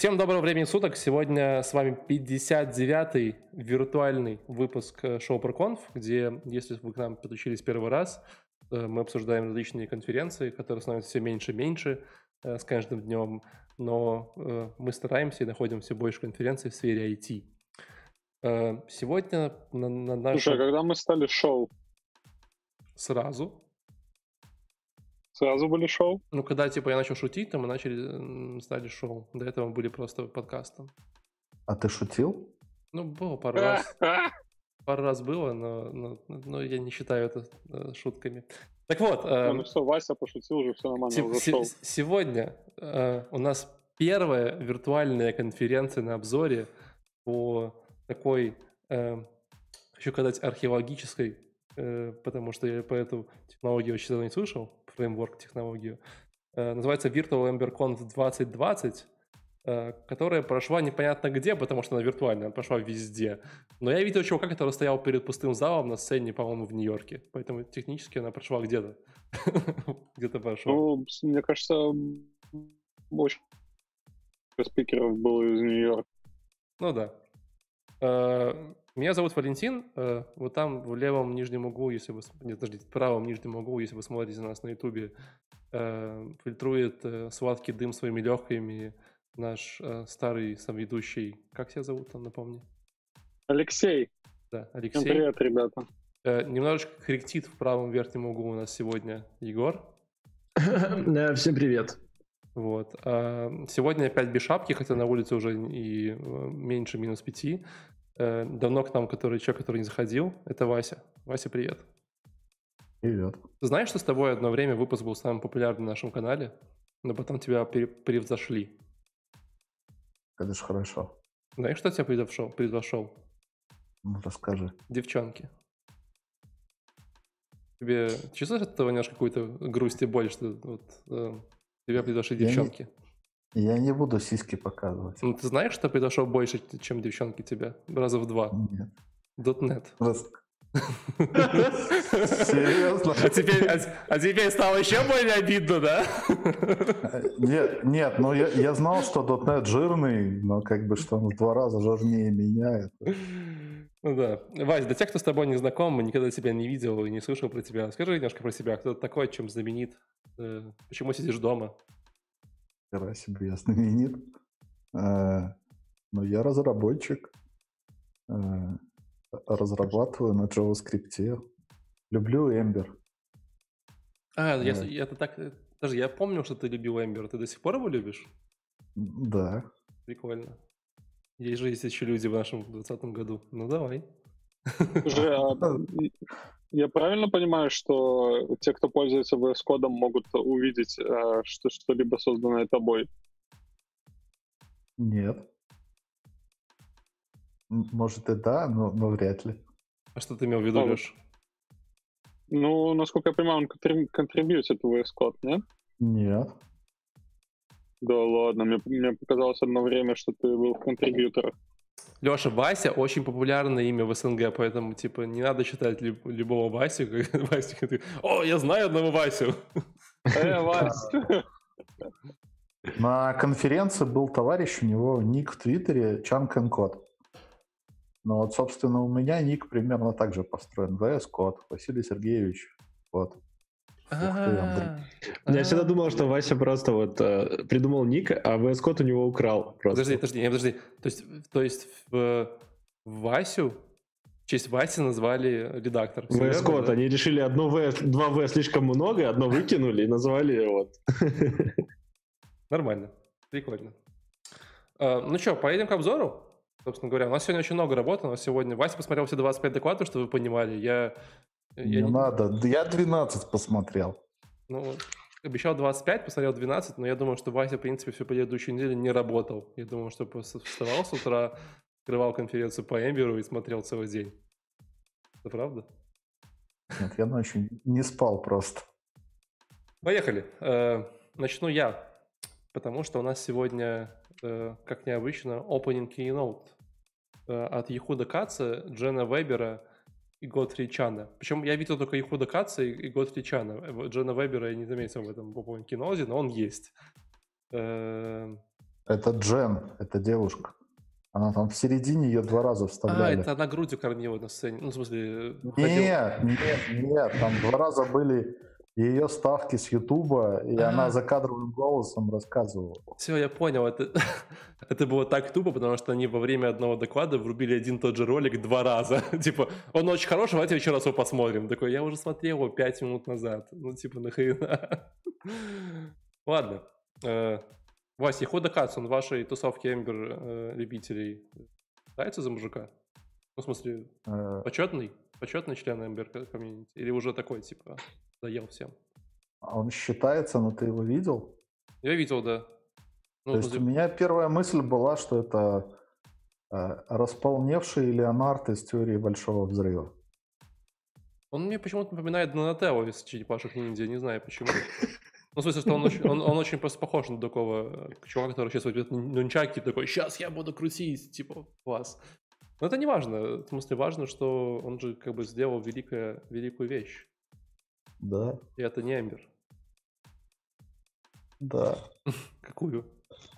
Всем доброго времени суток. Сегодня с вами 59-й виртуальный выпуск э, шоу ProConf, где, если вы к нам подключились первый раз, э, мы обсуждаем различные конференции, которые становятся все меньше и меньше э, с каждым днем, но мы стараемся и находим все больше конференций в сфере IT. Сегодня на, на нашем... Слушай, а когда мы стали шоу? Сразу. Сразу были шоу? Ну, когда, типа, я начал шутить, то мы начали, стали шоу. До этого мы были просто подкастом. А ты шутил? Ну, было пару раз. Пару раз было, но, но, но я не считаю это э, шутками. Так вот. Э, ну все, Вася пошутил уже, все нормально, се- уже шоу. Сегодня э, у нас первая виртуальная конференция на обзоре по такой, э, хочу сказать, археологической, э, потому что я по эту технологию очень давно не слышал, фреймворк технологию. Э, называется Virtual Ember Conf 2020, э, которая прошла непонятно где, потому что она виртуальная, она прошла везде. Но я видел чувака, который стоял перед пустым залом на сцене, по-моему, в Нью-Йорке. Поэтому технически она прошла где-то. где-то прошла. Ну, мне кажется, больше спикеров было из Нью-Йорка. Ну да. Меня зовут Валентин. Э, вот там в левом нижнем углу, если вы... Нет, подождите, в правом нижнем углу, если вы смотрите нас на ютубе, э, фильтрует э, сладкий дым своими легкими наш старый соведущий. Как тебя зовут там, напомни? Алексей. Да, Алексей. Всем привет, ребята. Немножечко корректит в правом верхнем углу у нас сегодня Егор. Всем привет. Вот. Сегодня опять без шапки, хотя на улице уже и меньше минус пяти. Э, давно к нам который человек, который не заходил, это Вася. Вася, привет. Привет. Ты знаешь, что с тобой одно время выпуск был самым популярным на нашем канале, но потом тебя превзошли? Это же хорошо. Знаешь, что тебя превзошел? превзошел? Ну, расскажи. Девчонки. Тебе чувствуешь от этого немножко какую-то грусть и боль, что вот, э, тебя превзошли девчонки? Не, я не буду сиськи показывать. Ну, ты знаешь, что произошло больше, чем девчонки тебя? Раза в два. Нет. .NET. Раз... Серьезно? А теперь, а, а теперь стало еще более обидно, да? Нет, нет, ну я, я знал, что .NET жирный, но как бы что он в два раза жирнее меня. Это... Ну да. Вась, для тех, кто с тобой не знаком, никогда тебя не видел и не слышал про тебя, скажи немножко про себя. Кто ты такой, чем знаменит? Э, почему сидишь дома? Хера себе, я знаменит. Э, но я разработчик. Э, разрабатываю на JavaScript. Люблю Ember. А, я, я это так... Даже я помню, что ты любил Ember. Ты до сих пор его любишь? Да. Прикольно. Есть же есть еще люди в нашем 2020 году. Ну, давай. Уже, а, я правильно понимаю, что те, кто пользуется VS кодом, могут увидеть э, что что-либо созданное тобой? Нет. Может и да, но, но вряд ли. А что ты имел в виду, ну, Леш? Ну, насколько я понимаю, он контрибьютит в VS код, нет? Нет. Да ладно, мне, мне показалось одно время, что ты был в контрибьюторах. Леша, Вася очень популярное имя в СНГ, поэтому, типа, не надо считать люб- любого Васю, как Васю, ты, о, я знаю одного Васю. Э, Вася. На конференции был товарищ, у него ник в Твиттере and Code. Ну вот, собственно, у меня ник примерно так же построен. VS Code, Василий Сергеевич. Вот. Я всегда думал, что Вася просто вот э, придумал ник, а VS Code у него украл. Подожди, подожди, подожди. То есть, то есть в, Васю в честь Васи назвали редактор. VS Code, они решили одно В, два В слишком много, одно выкинули и назвали вот. Нормально, прикольно. А, ну что, поедем к обзору? Собственно говоря, у нас сегодня очень много работы, у нас сегодня... Вася посмотрел все 25 докладов, чтобы вы понимали. Я я не, надо. Я 12 посмотрел. Ну, обещал 25, посмотрел 12, но я думаю, что Вася, в принципе, всю предыдущую неделю не работал. Я думаю, что просто вставал с утра, открывал конференцию по Эмберу и смотрел целый день. Это правда? Нет, я ночью не спал просто. Поехали. Э, начну я, потому что у нас сегодня, э, как необычно, opening keynote э, от Ехуда Каца, Джена Вебера и Готфри Чана. Причем я видел только Ихуда Каца и, и Готфри Чана. Джона Вебера я не заметил в этом по кинозе, но он есть. Э, Это Джен, это девушка. Она там в середине ее два раза А, вставляли. это она грудью кормила на сцене. Ну, в смысле, ходила- Нет, нет, нет, там два раза были ее ставки с Ютуба, и А. она закадровым голосом рассказывала. Все, я понял. Это, это было так тупо, потому что они во время одного доклада врубили один и тот же ролик два раза. типа, он очень хороший, давайте еще раз его посмотрим. Такой, я уже смотрел его пять минут назад. Ну, типа, нахрена. Ладно. Э, Вася, Хода Катсон, вашей тусовки Эмбер э, любителей нравится за мужика? Ну, в смысле, Э, почетный? Почетный член Эмбер комьюнити? Или уже такой, типа, заел всем? Он считается, но ты его видел? Я видел, да. Ну, То есть у меня первая мысль была, что это э, располневший Леонард из теории Большого Взрыва. Он мне почему-то напоминает Донателло из черепашек ниндзя, не знаю почему. Ну, в смысле, что он очень, он, он очень просто похож на такого э, чувака, который сейчас возьмет нунчаки, такой, сейчас я буду крутить, типа, класс. Но это не важно, в смысле, важно, что он же как бы сделал великое, великую вещь. Да, И это не Эмбер. да. Какую?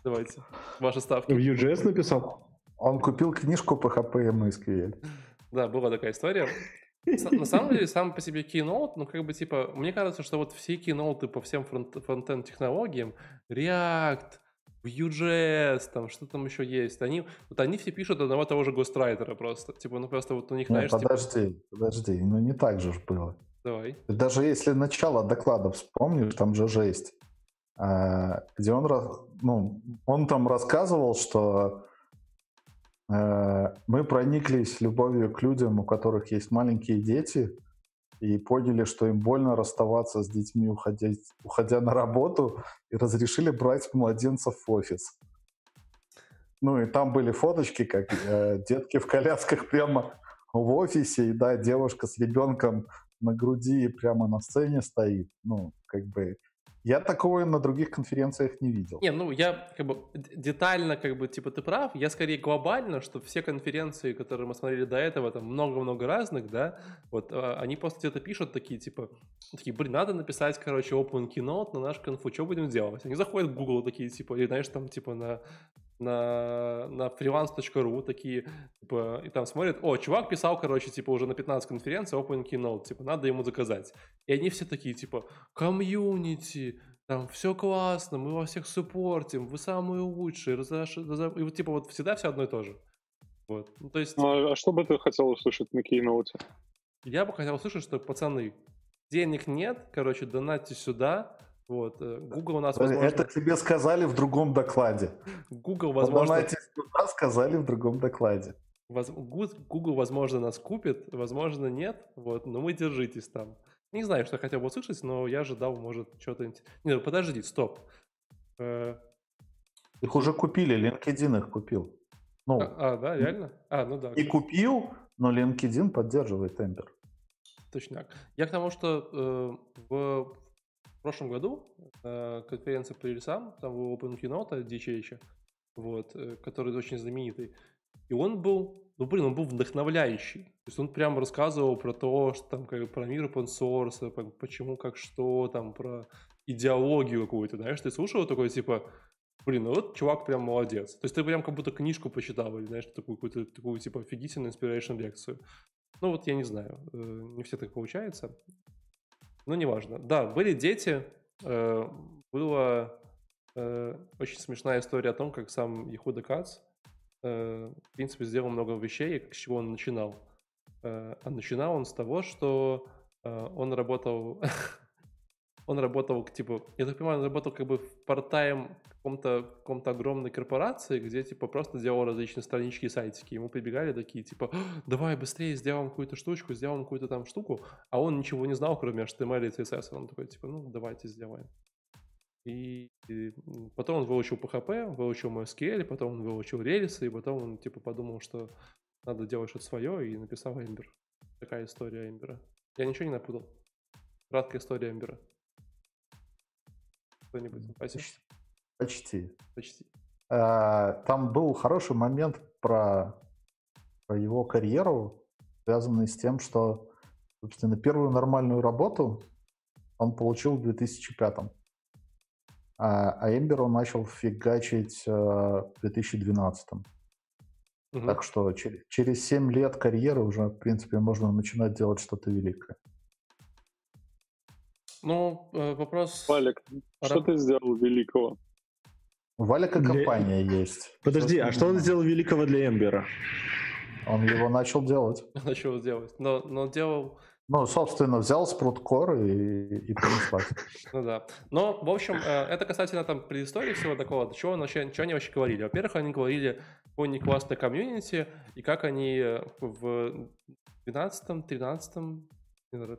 Давайте. Ваши В ставки. UGS написал? Он купил книжку PHP и MySQL. Да, была такая история. На самом деле, сам по себе Keynote, ну, как бы, типа, мне кажется, что вот все Keynote по всем фронт- фронтенд технологиям, React, Vue.js, там, что там еще есть, они, вот они все пишут одного того же гострайтера просто. Типа, ну, просто вот у них, Не, знаешь, типа, подожди, подожди, ну не так же ж было. Давай. Даже если начало доклада вспомнишь, там же жесть. А, Где он, ну, он там рассказывал, что э, мы прониклись любовью к людям, у которых есть маленькие дети, и поняли, что им больно расставаться с детьми, уходя, уходя на работу, и разрешили брать младенцев в офис. Ну и там были фоточки, как э, детки в колясках прямо в офисе, и да, девушка с ребенком на груди прямо на сцене стоит. Ну, как бы... Я такого на других конференциях не видел. Не, ну я как бы детально, как бы, типа, ты прав. Я скорее глобально, что все конференции, которые мы смотрели до этого, там много-много разных, да, вот а, они просто где-то пишут такие, типа, такие, блин, надо написать, короче, open keynote на наш конфу, что будем делать? Они заходят в Google такие, типа, или, знаешь, там, типа, на на, на freelance.ru такие, типа, и там смотрят, о, чувак писал, короче, типа, уже на 15 конференций open keynote, типа, надо ему заказать. И они все такие, типа, комьюнити, там, все классно, мы вас всех суппортим, вы самые лучшие, разош- разо- и вот, типа, вот всегда все одно и то же. Вот. Ну, то есть, Ну, а что бы ты хотел услышать на Keynote? я бы хотел услышать, что, пацаны, денег нет, короче, донатьте сюда, вот, э, Google у нас, возможно, Это тебе сказали в другом докладе. Google, возможно, сюда, сказали в другом докладе. Google, возможно, нас купит, возможно, нет, вот, но вы держитесь там. Не знаю, что я хотел бы услышать, но я ожидал, может, что-то... Не, ну, подожди, стоп. Э, Их уже купили, LinkedIn их купил. Ну, А, а, да, реально? А, ну да, кстати, купил, но LinkedIn поддерживает Ember. точняк. Я к тому, что э, в прошлом году э, конференция по рельсам, там был Open Keynote DHH, вот, э, который очень знаменитый, и он был, ну блин, он был вдохновляющий. То есть он прям рассказывал про то, что там как, про мир open source, по- почему, как что, там про идеологию какую-то, знаешь, ты слушал такой типа, блин, ну вот чувак прям молодец. То есть ты прям как будто книжку почитал, или знаешь, такую какую-то такую типа офигительную inspiration лекцию. Ну вот я не знаю, э, не все так получается. Но неважно. Да, были дети, э, была э, очень смешная история о том, как сам Ехуда Кац, э, в принципе, сделал много вещей, с чего он начинал. Э, а начинал он с того, что э, он работал... Он работал, типа, я так понимаю, он работал как бы в part-time каком-то каком огромной корпорации, где, типа, просто делал различные странички и сайтики. Ему прибегали такие, типа, давай быстрее сделаем какую-то штучку, сделаем какую-то там штуку, а он ничего не знал, кроме HTML и CSS. Он такой, типа, ну, давайте сделаем. И, и, потом он выучил PHP, выучил MySQL, потом он выучил рельсы, и потом он, типа, подумал, что надо делать что-то свое, и написал Ember. Такая история Эмбера. Я ничего не напутал. Краткая история Эмбера. Кто-нибудь? Вася? Почти. Почти. А, Там был хороший момент про, про его карьеру, связанный с тем, что, собственно, первую нормальную работу он получил в 2005. а, а Ember он начал фигачить э, в 2012. Мгм. Так что чер- через 7 лет карьеры уже, в принципе, можно начинать делать что-то великое. Ну, э, вопрос... Валик, что Раб- ты сделал великого? Валика Для- компания есть. Подожди, Всё а что он сделал великого для Эмбера? Он его начал делать. Начал делать. Но, но делал... Ну, собственно, взял спруткор и, и принеслась. Ну да. Но, в общем, э, это касательно там предыстории всего такого, до чего, вообще, чего они вообще говорили. Во-первых, они говорили о не классной комьюнити, и как они э, в 12 13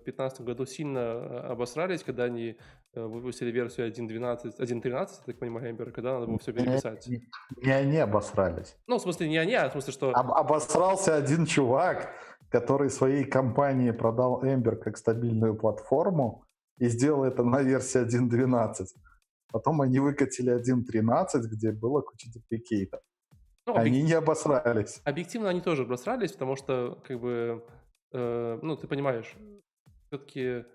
15 году сильно э, обосрались, когда они выпустили версию 1.12, 1.13, я так понимаю, Ember, когда надо было все переписать. Не, не они обосрались. Ну, в смысле, не они, а в смысле, что... Об- обосрался один чувак, который своей компании продал Ember как стабильную платформу и сделал это на версии 1.12. Потом они выкатили 1.13, где было куча дубликейтов. ну, объек- Они не обосрались. Объективно они тоже обосрались, потому что, как бы, э, ну, ты понимаешь, все-таки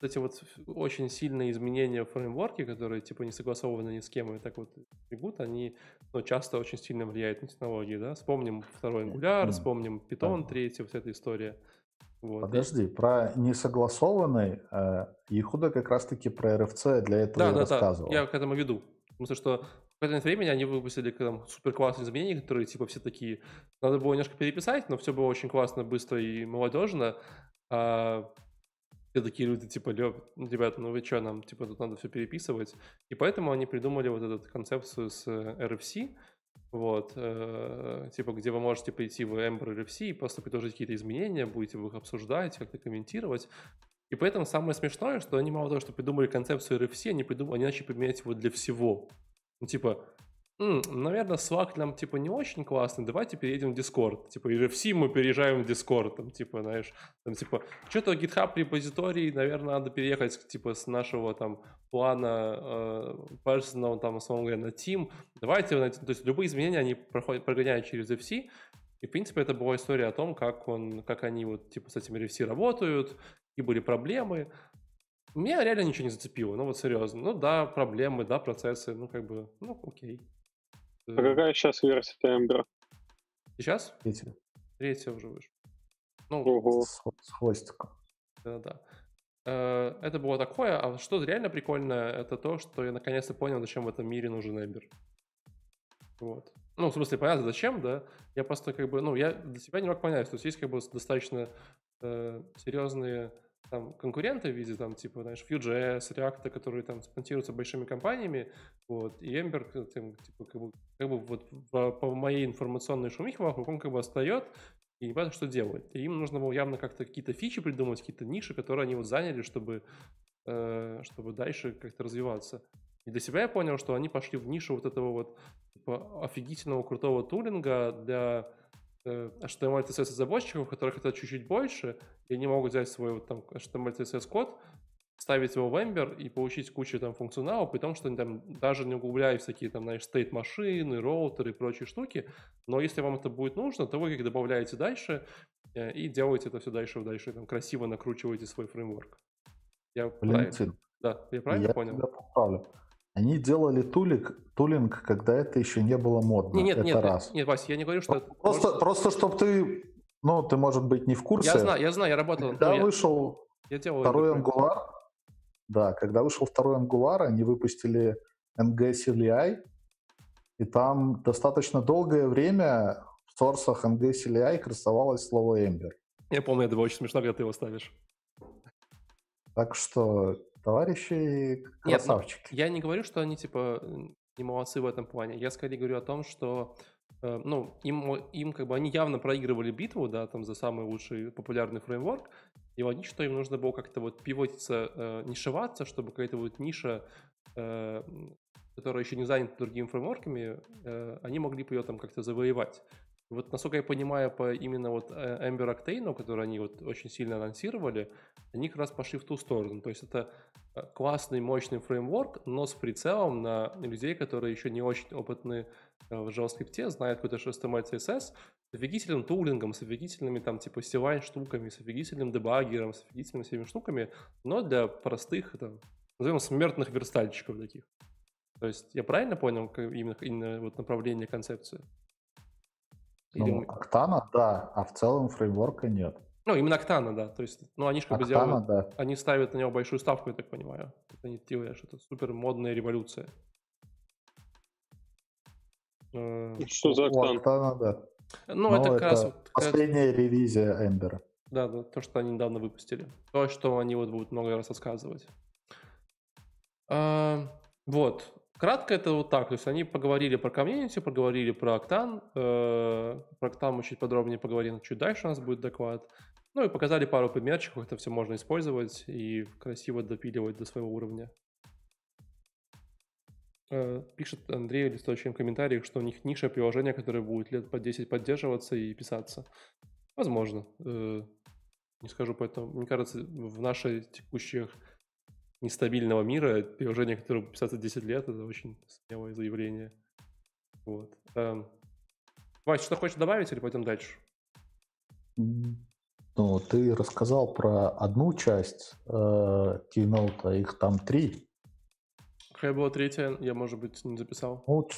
эти вот очень сильные изменения в фреймворке, которые, типа, не согласованы ни с кем и так вот бегут, они ну, часто очень сильно влияют на технологии, да? Вспомним второй Angular, вспомним Python, Да. третий, вся эта история. Вот. Подожди, про несогласованный э, Ихуда как раз-таки про RFC для этого Да, и да, да, рассказывал. я к этому веду. Смысле, что в какое-то времени они выпустили там супер классные изменения, которые типа все такие, надо было немножко переписать, но все было очень классно, быстро и молодежно. А все такие люди, типа, «Лё, ну, ребята, ну вы что, нам, типа, тут надо все переписывать. И поэтому они придумали вот эту концепцию с э, RFC, вот, э, типа, где вы можете прийти в Ember RFC и просто предложить какие-то изменения, будете вы их обсуждать, как-то комментировать. И поэтому самое смешное, что они мало того, что придумали концепцию RFC, они, придумали, они начали применять его для всего. Ну, типа, «М, наверное, Slack нам, типа, не очень классный, давайте переедем в Discord. Типа, RFC мы переезжаем в Discord, там, типа, знаешь, там, типа, что-то GitHub репозиторий, наверное, надо переехать, типа, с нашего, там, плана э, personal, там, условно говоря, на Team. Давайте, то есть, любые изменения они проходят, прогоняют через FC, и, в принципе, это была история о том, как, он, как они вот, типа, с этими RFC работают, и были проблемы. Меня реально ничего не зацепило, ну вот серьезно. Ну да, проблемы, да, процессы, ну как бы, ну окей. А какая сейчас версия Эмбера? Сейчас Видите, третья уже вышла. Ну, Ого. с, с хвостиком. да, да. Э, Это было такое, а что реально прикольное, это то, что я наконец-то понял, зачем в этом мире нужен Эмбер. Вот. Ну, в смысле, понятно, зачем, да? Я просто как бы, ну, я для себя не мог понять, то есть есть как бы достаточно э, серьезные там конкуренты в виде там типа, знаешь, Vue.js, React, которые там спонсируются большими компаниями, вот, и Ember, э, там, типа, как бы, как бы вот по, по моей информационной шумихе вокруг он как бы остает и не понятно, что делать. И им нужно было явно как-то какие-то фичи придумать, какие-то ниши, которые они вот заняли, чтобы, э, чтобы дальше как-то развиваться. И для себя я понял, что они пошли в нишу вот этого вот типа, офигительного крутого тулинга для HTML, CSS разработчиков, которые хотят чуть-чуть больше, и они могут взять свой вот там HTML, CSS код, ставить его в Ember и получить кучу там функционала, при том, что они там даже не углубляя всякие там, знаешь, стейт машины, роутеры и прочие штуки, но если вам это будет нужно, то вы их добавляете дальше э, и делаете это все дальше и дальше, там красиво накручиваете свой фреймворк. Я правильно? Валентин, Да, я правильно я понял? тебя поправлю. Они делали тулик, тулинг, когда это еще не было модно. Не, нет, это нет, раз. нет, нет, Вася, я не говорю, что... Просто, может- просто чтобы ты, ну, ты, может быть, не в курсе. Я знаю, я знаю, я работал. Когда ну, я, вышел я делал второй. Angular, да, когда вышел второй Angular, они выпустили NG CLI, и там достаточно долгое время в сорсах NG CLI красовалось слово Ember. Я помню, это было очень смешно, когда ты его ставишь. Так что, товарищи, ну, красавчики. Я не говорю, что они, типа, не молодцы в этом плане. Я скорее говорю о том, что э, ну, им, им как бы они явно проигрывали битву, да, там за самый лучший популярный фреймворк, и логично, что им нужно было как-то вот пивотиться, э, нишеваться, чтобы какая-то вот ниша, э, которая еще не занята другими фреймворками, э, они могли бы ее там как-то завоевать. Вот насколько я понимаю, по именно вот э, Ember Octane, который они вот очень сильно анонсировали, они как раз пошли в ту сторону. То есть это э, классный, мощный фреймворк, но с прицелом на людей, которые еще не очень опытны э, в JavaScript, знают какой-то HTML, CSS, с офигительным тулингом, с офигительными там типа CLI штуками, с офигительным дебаггером, с офигительными всеми штуками, но для простых, там, назовем смертных верстальщиков таких. То есть я правильно понял именно, именно вот направление концепции? Или Ну, мы- Октана, да, а в целом фреймворка нет. Ну, именно Октана, да. То есть, ну, они же как бы Октана, делают... да. Они ставят на него большую ставку, я так понимаю. Это они делают, что это супер модная революция. Э, Что за октан? Октана, да. Ну, Но это как раз... это вот как раз- Последняя ревизия Эмбера. Да, да, то, что они недавно выпустили. То, что они вот будут много раз рассказывать. А, вот. Кратко это вот так. То есть они поговорили про комьюнити, поговорили про Октан. э, про Октан мы чуть подробнее поговорим чуть дальше у нас будет доклад. Ну и показали пару примерчиков, это все можно использовать и красиво допиливать до своего уровня. Э, Пишет Андрей в следующем комментарии, что у них ниша приложения, которое будет лет по 10 поддерживаться и писаться. Возможно. Э, Не скажу поэтому. Мне кажется, в нашей текущих нестабильного мира приложение, которое будет писаться 10 лет, это очень смелое заявление. Вот. Эм, Вась, что хочешь добавить или пойдем дальше? Ну, ты рассказал про одну часть э, Keynote, а их там три. Какая была третья? Я, может быть, не записал. Ну,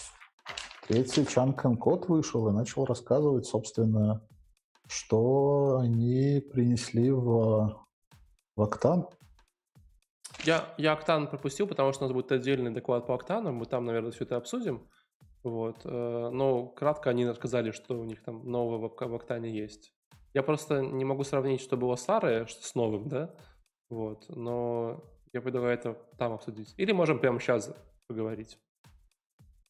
третий Чанкан Код вышел и начал рассказывать, собственно, что они принесли в, в Октан. Я, я Октан пропустил, потому что у нас будет отдельный доклад по Октану. Мы там, наверное, все это обсудим. Вот. э, Но кратко они рассказали, что у них там нового в Октане есть. Я просто не могу сравнить, что было старое что с новым, да? Вот. Но я предлагаю это там обсудить. Или можем прямо сейчас поговорить.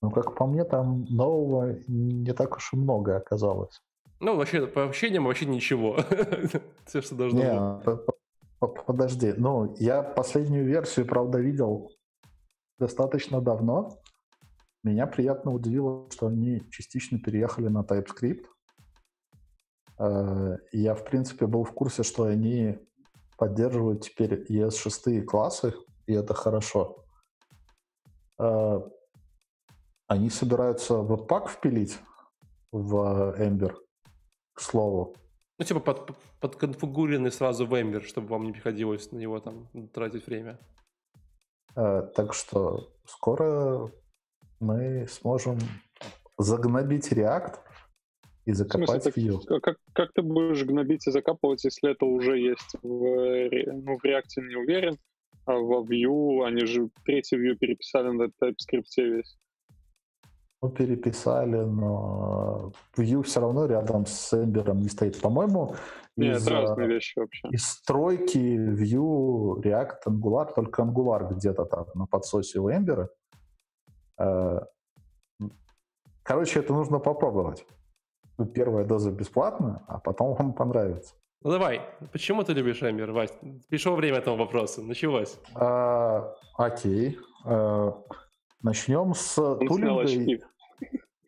Ну, как по мне, там нового не так уж и много оказалось. Ну, вообще, по ощущениям вообще ничего. Все, что должно Не, быть. подожди. Ну, я последнюю версию, правда, видел достаточно давно. Меня приятно удивило, что они частично переехали на TypeScript. Э, Я, в принципе, был в курсе, что они поддерживают теперь ES6 классы, и это хорошо. Э, Они собираются Webpack впилить в Ember, к слову. Ну, типа под, подконфигуренный сразу в Ember, чтобы вам не приходилось на него там тратить время. Э, Так что скоро мы сможем загнобить React и В смысле, закопать Vue. а как, как ты будешь гнобить и закапывать, если это уже есть в, ре- ну, в React не уверен, а во Vue, они же третий Vue переписали на TypeScript весь. Ну, переписали, но Vue все равно рядом с Ember не стоит. По-моему, Нет, из, э, разные вещи вообще. из стройки Vue, React, Angular, только Angular где-то там на подсосе у Ember. Э, Короче, это нужно попробовать. Ну, Первая доза бесплатная, а потом вам понравится. Ну давай, почему ты любишь Ember, Вась? Пришло время этому вопросу, началось. А, окей. А, начнем с Он тулингой. очки.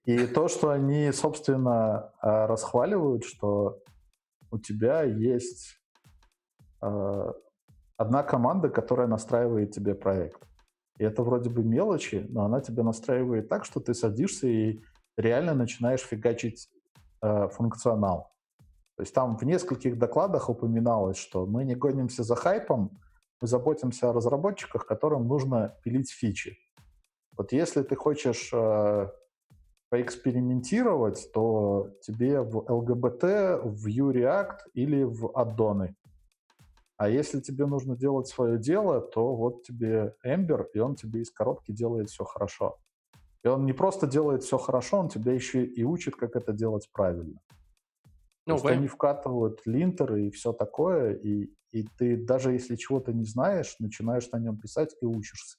И то, что они, собственно, а, расхваливают, что у тебя есть а, одна команда, которая настраивает тебе проект. И это вроде бы мелочи, но она тебя настраивает так, что ты садишься и реально начинаешь фигачить а, функционал. То есть там в нескольких докладах упоминалось, что мы не гонимся за хайпом, мы заботимся о разработчиках, которым нужно пилить фичи. Вот если ты хочешь э, поэкспериментировать, то тебе в LGBT, в Vue React или в аддоны. А если тебе нужно делать свое дело, то вот тебе Ember, и он тебе из коробки делает все хорошо. И он не просто делает все хорошо, он тебя еще и учит, как это делать правильно. Ну, То есть они вкатывают линтеры и все такое, и, и ты даже если чего-то не знаешь, начинаешь на нем писать и учишься.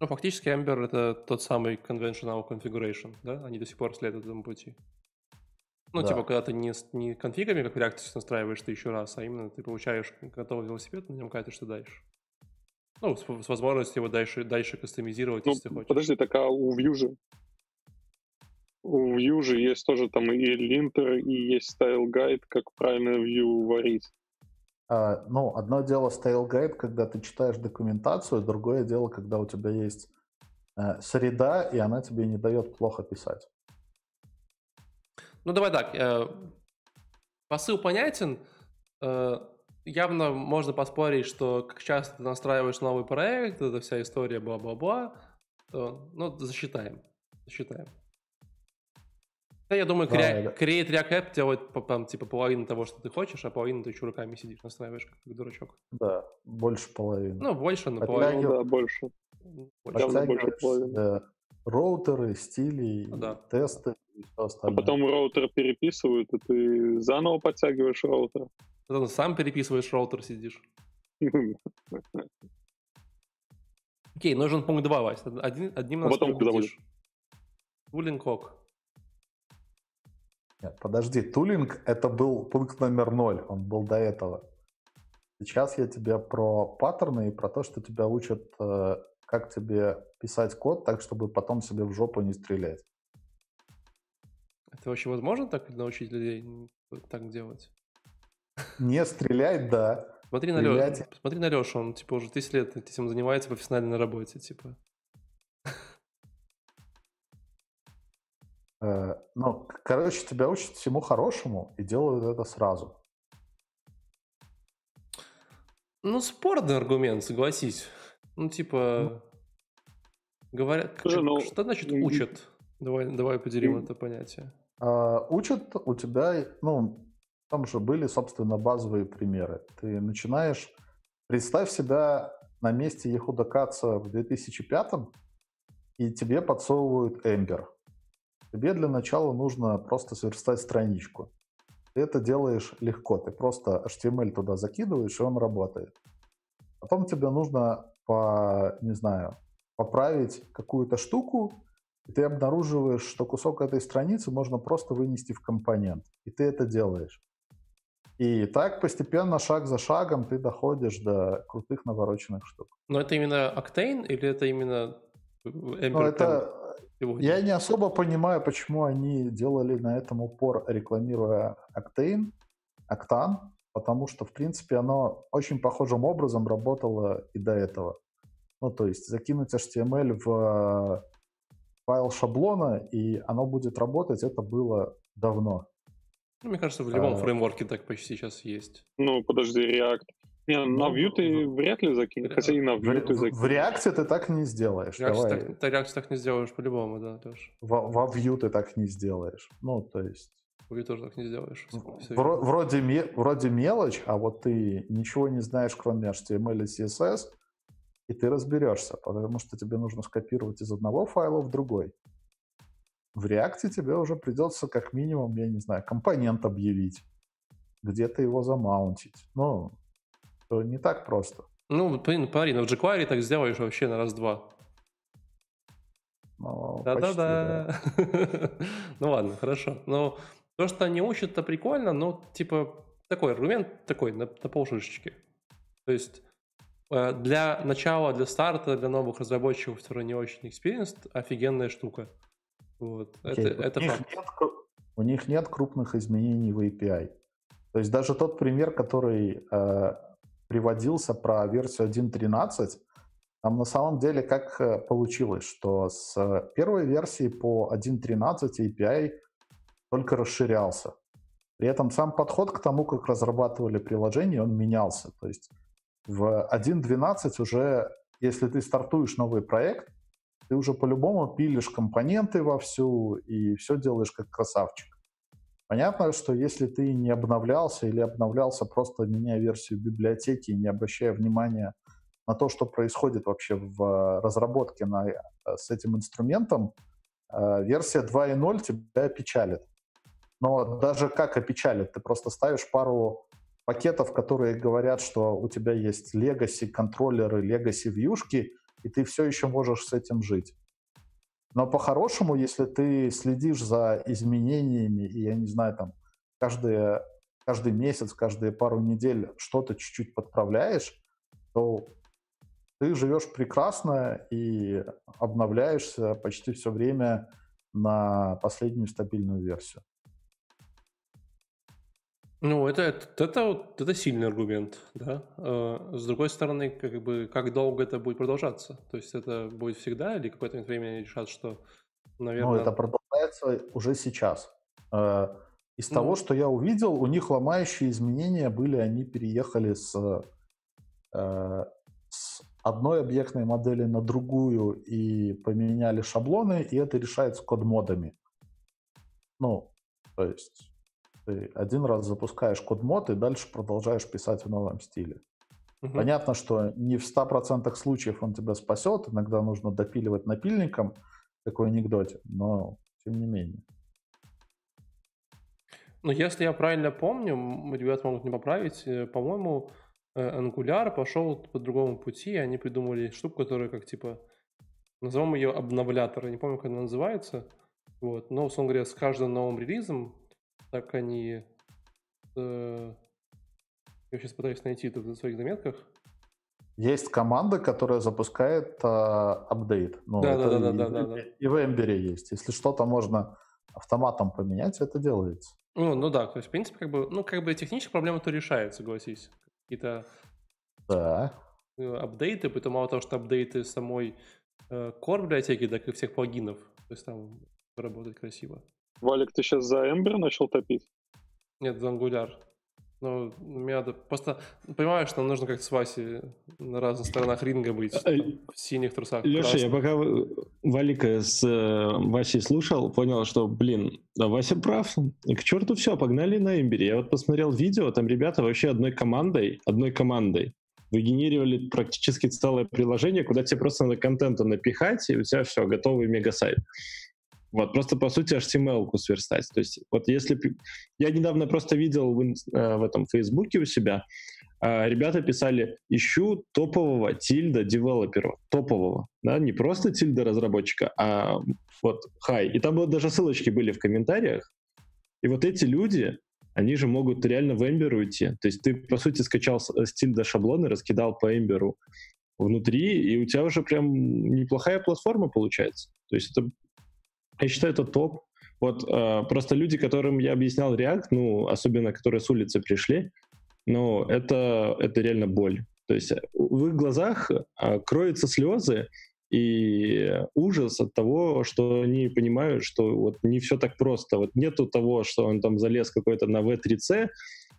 ну, фактически Ember это тот самый conventional configuration, да? Они до сих пор следуют этому пути. Ну, Да. типа, когда ты не, не конфигами, как в React настраиваешь ты еще раз, а именно ты получаешь готовый велосипед, на нем катишь ты дальше. Ну, с, с возможностью его дальше, дальше кастомизировать, Ну, если ты хочешь. подожди, так а у Vue же? У Vue же есть тоже там и линтер, и есть стайл гайд, как правильно Vue варить. А, ну, одно дело style guide, когда ты читаешь документацию, другое дело, когда у тебя есть э, среда, и она тебе не дает плохо писать. Ну, давай так. э, посыл понятен. Э, явно можно поспорить, что как часто ты настраиваешь новый проект, эта вся история бла-бла-бла. то, ну, засчитаем. Засчитаем. Да, я думаю, Да, Crea- да. Create React App делает там, типа половину того, что ты хочешь, а половину ты еще руками сидишь, настраиваешь как дурачок. Да, больше половины. Ну, больше, но Хотя половину. Ну да, больше. больше. явно больше Подтягиваешь половины. себе роутеры, стили, Ну да. тесты и все А остальное. потом роутер переписывают, и ты заново подтягиваешь роутер. Потом сам переписываешь роутер, сидишь. Окей, нужен пункт 2, Вась. Один, одним А потом куда убедишь. Tooling ок. Нет, подожди, tooling это был пункт номер ноль, он был до этого. Сейчас я тебе про паттерны и про то, что тебя учат, э, как тебе писать код так, чтобы потом себе в жопу не стрелять. Это вообще возможно так научить людей так делать? Не стрелять, да. Смотри на. Лешу. Смотри на Лешу, он типа уже 10 лет этим занимается профессионально на работе, типа. Э, Ну, короче, тебя учат всему хорошему и делают это сразу. Ну, спорный аргумент, согласись. Ну, типа, говорят, Слушай, как- ну, что значит учат? Давай, давай поделим м. это понятие. А, Учат у тебя, ну, там же были, собственно, базовые примеры. Ты начинаешь, представь себя на месте Ехуда Каца в 2005 и тебе подсовывают Ember. Тебе для начала нужно просто сверстать страничку. Ты это делаешь легко. Ты просто HTML туда закидываешь, и он работает. Потом тебе нужно по, не знаю, поправить какую-то штуку, и ты обнаруживаешь, что кусок этой страницы можно просто вынести в компонент. И ты это делаешь. И так постепенно, шаг за шагом, ты доходишь до крутых навороченных штук. Но это именно Octane или это именно Ember Но прям это... Я не особо понимаю, почему они делали на этом упор, рекламируя Octane, Octane, потому что, в принципе, оно очень похожим образом работало и до этого. Ну, то есть закинуть HTML в файл шаблона, и оно будет работать, это было давно. Ну, мне кажется, в любом А. фреймворке так почти сейчас есть. Ну, подожди, React. Не, на Ну, Vue ты вряд ли закинешь. Хотя и на Vue ты в- в закинешь. React ты так не сделаешь. React так, ты React так не сделаешь по-любому, да, Леш. Во, во Vue ты так не сделаешь. Ну, то есть... Вы тоже так не сделаешь. Вро- вроде, ме- вроде мелочь, а вот ты ничего не знаешь, кроме HTML и CSS, и ты разберешься, потому что тебе нужно скопировать из одного файла в другой. В React тебе уже придется как минимум, я не знаю, компонент объявить, где-то его замаунтить. Ну, не так просто. Ну, блин, смотри, на jQuery так сделаешь вообще на раз-два. Ну. Да-да-да. Ну ладно, хорошо. Но то, что они учат, это прикольно, но типа такой аргумент такой на, на полшишечки. То есть э, для начала, для старта, для новых разработчиков, которые не очень experienced, офигенная штука. Вот. Окей, Это, у это них факт. нет у них нет крупных изменений в API. То есть даже тот пример, который э, приводился про версию 1.13, там на самом деле как э, получилось, что с э, первой версии по 1.13 API только расширялся. При этом сам подход к тому, как разрабатывали приложение, он менялся. То есть в 1.12 уже, если ты стартуешь новый проект, ты уже по-любому пилишь компоненты вовсю и все делаешь как красавчик. Понятно, что если ты не обновлялся или обновлялся просто меняя версию библиотеки, не обращая внимания на то, что происходит вообще в э, разработке на, э, с этим инструментом, э, версия 2.0 тебя опечалит. Но даже как опечалит, ты просто ставишь пару пакетов, которые говорят, что у тебя есть legacy контроллеры, legacy вьюшки, и ты все еще можешь с этим жить. Но по-хорошему, если ты следишь за изменениями, и я не знаю, там, каждые, каждый месяц, каждые пару недель что-то чуть-чуть подправляешь, то ты живешь прекрасно и обновляешься почти все время на последнюю стабильную версию. Ну, это, это, это, вот- это сильный аргумент, да. Э, С другой стороны, как бы, как долго это будет продолжаться? То есть это будет всегда или какое-то время решат, что, наверное... Ну, это продолжается уже сейчас. Э, Из Ну. того, что я увидел, у них ломающие изменения были, они переехали с, э, с одной объектной модели на другую и поменяли шаблоны, и это решается код-модами. Ну, то есть ты один раз запускаешь код-мод и дальше продолжаешь писать в новом стиле. Угу. Понятно, что не в 100% случаев он тебя спасет, иногда нужно допиливать напильником, такой анекдоте, но тем не менее. Ну, если я правильно помню, ребята могут не поправить, э, по-моему, э, Angular пошел по другому пути, они придумали штуку, которая как типа, назовем ее обновлятор, я не помню, как она называется, вот, но, условно говоря, с каждым новым релизом, так они э, я сейчас пытаюсь найти это в своих заметках. Есть команда, которая запускает э, апдейт. Ну, да, да, да, да, да, да. И в Ember есть. Если что-то можно автоматом поменять, это делается. Ну, ну да, то есть, в принципе, как бы, ну, как бы техническая проблема то решает, согласись. Какие-то да. Э, апдейты, потом мало того, что апдейты самой э, core библиотеки, так и всех плагинов. То есть там работает красиво. Валик, ты сейчас за Ember начал топить? Нет, за Angular. Ну, мне надо просто... Понимаешь, что нам нужно как-то с Васей на разных сторонах ринга быть. Там, в синих трусах. Леша, я пока Валика с э, Васей слушал, понял, что, блин, да, Вася прав. И к черту все, погнали на имбире. Я вот посмотрел видео, там ребята вообще одной командой, одной командой выгенерировали практически целое приложение, куда тебе просто надо контента напихать, и у тебя все, готовый мега-сайт. Вот, просто по сути HTML-ку сверстать. То есть вот если... Я недавно просто видел в, э, в этом Фейсбуке у себя, э, ребята писали, ищу топового тильда девелопера, топового, да, не просто тильда разработчика, а вот хай. И там вот даже ссылочки были в комментариях. И вот эти люди, они же могут реально в Ember уйти. То есть ты, по сути, скачал с тильда шаблоны, раскидал по Ember внутри, и у тебя уже прям неплохая платформа получается. То есть это я считаю, это топ. Вот э, просто люди, которым я объяснял React, ну, особенно которые с улицы пришли, ну, это, это реально боль. То есть в их глазах э, кроются слезы и ужас от того, что они понимают, что вот не все так просто. Вот нету того, что он там залез какой-то на V3C,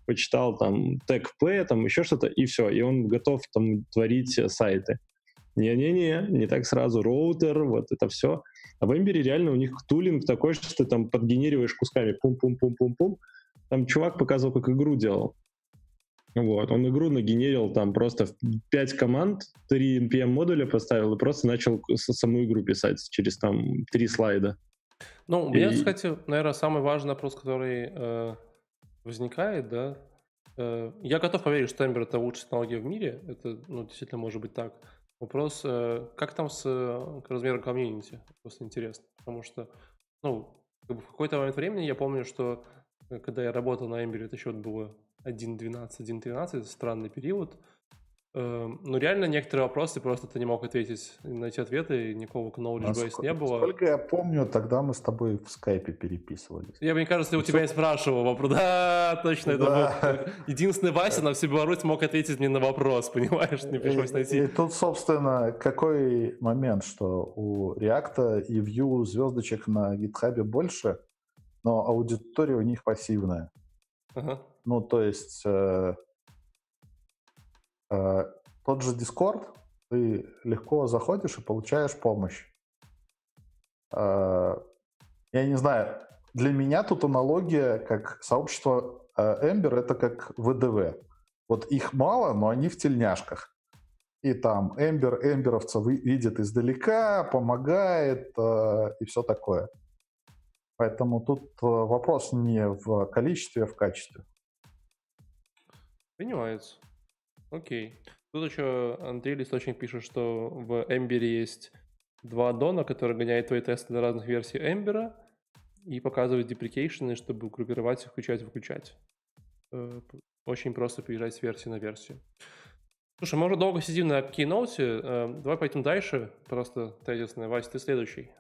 почитал там TechP, там еще что-то, и все, и он готов там творить сайты. Не-не-не, не так сразу. Роутер, вот это все. А в Ember реально у них тулинг такой, что ты там подгенериваешь кусками пум-пум-пум-пум-пум. Там чувак показывал, как игру делал. Вот, он игру нагенерил там просто в 5 команд, 3 NPM модуля поставил и просто начал саму игру писать через там 3 слайда. Ну, у меня, и... кстати, наверное, самый важный вопрос, который э, возникает, да, э, я готов поверить, что Ember это лучшая технология в мире, это, ну, действительно может быть так. Вопрос, э, как там с э, размером комьюнити? Просто интересно. Потому что, ну, как бы в какой-то момент времени я помню, что э, когда я работал на Ember, это еще было 1.12, 1.13, странный период, ну, реально, некоторые вопросы просто ты не мог ответить, найти ответы, и никакого knowledge base не было. Сколько я помню, тогда мы с тобой в скайпе переписывались. Я, мне кажется, у тебя я спрашивал вопрос. Да, точно, да. это был единственный Вася на всю Беларусь мог ответить мне на вопрос, понимаешь, не пришлось найти. И, тут, собственно, какой момент, что у React и Vue звездочек на GitHub больше, но аудитория у них пассивная. Ага. Ну, то есть Э, тот же Discord, ты легко заходишь и получаешь помощь. Э, я не знаю, для меня тут аналогия, как сообщество э, Ember, это как ВДВ. Вот их мало, но они в тельняшках. И там Эмбер эмберовца видит издалека, помогает и все такое. Поэтому тут вопрос не в количестве, а в качестве. Понимается. Окей. Тут еще Андрей Листочник пишет, что в Ember есть два аддона, которые гоняют твои тесты на разных версий Ember и показывают деприкейшены, чтобы группировать, включать, выключать. Э, очень просто переезжать с версии на версию. Слушай, мы уже долго сидим на кейноуте. Э, давай пойдем дальше. Просто тезисное. Вась, ты следующий.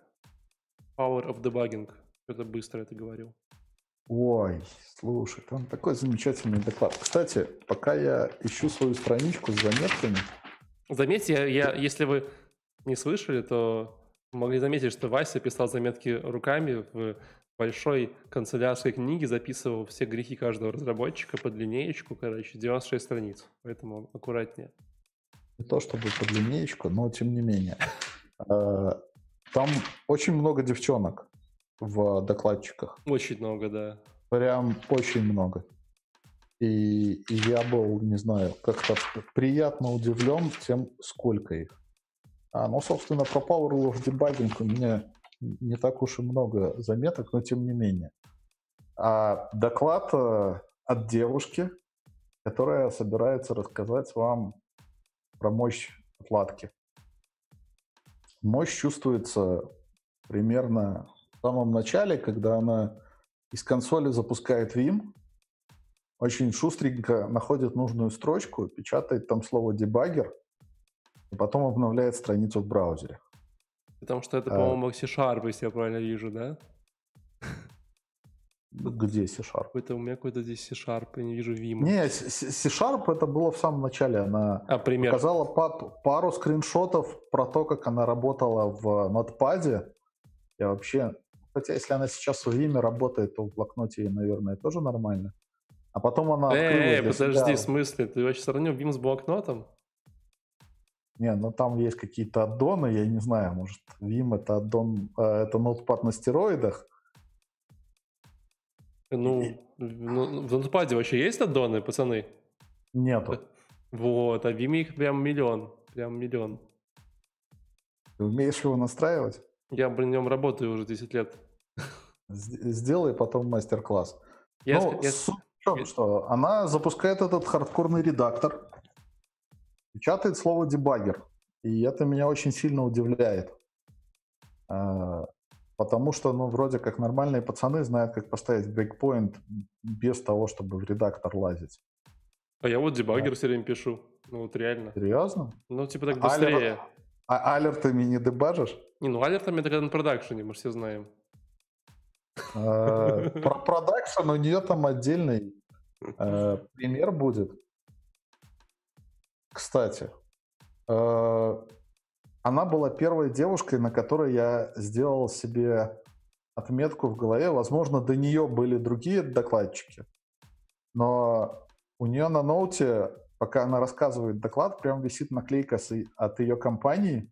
Power of debugging. Это быстро это говорил. Ой, слушай, там такой замечательный доклад. Кстати, пока я ищу свою страничку с заметками... Заметьте, я, я, если вы не слышали, то могли заметить, что Вася писал заметки руками в большой канцелярской книге, записывал все грехи каждого разработчика под линеечку, короче, 96 страниц. Поэтому аккуратнее. не то чтобы под линеечку, но тем не менее. Э, там очень много девчонок в докладчиках. Очень много, да. Прям очень много. И, и я был, не знаю, как-то приятно удивлен тем, сколько их. А, ну, собственно, про Power of Debugging у меня не так уж и много заметок, но тем не менее. А доклад э, от девушки, которая собирается рассказать вам про мощь отладки. Мощь чувствуется примерно самом начале, когда она из консоли запускает Vim, очень шустренько находит нужную строчку, печатает там слово дебагер, и потом обновляет страницу в браузере. Потому что это, а. по-моему, C-Sharp, если я правильно вижу, да? Где C-Sharp? Это у меня какой-то здесь C-Sharp, я не вижу Vim. Не, C-Sharp это было в самом начале. Она а, пример. показала пару скриншотов про то, как она работала в Notepad. Я вообще... Хотя, если она сейчас в Vim работает, то в блокноте, наверное, тоже нормально. А потом она Эй, подожди, себя... в смысле? Ты вообще сравнил Vim с блокнотом? Не, ну там есть какие-то аддоны, я не знаю, может, Vim это аддон, э, это ноутпад на стероидах. Ну, ну, в ноутпаде вообще есть аддоны, пацаны? Нету. Вот, а в Vim их прям миллион, прям миллион. Ты умеешь его настраивать? Я при нем работаю уже 10 лет. Сделай потом мастер-класс. Я, ну, я... суть в чем, что она запускает этот хардкорный редактор, печатает слово дебагер. И это меня очень сильно удивляет. А, потому что, ну, вроде как нормальные пацаны знают, как поставить брейкпоинт без того, чтобы в редактор лазить. А я вот дебагер да. все время пишу. Ну, вот реально. Серьезно? Ну, типа так быстрее. Алер... А алертами не дебажишь? Не, ну алертами это когда на продакшене, мы все знаем. А, про продакшн у нее там отдельный э, пример будет. Кстати, э, она была первой девушкой, на которой я сделал себе отметку в голове. Возможно, до нее были другие докладчики, но у нее на ноуте, пока она рассказывает доклад, прям висит наклейка от ее компании.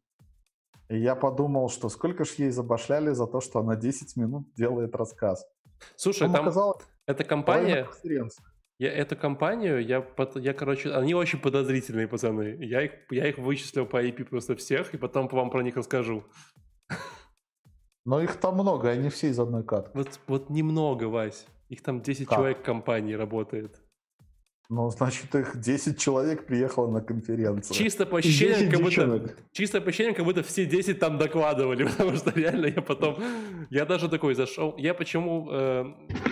И я подумал, что сколько ж ей забашляли за то, что она 10 минут делает рассказ. Слушай, там, там эта компания, я эту компанию, я, я, короче, они очень подозрительные пацаны. Я их, я их вычислил по IP просто всех, и потом вам про них расскажу. Но их там много, они все из одной катки. Вот, вот немного, Вась. Их там 10 как? человек в компании работает. Ну, значит, их 10 человек приехало на конференцию. Чисто по ощущениям, как будто, чисто по ощущениям, как будто все 10 там докладывали, потому что реально я потом... Я даже такой зашел... Я почему... Э,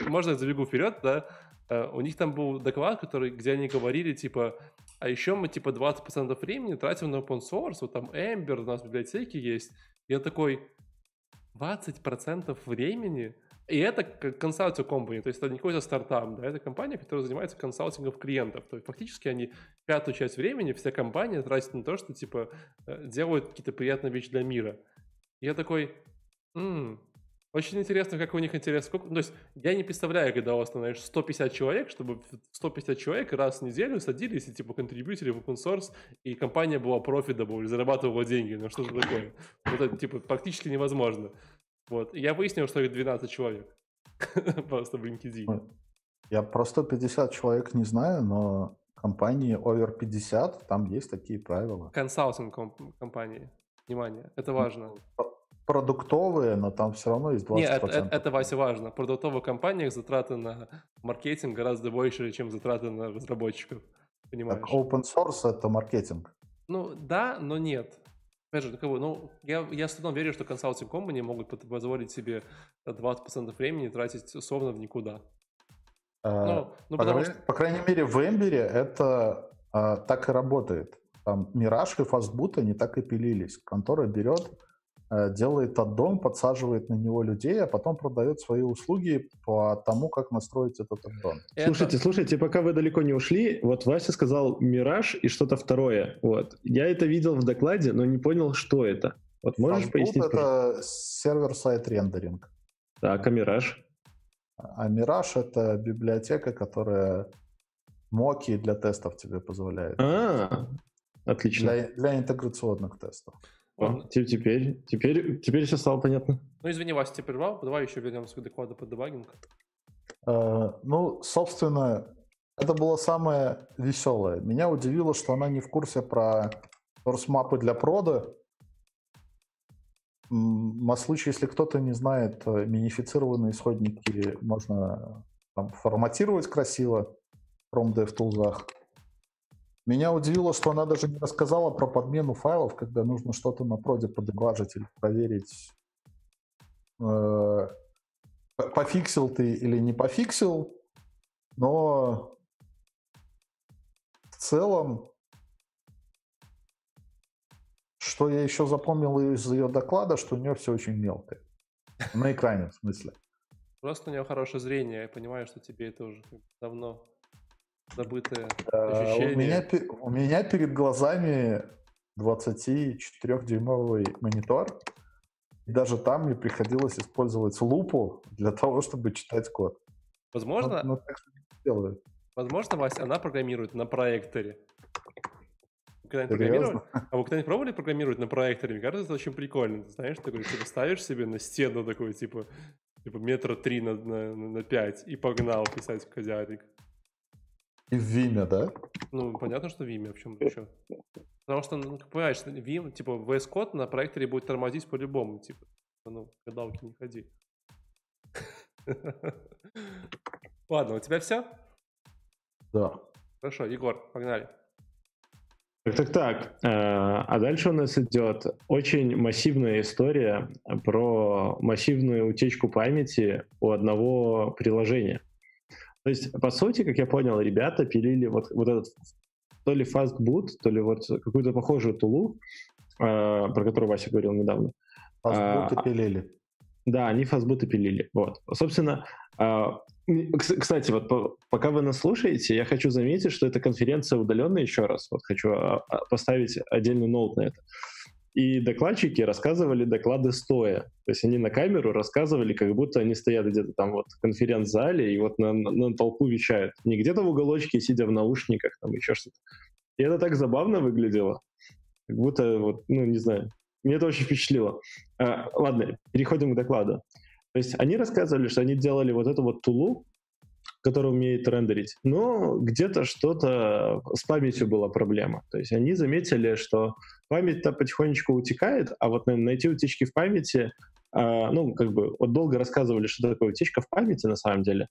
можно я забегу вперед, да? Э, у них там был доклад, который, где они говорили, типа, а еще мы, типа, 20% времени тратим на open source, вот там Ember, у нас в библиотеке есть. Я такой, 20% времени? И это консалтинг компания, то есть это не какой-то стартап, да, это компания, которая занимается консалтингом клиентов. То есть фактически они пятую часть времени, вся компания тратит на то, что, типа, э, делают какие-то приятные вещи для мира. Я такой, м-м, очень интересно, как у них интерес. Сколько... То есть я не представляю, когда у вас, знаешь, 150 человек, чтобы 150 человек раз в неделю садились и типа контрибьютили в open source, и компания была profitable, зарабатывала деньги. Ну что же такое? Это типа практически невозможно. Вот. И я выяснил, что их 12 человек. Просто в LinkedIn. Я про 150 человек не знаю, но компании over 50, там есть такие правила. Консалтинг компании. Внимание, это важно продуктовые, но там все равно есть 20%. Нет, это, это, Вася, важно. В продуктовых компаниях затраты на маркетинг гораздо больше, чем затраты на разработчиков. Понимаешь? Так open source — это маркетинг. Ну, да, но нет. Опять же, такого, ну, я, я с трудом верю, что консалтинг компании могут позволить себе 20% времени тратить условно в никуда. А, ну, ну, по, крайней, что... по крайней мере, в Эмбере это а, так и работает. Там Мираж и Фастбут, они так и пилились. Контора берет делает аддон, подсаживает на него людей, а потом продает свои услуги по тому, как настроить этот аддон. Слушайте, слушайте, пока вы далеко не ушли, вот Вася сказал «Мираж» и что-то второе. Вот. Я это видел в докладе, но не понял, что это. Вот можешь Fastboot пояснить? это сервер-сайт рендеринг. Так, а «Мираж»? А «Мираж» — это библиотека, которая моки для тестов тебе позволяет. А, Отлично. Для, для интеграционных тестов. О, те- теперь, теперь, теперь все стало понятно. Ну, извини, Вася, тебя прервал. Давай еще вернемся к докладу по дебагингу. Э, Ну, собственно, это было самое веселое. Меня удивило, что она не в курсе про source-мапы для прода. На случай, если кто-то не знает, э, минифицированные исходники можно там, форматировать красиво в Chrome DevTools. Меня удивило, что она даже не рассказала про подмену файлов, когда нужно что-то на проде подебажить или проверить, э, пофиксил ты или не пофиксил, но в целом, что я еще запомнил из ее доклада, что у нее все очень мелкое. На экране, в смысле. Просто у него хорошее зрение. Я понимаю, что тебе это уже давно забытое Э, У ощущение. меня, у меня перед глазами 24-дюймовый монитор, и даже там мне приходилось использовать лупу для того, чтобы читать код. Возможно, Ну, ну, так что не делаю. возможно, Вася, она программирует на проекторе. Вы когда-нибудь Серьезно? программировали? А вы когда-нибудь пробовали программировать на проекторе? Мне кажется, это очень прикольно. Ты знаешь, такой, типа, ставишь себе на стену такой, типа, типа метра три на, на, на пять и погнал писать кодярик. И в Vime, да? Ну, понятно, что Vime, в чем еще. Потому что, ну, понимаешь, Vim, типа, VS Code на проекторе будет тормозить по-любому, типа, ну, гадалки не ходи. Ладно, у тебя все? Да. Хорошо, Егор, погнали. Так, так, так. Э, А дальше у нас идет очень массивная история про массивную утечку памяти у одного приложения. То есть, по сути, как я понял, ребята пилили вот, вот этот то ли fastboot, то ли вот какую-то похожую тулу, э, про которую Вася говорил недавно. Фастбуты А, пилили. Да, они фастбуты пилили. Вот. Собственно, а, кс- кстати, вот по- пока вы нас слушаете, я хочу заметить, что эта конференция удаленная еще раз. Вот хочу а, а, поставить отдельный ноут на это. И докладчики рассказывали доклады стоя. То есть они на камеру рассказывали, как будто они стоят где-то там вот в конференц-зале и вот на, на- на толпу вещают. Не где-то в уголочке, сидя в наушниках, там еще что-то. И это так забавно выглядело. Как будто, вот, ну, не знаю. Мне это очень впечатлило. А, ладно, переходим к докладу. То есть они рассказывали, что они делали вот эту вот тулу, которая умеет рендерить, но где-то что-то с памятью была проблема. То есть они заметили, что память-то потихонечку утекает, а вот наверное, найти утечки в памяти, а, ну, как бы, вот долго рассказывали, что такое утечка в памяти на самом деле.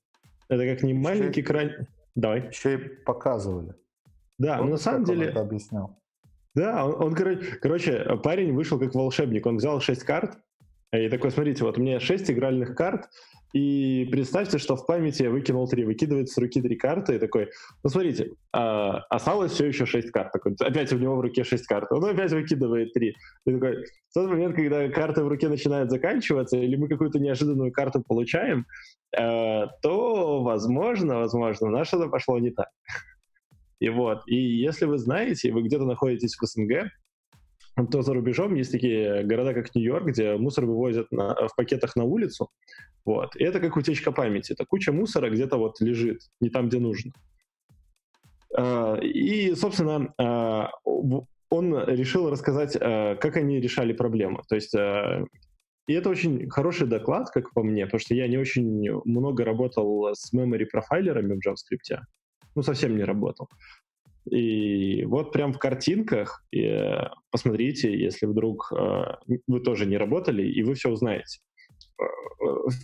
Это как не маленький кран... Давай. Еще и показывали. Да, но на Помнишь, самом деле... это объяснял. Да, он, он, короче, короче, парень вышел как волшебник. Он взял 6 карт и такой, смотрите, вот у меня 6 игральных карт, и представьте, что в памяти я выкинул 3, выкидывает с руки 3 карты, и такой, ну смотрите, а, осталось все еще 6 карт. Такой, опять у него в руке 6 карт, он опять выкидывает 3. И такой, в тот момент, когда карты в руке начинают заканчиваться, или мы какую-то неожиданную карту получаем, э, то, возможно, возможно, нас что-то пошло не так. И вот, и если вы знаете, вы где-то находитесь в СНГ, то за рубежом есть такие города, как Нью-Йорк, где мусор вывозят на, в пакетах на улицу. Вот. И это как утечка памяти. Это куча мусора где-то вот лежит, не там, где нужно. А, И, собственно, а, он решил рассказать, а, как они решали проблему. То есть и это очень хороший доклад, как по мне, потому что я не очень много работал с memory профайлерами в JavaScript. Ну, совсем не работал. И вот прям в картинках э, посмотрите, если вдруг э, вы тоже не работали, и вы все узнаете. Э,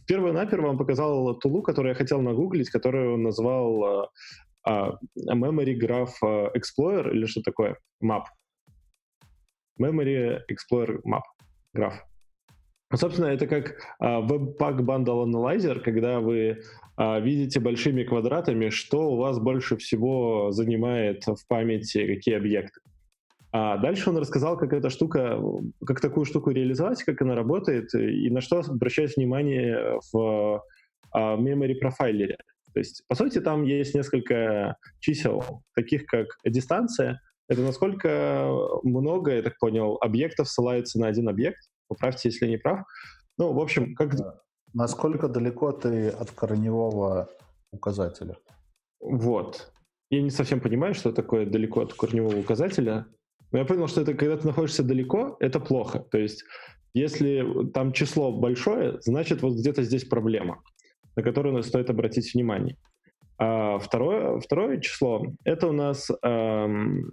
Перво-наперво он показал тулу, которую я хотел нагуглить, которую он назвал э, а, Memory Graph э, Explorer или что такое? Map. Memory Explorer Map. Graph. Ну, Собственно, это как а, Webpack Bundle Analyzer, когда вы а, видите большими квадратами, что у вас больше всего занимает в памяти, какие объекты. А дальше он рассказал, как эта штука, как такую штуку реализовать, как она работает и на что обращать внимание в а, memory профайлере. То есть, по сути, там есть несколько чисел, таких как дистанция. Это насколько много, я так понял, объектов ссылаются на один объект. Поправьте, если не прав. Ну, в общем, как... Насколько далеко ты от корневого указателя? Вот. Я не совсем понимаю, что такое далеко от корневого указателя. Но я понял, что это когда ты находишься далеко, это плохо. То есть если там число большое, значит вот где-то здесь проблема, на которую стоит обратить внимание. А второе, второе число — это у нас эм,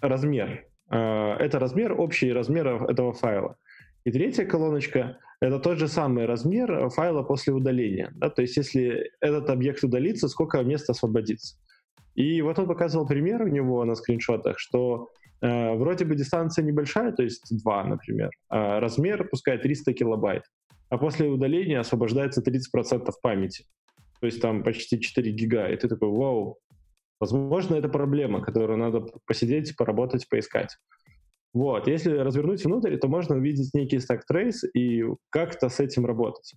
размер. Э, это размер, общий размер этого файла. И третья колоночка — это тот же самый размер файла после удаления. Да? То есть если этот объект удалится, сколько места освободится. И вот он показывал пример у него на скриншотах, что э, вроде бы дистанция небольшая, то есть 2, например, а размер пускай 300 килобайт, а после удаления освобождается 30% памяти. То есть там почти 4 гига. И ты такой, вау, возможно, это проблема, которую надо посидеть, поработать, поискать. Вот, если развернуть внутрь, то можно увидеть некий stack trace и как-то с этим работать.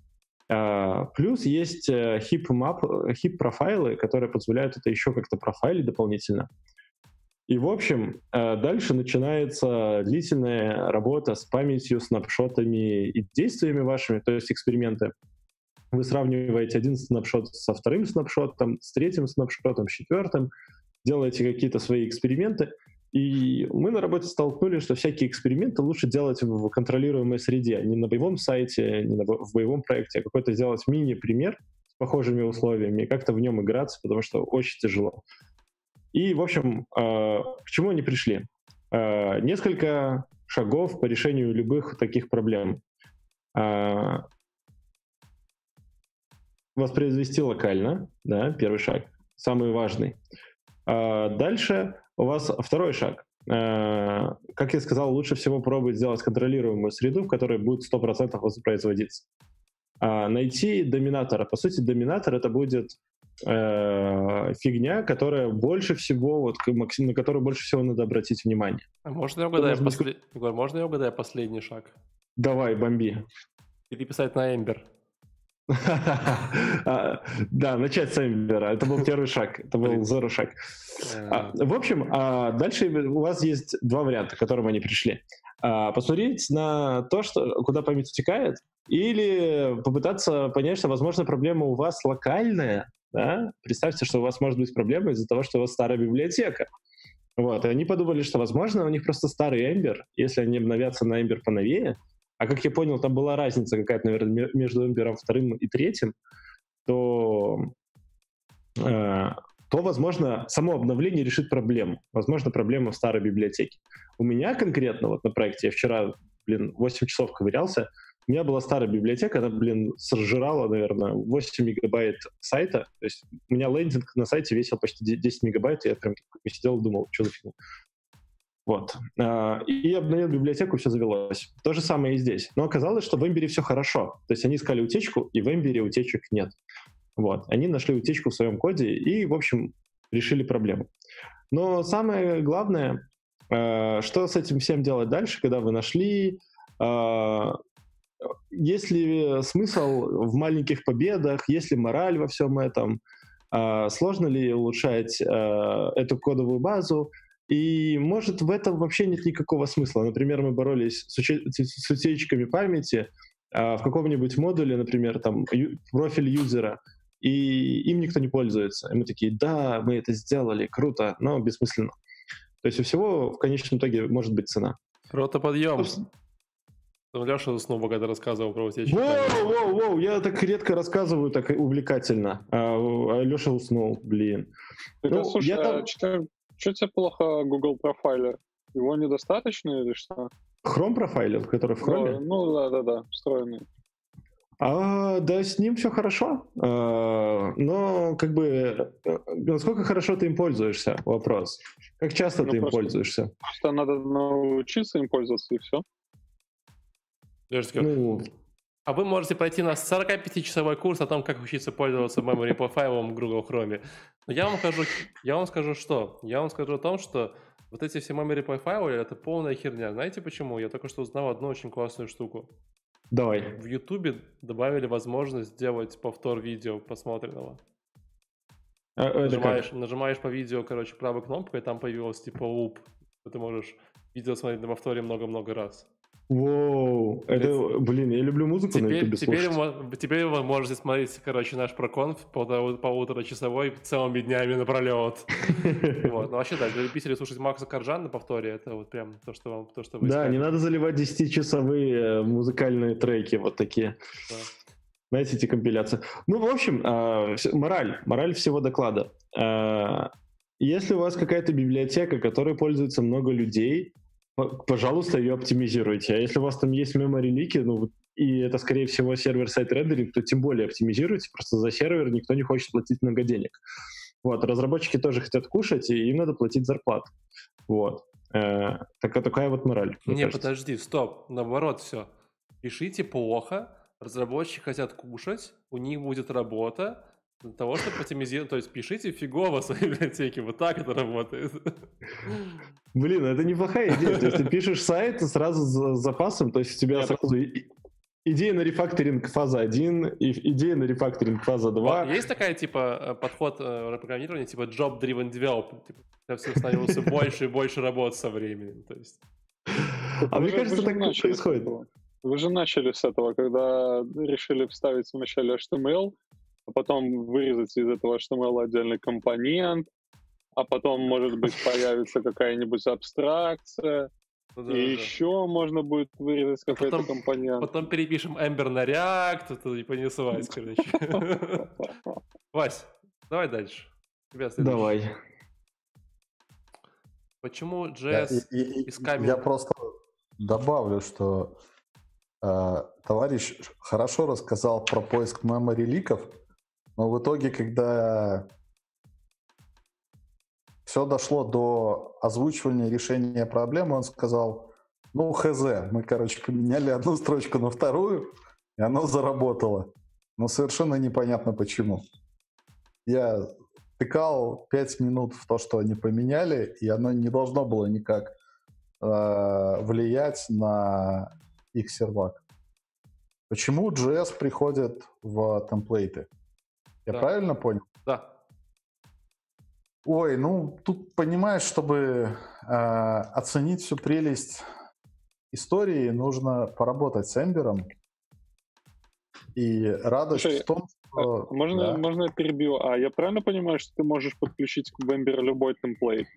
Uh, плюс есть uh, hip map, hip профайлы, которые позволяют это еще как-то профайлить дополнительно. И, в общем, uh, дальше начинается длительная работа с памятью, снапшотами и действиями вашими, то есть эксперименты. Вы сравниваете один снапшот со вторым снапшотом, с третьим снапшотом, с четвертым, делаете какие-то свои эксперименты — и мы на работе столкнулись, что всякие эксперименты лучше делать в контролируемой среде, не на боевом сайте, не на, в боевом проекте, а какой-то сделать мини-пример с похожими условиями и как-то в нем играться, потому что очень тяжело. И, в общем, э, к чему они пришли? Э, несколько шагов по решению любых таких проблем. Воспроизвести локально, да, первый шаг, самый важный. Дальше у вас второй шаг. Э, как я сказал, лучше всего пробовать сделать контролируемую среду, в которой будет 100% воспроизводиться. А найти доминатора. По сути, доминатор это будет э, фигня, которая больше всего, вот, на которую больше всего надо обратить внимание. А можно я угадаю, после... Егор, можно я угадаю последний шаг? Давай, бомби. Переписать на Ember. А, да, начать с Эмбера. Это был первый шаг. Это был zero шаг. А, в общем, а, дальше у вас есть два варианта, к которым они пришли. Посмотреть на то, что, куда память утекает, или попытаться понять, что, возможно, проблема у вас локальная. Да? Представьте, что у вас может быть проблема из-за того, что у вас старая библиотека. Вот, и они подумали, что, возможно, у них просто старый Ember, если они обновятся на Ember поновее, а как я понял, там была разница какая-то, наверное, между Эмбером вторым и третьим, то, э, то, возможно, само обновление решит проблему. Возможно, проблема в старой библиотеке. У меня конкретно вот на проекте, я вчера, блин, 8 часов ковырялся, у меня была старая библиотека, она, блин, сожрала, наверное, 8 мегабайт сайта. То есть у меня лендинг на сайте весил почти 10 мегабайт, и я прям сидел и думал, что за фигня. Вот. А, и обновил библиотеку, все завелось. То же самое и здесь. Но оказалось, что в Эмбере все хорошо. То есть они искали утечку, и в Эмбере утечек нет. Вот. Они нашли утечку в своем коде и, в общем, решили проблему. Но самое главное, а, что с этим всем делать дальше, когда вы нашли, а, есть ли смысл в маленьких победах, есть ли мораль во всем этом, сложно ли улучшать эту кодовую базу, и, может, в этом вообще нет никакого смысла. Например, мы боролись с, утечками памяти а, в каком-нибудь модуле, например, там, ю- профиль юзера, и им никто не пользуется. И мы такие, да, мы это сделали, круто, но бессмысленно. То есть у всего в конечном итоге может быть цена. Круто подъем. Ну, Леша уснул, когда рассказывал про утечки. Воу, воу, воу, я так редко рассказываю, так увлекательно. А, а Леша уснул, блин. Так, ну, слушай, я там... а что тебе плохо Google профайлер? Его недостаточно или что? Chrome профайлер, который в Chrome? Ну, да, да, да, встроенный. А, да, с ним все хорошо, а, но как бы э, насколько хорошо ты им пользуешься? Вопрос. Как часто ну, ты им пользуешься? Просто надо научиться им пользоваться и все. Ну, а вы можете пройти на 45-часовой курс о том, как учиться пользоваться memory профайлом Google Chrome. Но я вам скажу, я вам скажу что? Я вам скажу о том, что вот эти все memory профайлы это полная херня. Знаете почему? Я только что узнал одну очень классную штуку. Давай. В YouTube добавили возможность сделать повтор видео просмотренного. А, нажимаешь, нажимаешь по видео, короче, правой кнопкой, и там появилось типа луп. Ты можешь видео смотреть на повторе много-много раз. Воу, это, блин, я люблю музыку Теперь, ютубе теперь, слушать. теперь вы можете смотреть, короче, наш проконф полтора- полуторачасовой целыми днями напролет. Вот. Но вообще, да, для любителей слушать Макса Коржан на повторе, это вот прям то, что вам, то, что вы Да, не надо заливать 10-часовые э, музыкальные треки вот такие. Знаете, эти компиляции. Ну, в общем, а, мораль. Мораль всего доклада. А, Если у вас какая-то библиотека, которой пользуется много людей, пожалуйста, ее оптимизируйте. А если у вас там есть memory лики, ну, и это, скорее всего, сервер-сайт рендеринг, то тем более оптимизируйте. Просто за сервер никто не хочет платить много денег. Вот, разработчики тоже хотят кушать, и им надо платить зарплату. Вот. Э, такая, такая вот мораль. Не, кажется. подожди, стоп, наоборот все. Пишите плохо, разработчики хотят кушать, у них будет работа, для того, чтобы оптимизировать, то есть пишите фигово в своей библиотеке, вот так это работает. Блин, это неплохая идея. То есть ты пишешь сайт сразу с запасом, то есть у тебя Нет. сразу и- идея на рефакторинг фаза 1, и идея на рефакторинг фаза 2. Есть такая, типа, э, подход э, программирования, типа job-driven development, типа, у тебя всё становится больше и больше работ со временем, то есть. А мне же- кажется, так происходит. Вы же начали с этого, когда решили вставить вначале HTML, а потом вырезать из этого HTML отдельный компонент, а потом, может быть, появится какая-нибудь абстракция, Ну да, и да, да. еще можно будет вырезать какой-то потом- компонент. Потом перепишем Ember на React, это и понеслась, короче. Вась, давай дальше. Тебя. Давай. Почему Я, JS... и- из камня. я просто добавлю, что э, товарищ хорошо рассказал про поиск memory ликов, но в итоге, когда все дошло до озвучивания решения проблемы, он сказал, ну, хз, мы, короче, поменяли одну строчку на вторую, и оно заработало. Но совершенно непонятно почему. Я тыкал 5 минут в то, что они поменяли, и оно не должно было никак э, влиять на их сервак. Почему JS приходит в темплейты? Я Да. правильно понял? Да, Ой, ну тут понимаешь, чтобы э, оценить всю прелесть истории, нужно поработать с Эмбером. И радость Слушай, в том, что... А, Можно, Да. можно я перебью? А я правильно понимаю, что ты можешь подключить к Vember любой темплейт?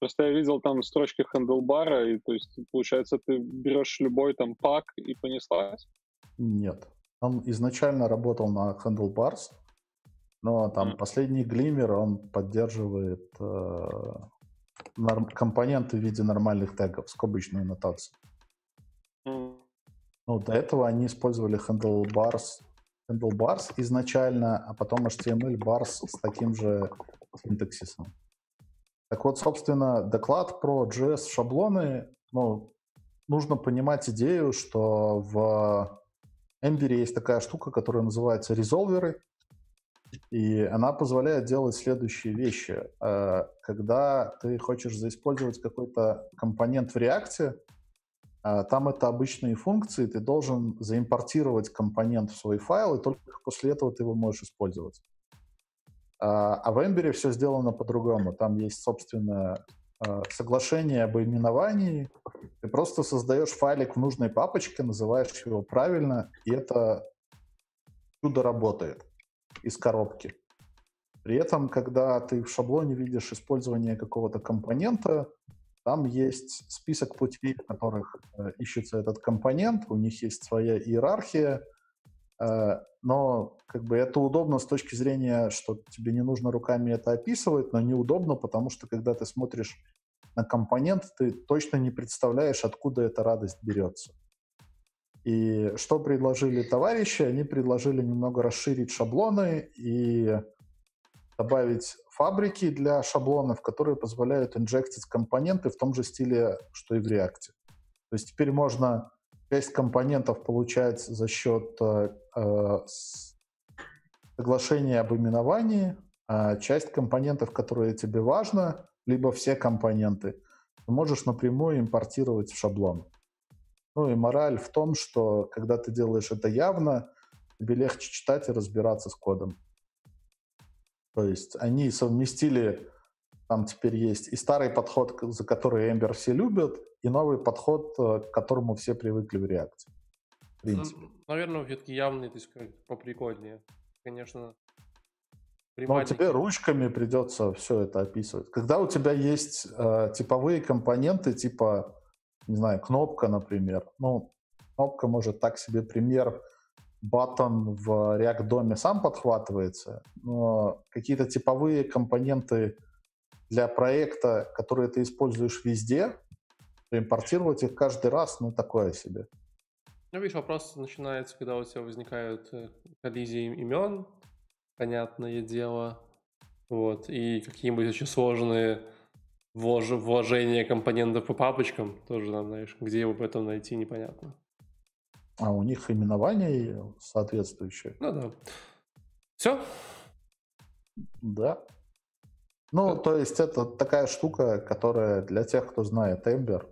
Просто я видел там строчки хендлбара, и то есть, получается, ты берешь любой там пак и понеслась? Нет. Он изначально работал на Handlebars, но там Мгм. последний глиммер, он поддерживает э, норм- компоненты в виде нормальных тегов, скобочную нотацию. М. Ну, до этого они использовали Handlebars, Handlebars изначально, а потом HTML bars с таким же синтаксисом. Так вот, собственно, доклад про JS шаблоны, ну, нужно понимать идею, что в Ember есть такая штука, которая называется резолверы, и она позволяет делать следующие вещи. Э, Когда ты хочешь заиспользовать какой-то компонент в React, а, Там это обычные функции, ты должен заимпортировать компонент в свой файл, и только после этого ты его можешь использовать. А а в Ember все сделано по-другому. Там есть, собственно, а, соглашение об именовании. Ты просто создаешь файлик в нужной папочке, называешь его правильно, и это чудо работает из коробки. При этом, когда ты в шаблоне видишь использование какого-то компонента, там есть список путей, в которых э, ищется этот компонент, у них есть своя иерархия, э, но как бы это удобно с точки зрения, что тебе не нужно руками это описывать, но неудобно, потому что когда ты смотришь на компонент, ты точно не представляешь, откуда эта радость берется. И что предложили товарищи? Они предложили немного расширить шаблоны и добавить фабрики для шаблонов, которые позволяют инжектить компоненты в том же стиле, что и в React. То есть теперь можно часть компонентов получать за счет э, э, соглашения об именовании, а часть компонентов, которые тебе важно, либо все компоненты, ты можешь напрямую импортировать в шаблон. Ну и мораль в том, что когда ты делаешь это явно, тебе легче читать и разбираться с кодом. То есть они совместили Там теперь есть и старый подход, за который Ember все любят, и новый подход, э, к которому все привыкли в реакции. В принципе. Ну, наверное, все-таки явный, то есть поприкольнее. Конечно, но тебе ручками придется все это описывать. Когда у тебя есть э, типовые компоненты, типа, не знаю, кнопка, например. Ну, кнопка может так себе пример. Button в React доме сам подхватывается, но какие-то типовые компоненты для проекта, которые ты используешь везде, импортировать их каждый раз, ну, такое себе. Ну, видишь, вопрос начинается, когда у тебя возникают э, коллизии имен, понятное дело. Вот. И какие-нибудь очень сложные влож... вложения компонентов по папочкам тоже там, знаешь, где его потом найти, непонятно. А у них именование соответствующее. Ну да. Все? Да. Ну, то есть это такая штука, которая для тех, кто знает Ember,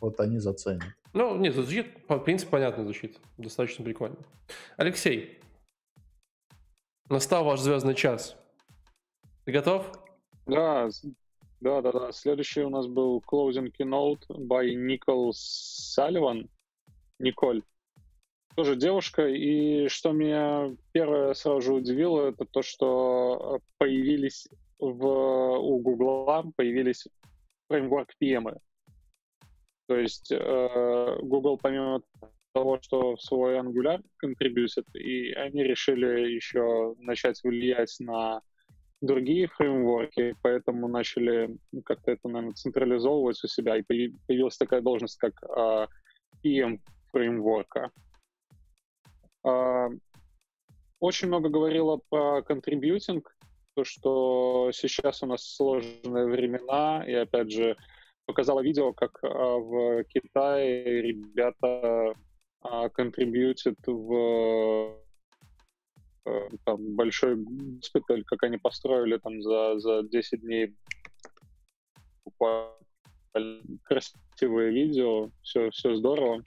вот они заценят. Ну, нет, звучит, в принципе, понятно звучит. Достаточно прикольно. Алексей, Настал ваш звездный час. Ты готов? Да, да, да, да. Следующий у нас был Closing Keynote by Никол Салливан. Николь. Тоже девушка. И что меня первое сразу же удивило, это то, что появились в, у Гугла появились фреймворк PM. То есть э, Google, помимо того, что в свой Angular контрибьютит, и они решили еще начать влиять на другие фреймворки, поэтому начали как-то это, наверное, централизовывать у себя, и появилась такая должность, как uh, PM фреймворка. Uh, очень много говорила про контрибьютинг, то, что сейчас у нас сложные времена, и опять же показала видео, как uh, в Китае ребята контрибьютит в э, там, большой госпиталь, как они построили там за, за 10 дней красивое видео, все, все здорово.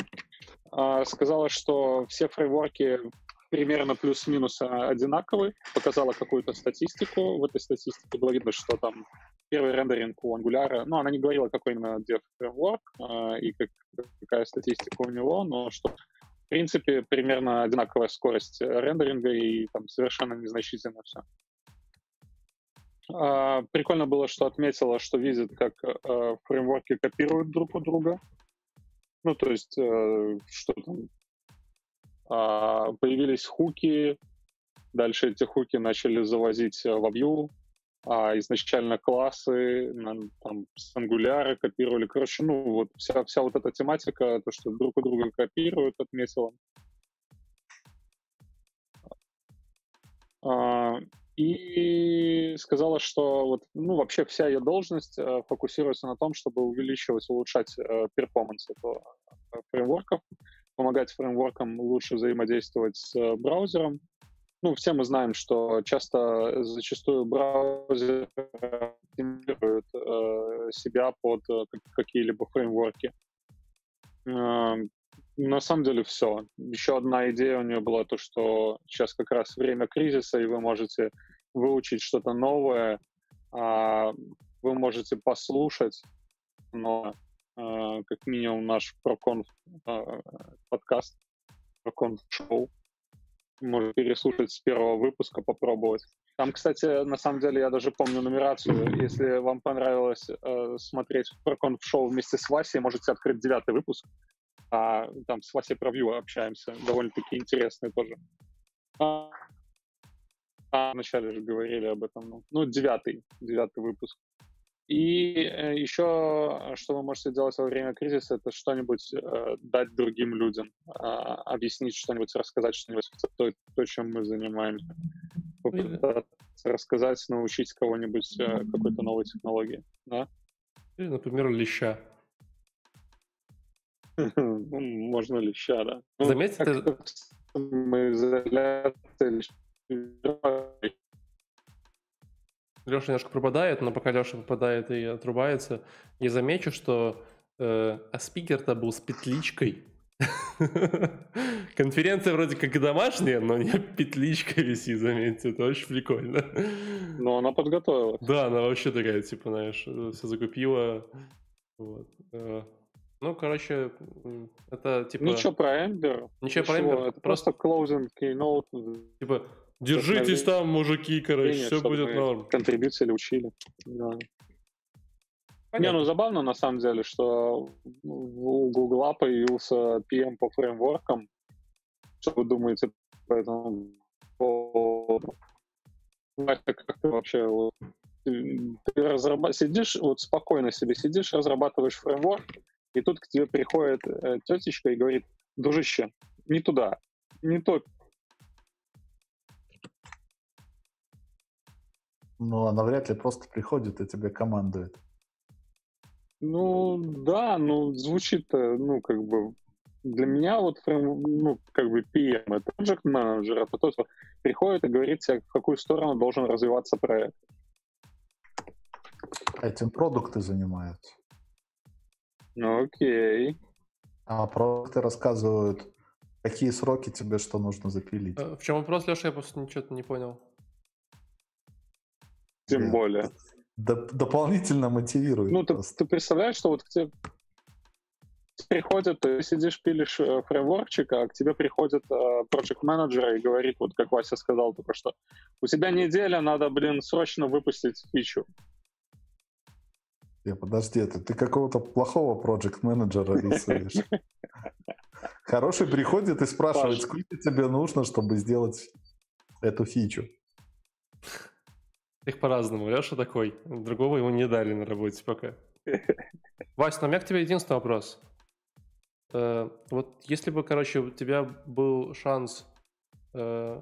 А, сказала, что все фреймворки примерно плюс-минус одинаковые, показала какую-то статистику. В этой статистике было видно, что там первый рендеринг у Angular, ну, она не говорила, какой именно dev framework э, и как, какая статистика у него, но что, в принципе, примерно одинаковая скорость рендеринга и там совершенно незначительно все. Э, прикольно было, что отметила, что видит, как э, фреймворки копируют друг у друга. Ну, то есть, э, что там, э, появились хуки, дальше эти хуки начали завозить во Vue, а изначально классы там, с Angular копировали. Короче, ну, вот вся, вся вот эта тематика, то, что друг у друга копируют, отметила. А, и сказала, что вот, ну, вообще вся ее должность э, фокусируется на том, чтобы увеличивать, улучшать э, перформанс этого фреймворков, помогать фреймворкам лучше взаимодействовать с браузером, ну, все мы знаем, что часто, зачастую браузер оптимизирует э, себя под э, какие-либо фреймворки. Э, на самом деле все. Еще одна идея у нее была то, что сейчас как раз время кризиса, и вы можете выучить что-то новое, э, вы можете послушать, но э, как минимум наш проконф э, подкаст, проконф шоу, может переслушать с первого выпуска, попробовать. Там, кстати, на самом деле я даже помню нумерацию. Если вам понравилось э, смотреть Проконф шоу вместе с Васей, можете открыть девятый выпуск. А, там с Васей про Vue общаемся. Довольно-таки интересный тоже. А, а, вначале же говорили об этом. Ну, ну девятый, девятый выпуск. И э, еще, что вы можете делать во время кризиса, это что-нибудь э, дать другим людям, э, объяснить что-нибудь, рассказать что-нибудь, то, то, чем мы занимаемся. Попытаться рассказать, научить кого-нибудь э, какой-то новой технологии. Да? Или, например, леща. Ну, можно леща, да. Ну, Заметьте, мы изоляции Леша немножко пропадает, но пока Леша попадает и отрубается, я замечу, что э, а спикер-то был с петличкой. Конференция вроде как домашняя, но не петличка висит, заметьте, это очень прикольно. Но она подготовила. Да, она вообще такая, типа, знаешь, все закупила. Вот. Э, ну, короче, это типа... Ничего про Ember. Ничего про Ember. Это просто closing keynote. Типа, держитесь там, мужики, короче, все будет норм. Контрибьюции учили. Да. Не, ну забавно на самом деле, что у Гугла появился PM по фреймворкам. Что вы думаете по этому поводу? Как ты вообще вот, ты разраб... сидишь, вот спокойно себе сидишь, разрабатываешь фреймворк, и тут к тебе приходит э, тетечка и говорит, дружище, не туда, не то. Ну, она вряд ли просто приходит и тебе командует. Ну, да, ну, звучит, ну, как бы, для меня вот прям, ну, как бы PM, это project менеджер, это тот, кто приходит и говорит тебе, в какую сторону должен развиваться проект. Этим продукты занимаются. Ну, окей. А продукты рассказывают, какие сроки тебе что нужно запилить. Э, в чем вопрос, Леша? Я просто ничего не понял. Тем Нет. более доп- дополнительно мотивирует. Ну, ты, ты представляешь, что вот к тебе приходит, ты сидишь, пилишь э, фреймворкчик, а к тебе приходит э, project менеджер и говорит, вот как Вася сказал только что, у тебя неделя, надо, блин, срочно выпустить фичу. Я подожди, это ты какого-то плохого project менеджера рисуешь. Хороший приходит и спрашивает, сколько тебе нужно, чтобы сделать эту фичу. Их по-разному. Леша такой. Другого ему не дали на работе пока. Вася, ну у меня к тебе единственный вопрос. Э, вот если бы, короче, у тебя был шанс э,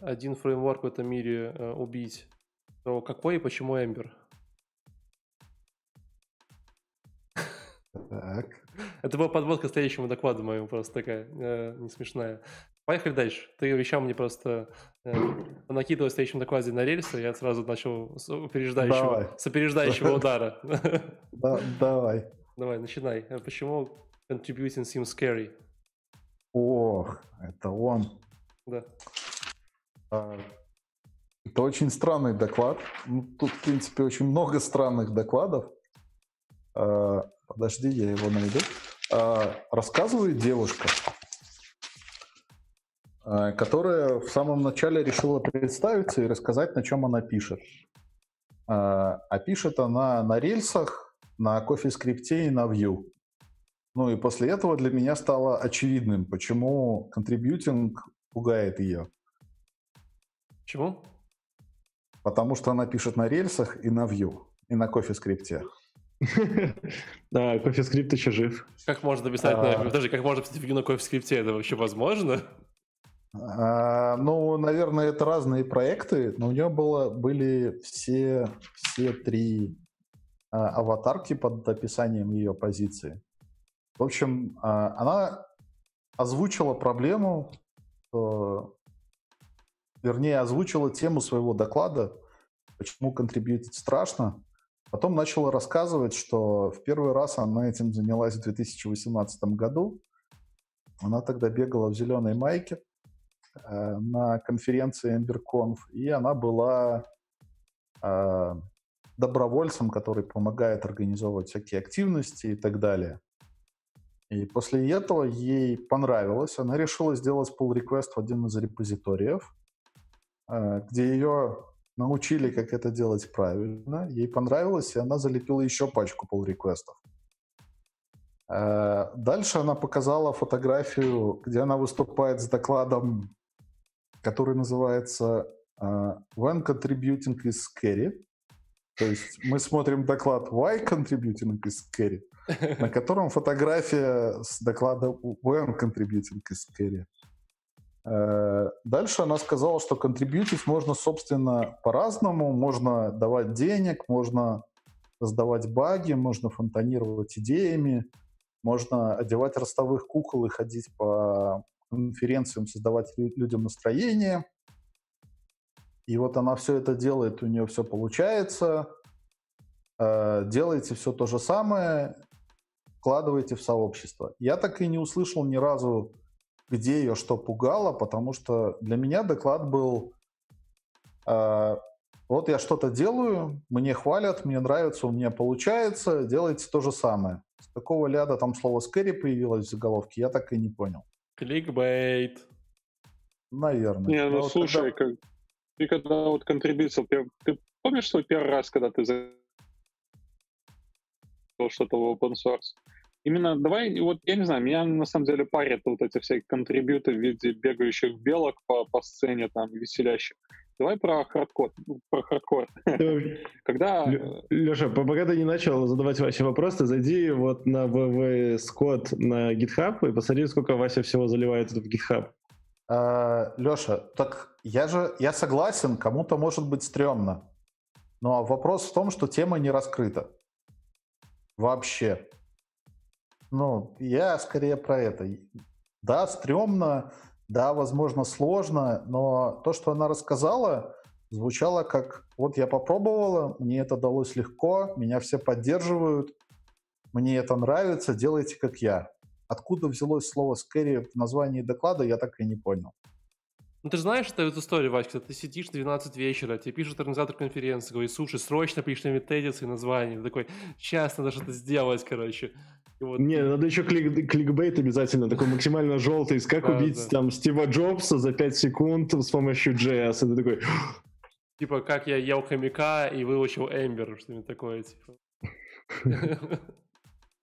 один фреймворк в этом мире э, убить, то какой и почему Ember? Так. Это была подводка к следующему докладу моему, просто такая, э, не смешная. Поехали дальше. Ты вещам мне просто э, накидывал в следующем докладе на рельсы, я сразу начал с опереждающего, давай. с опереждающего удара. Да, давай. Давай, начинай. Э, почему contributing seems scary? Ох, это он. Да. А, это очень странный доклад. Ну, тут, в принципе, очень много странных докладов. А, подожди, я его найду. А, рассказывает девушка, которая в самом начале решила представиться и рассказать, на чем она пишет. Э, а пишет она на рельсах, на CoffeeScript и на Vue. Ну и после этого для меня стало очевидным, почему контрибьютинг пугает ее. Почему? Потому что она пишет на рельсах и на Vue, и на CoffeeScript. Да, CoffeeScript еще жив. Как можно написать на... Подожди, как можно писать на CoffeeScript? Это вообще возможно? А, ну, наверное, это разные проекты, но у нее было, были все, все три а, аватарки под описанием ее позиции. В общем, а, она озвучила проблему, э, вернее, озвучила тему своего доклада, почему контрибьютить страшно. Потом начала рассказывать, что в первый раз она этим занялась в 2018 году. Она тогда бегала в зеленой майке, на конференции EmberConf, и она была э, добровольцем, который помогает организовывать всякие активности и так далее. И после этого ей понравилось, она решила сделать pull request в один из репозиториев, э, где ее научили, как это делать правильно. Ей понравилось, и она залепила еще пачку pull реквестов Дальше она показала фотографию, где она выступает с докладом который называется uh, When Contributing is Scary. То есть мы смотрим доклад Why Contributing is Scary, на котором фотография с доклада When Contributing is Scary. Uh, дальше она сказала, что контрибьютить можно, собственно, по-разному. Можно давать денег, можно создавать баги, можно фонтанировать идеями, можно одевать ростовых кукол и ходить по конференциям, создавать людям настроение. И вот она все это делает, у нее все получается. Э, делаете все то же самое. вкладываете в сообщество. Я так и не услышал ни разу, где ее что пугало, потому что для меня доклад был э, вот я что-то делаю, мне хвалят, мне нравится, у меня получается, делайте то же самое. С какого ляда там слово «скэри» появилось в заголовке, я так и не понял. Кликбейт. Наверное. Не, ну вот слушай, когда- как, ты когда вот контрибьютил, ты, помнишь свой первый раз, когда ты за- делал что-то в open source? Именно давай, вот я не знаю, меня на самом деле парят вот эти все контрибьюты в виде бегающих белок по, по сцене, там, веселящих. Давай про хардкор. ну, Про хардкор. Когда... Леша, пока ты не начал задавать Васе вопрос, ты зайди вот на VS Code на GitHub и посмотри, сколько Вася всего заливает в GitHub. А, Леша, так я же, я согласен, кому-то может быть стрёмно. Но вопрос в том, что тема не раскрыта. Вообще. Ну, я скорее про это. Да, стрёмно, да, возможно, сложно, но то, что она рассказала, звучало как вот я попробовала, мне это далось легко, меня все поддерживают, мне это нравится, делайте как я. Откуда взялось слово «скэри» в названии доклада, я так и не понял. Ну ты же знаешь что эту историю, Васька, ты сидишь в 12 вечера, тебе пишет организатор конференции, говорит, слушай, срочно пришли мне тезисы и название. Ты такой, сейчас надо что-то сделать, короче. Вот Не, надо еще клик, кликбейт обязательно, такой максимально желтый, как Да, убить да. там Стива Джобса за 5 секунд с помощью JS. И ты такой, Типа, как я ел хомяка и выучил Эмбер, что-нибудь такое, типа.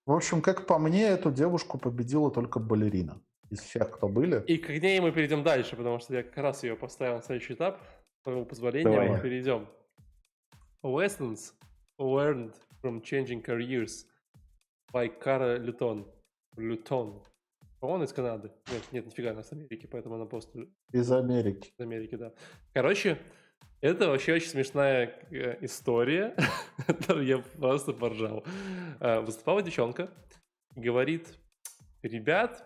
В общем, как по мне, эту девушку победила только балерина. Из всех, кто были. И к ней мы перейдем дальше, потому что я как раз ее поставил на следующий этап. С твоего позволения Давай. мы перейдем. Lessons learned from changing careers by Кара Лютон. Лютон. По-моему, из Канады. Нет, нет, нифига, она с Америки, поэтому она просто Из Америки. из Америки, да. Короче, это вообще очень смешная э, история, которую я просто поржал. Э, Выступала девчонка, говорит, ребят,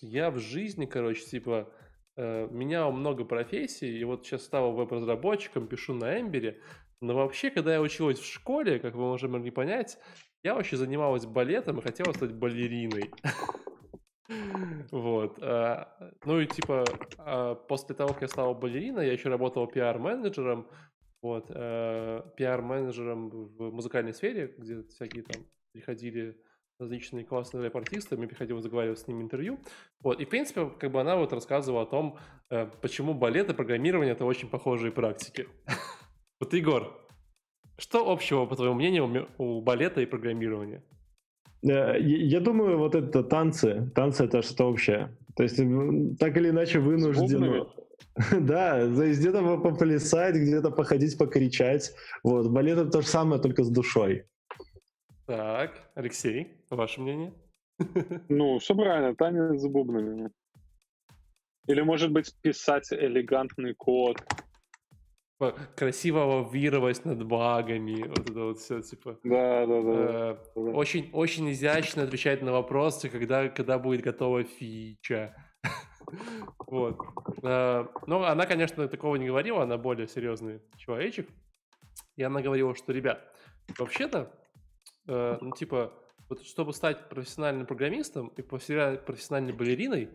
я в жизни, короче, типа, э, менял много профессий, и вот сейчас стал веб-разработчиком, пишу на Эмбере, но вообще, когда я училась в школе, как вы уже могли понять, я вообще занималась балетом и хотела стать балериной. Вот. а, Ну и типа а, после того, как я стал балериной, я еще работал пиар-менеджером, вот, э, пиар-менеджером в музыкальной сфере, где всякие там приходили различные классные рэп-артисты, мне приходилось заговаривать с ними интервью. Вот, и, в принципе, как бы она вот рассказывала о том, э, почему балет и программирование — это очень похожие практики. Вот, Егор, что общего, по твоему мнению, у балета и программирования? Э, Я думаю, вот это танцы, танцы это что-то общее. То есть так или иначе вынуждены. Да, то есть где-то по- поплясать, где-то походить, покричать. Вот, балет это то же самое, только с душой. Так, Алексей, ваше мнение? Ну, все правильно, танец с бубнами. Или, может быть, писать элегантный код. Типа, Красиво лавировать над багами, вот это вот все, типа... Да, да, да. э, да. Очень, очень изящно отвечать на вопросы, когда, когда будет готова фича. Вот. Э, Ну, она, конечно, такого не говорила, она более серьезный человечек. И она говорила, что, ребят, вообще-то, э, ну, типа, вот чтобы стать профессиональным программистом и профессиональ- профессиональной балериной,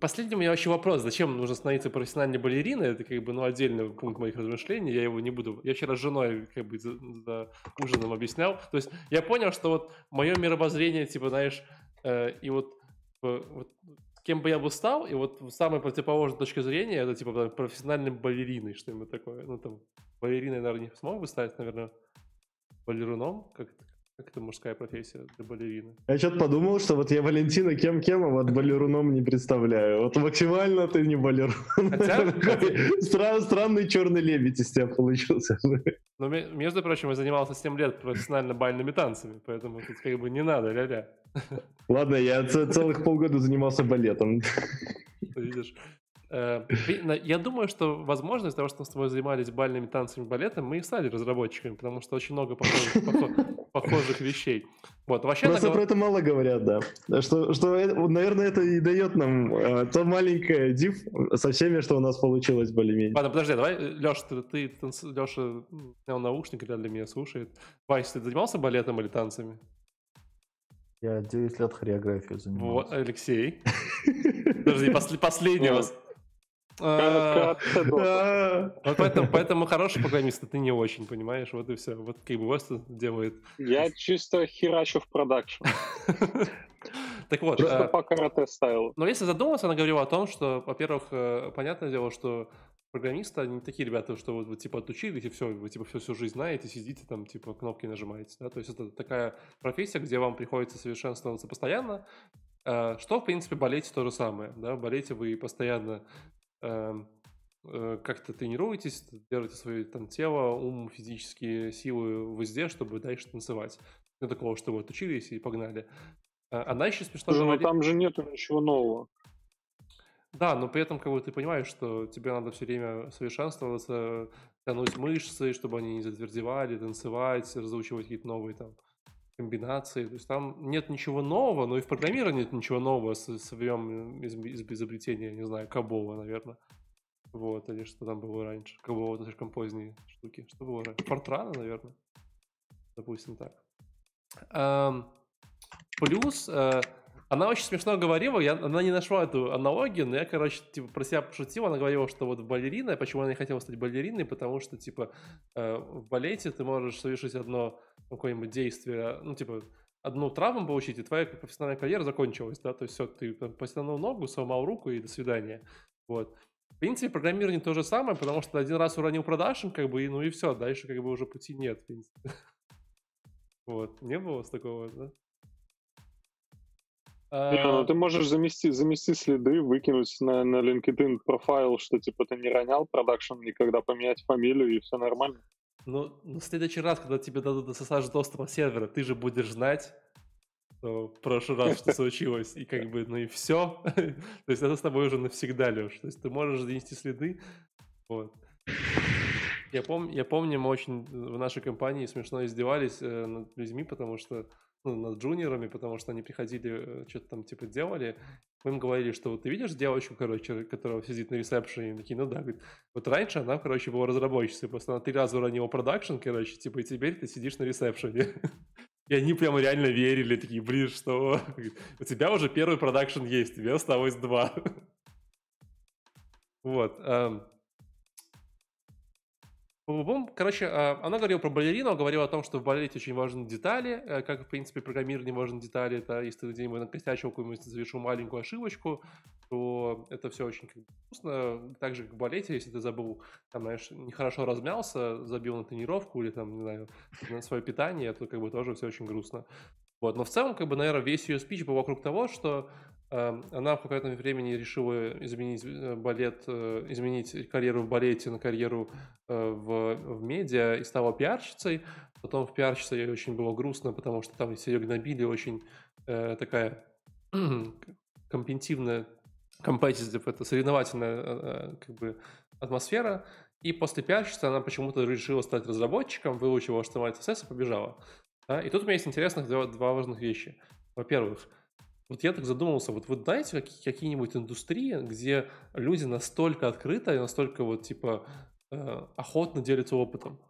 Последний у меня вообще вопрос, зачем нужно становиться профессиональной балериной, это как бы, ну, отдельный пункт моих размышлений, я его не буду, я вчера с женой как бы за, за ужином объяснял, то есть я понял, что вот мое мировоззрение, типа, знаешь, э, и вот, э, вот кем бы я бы стал, и вот самая противоположная точка зрения, это, типа, там, профессиональным балериной, что-нибудь такое, ну, там, балериной, наверное, не смог бы стать, наверное, балеруном, как это, как это мужская профессия для балерины. Я что-то подумал, что вот я Валентина кем-кем, а вот балеруном не представляю. Вот максимально ты не балерун. Хотя- Странный черный лебедь из тебя получился. Но, ме- между прочим, я занимался 7 лет профессионально бальными танцами, поэтому тут как бы не надо, ля-ля. Ладно, я целых полгода занимался балетом. Видишь. Э, Я думаю, что, возможно, из-за того, что мы с тобой занимались бальными танцами и балетом, мы и стали разработчиками, потому что очень много похожих, похо- похожих вещей. Вот, вообще, Просто так- про это мало говорят, да. Что, что это- вот, наверное, это и дает нам э, то маленькое див со всеми, что у нас получилось более-менее. Ладно, подожди, давай, Леша, ты, ты танц- Леша снял наушник, для меня слушает. Вась, ты занимался балетом или танцами? Я 9 лет хореографией Вот, занимался. Алексей. Подожди, после- дота. Вот поэтому, поэтому хороший программист, а ты не очень, понимаешь? Вот и все. Вот как бы Вест делает. Я чисто херачу в продакшн. Так вот, Чисто а, по карате стайлу. но если задуматься, она говорила о том, что, во-первых, э, понятное дело, что программисты, они не такие ребята, что вот вы типа отучились и все, вы типа всю, всю жизнь знаете, сидите там, типа кнопки нажимаете, да, то есть это такая профессия, где вам приходится совершенствоваться постоянно, э, что, в принципе, болеть то же самое, да, болеете вы постоянно как-то тренируетесь, держите свое там тело, ум, физические силы везде, чтобы дальше танцевать. Не такого, что вы отучились и погнали. А, Она еще смешно Слушай, ну говорит... там же нету ничего нового. Да, но при этом как бы ты понимаешь, что тебе надо все время совершенствоваться, тянуть мышцы, чтобы они не затвердевали, танцевать, разучивать какие-то новые там комбинации. То есть там нет ничего нового, но и в программировании нет ничего нового с, со времен из- из- изобретения, не знаю, Кабола, наверное. Вот, или что там было раньше. Кабола это слишком поздние штуки. Что было раньше? Фортрана, наверное. Допустим так. Ам, Плюс, э, она очень смешно говорила, я, она не нашла эту аналогию, но я, короче, типа, про себя пошутил, она говорила, что вот балерина, почему она не хотела стать балериной, потому что, типа, э, в балете ты можешь совершить одно какое-нибудь действие, ну, типа, одну травму получить, и твоя профессиональная карьера закончилась, да, то есть все, ты там, ногу, сломал руку и до свидания, вот. В принципе, программирование то же самое, потому что один раз уронил продакшн, как бы, и, ну и все, дальше как бы уже пути нет, в принципе. Вот, не было с такого, да? Не, ну А, ты можешь замести, замести следы, выкинуть на, на LinkedIn профайл, что типа ты не ронял продакшн никогда, поменять фамилию и все нормально. Ну, ну, в следующий раз, когда тебе дадут SSH доступ от сервера, ты же будешь знать, что в прошлый раз что случилось, и как бы, ну и все. То есть это с тобой уже навсегда, Леш. То есть ты можешь занести следы. Вот. Я, пом- я помню, мы очень в нашей компании смешно издевались э, над людьми, потому что, ну, над джуниорами, потому что они приходили, э, что-то там типа делали. Мы им говорили, что вот ты видишь девочку, короче, которая сидит на ресепшене, и такие, ну да, говорит, вот раньше она, короче, была разработчицей, просто она три раза уронила продакшн, короче, типа, и теперь ты сидишь на ресепшене. И они прямо реально верили, такие, блин, что у тебя уже первый продакшн есть, тебе осталось два. Вот. Бум-бум. Короче, а, она говорила про балерину, говорила о том, что в балете очень важны детали, э, как, в принципе, программирование важны детали. Это если ты где-нибудь накосячил какую-нибудь, совершил маленькую ошибочку, то это все очень вкусно. Так же, как в балете, если ты забыл, там, знаешь, нехорошо размялся, забил на тренировку или, там, не знаю, на свое питание, то как бы тоже все очень грустно. Вот, но в целом, как бы, наверное, весь ее спич был вокруг того, что она в какое-то времени решила изменить э, балет, э, изменить карьеру в балете на карьеру э, в, в медиа и стала пиарщицей. Потом в пиарщице ей очень было грустно, потому что там все ее гнобили, очень э, такая компетентивная, competitive, это соревновательная э, как бы атмосфера. И после пиарщицы она почему-то решила стать разработчиком, выучила HTML, CSS и побежала. Да? И тут у меня есть интересных два, два важных вещи. Во-первых, вот я так задумался, вот вы знаете какие- какие-нибудь индустрии, где люди настолько открыто и настолько вот типа э, охотно делятся опытом?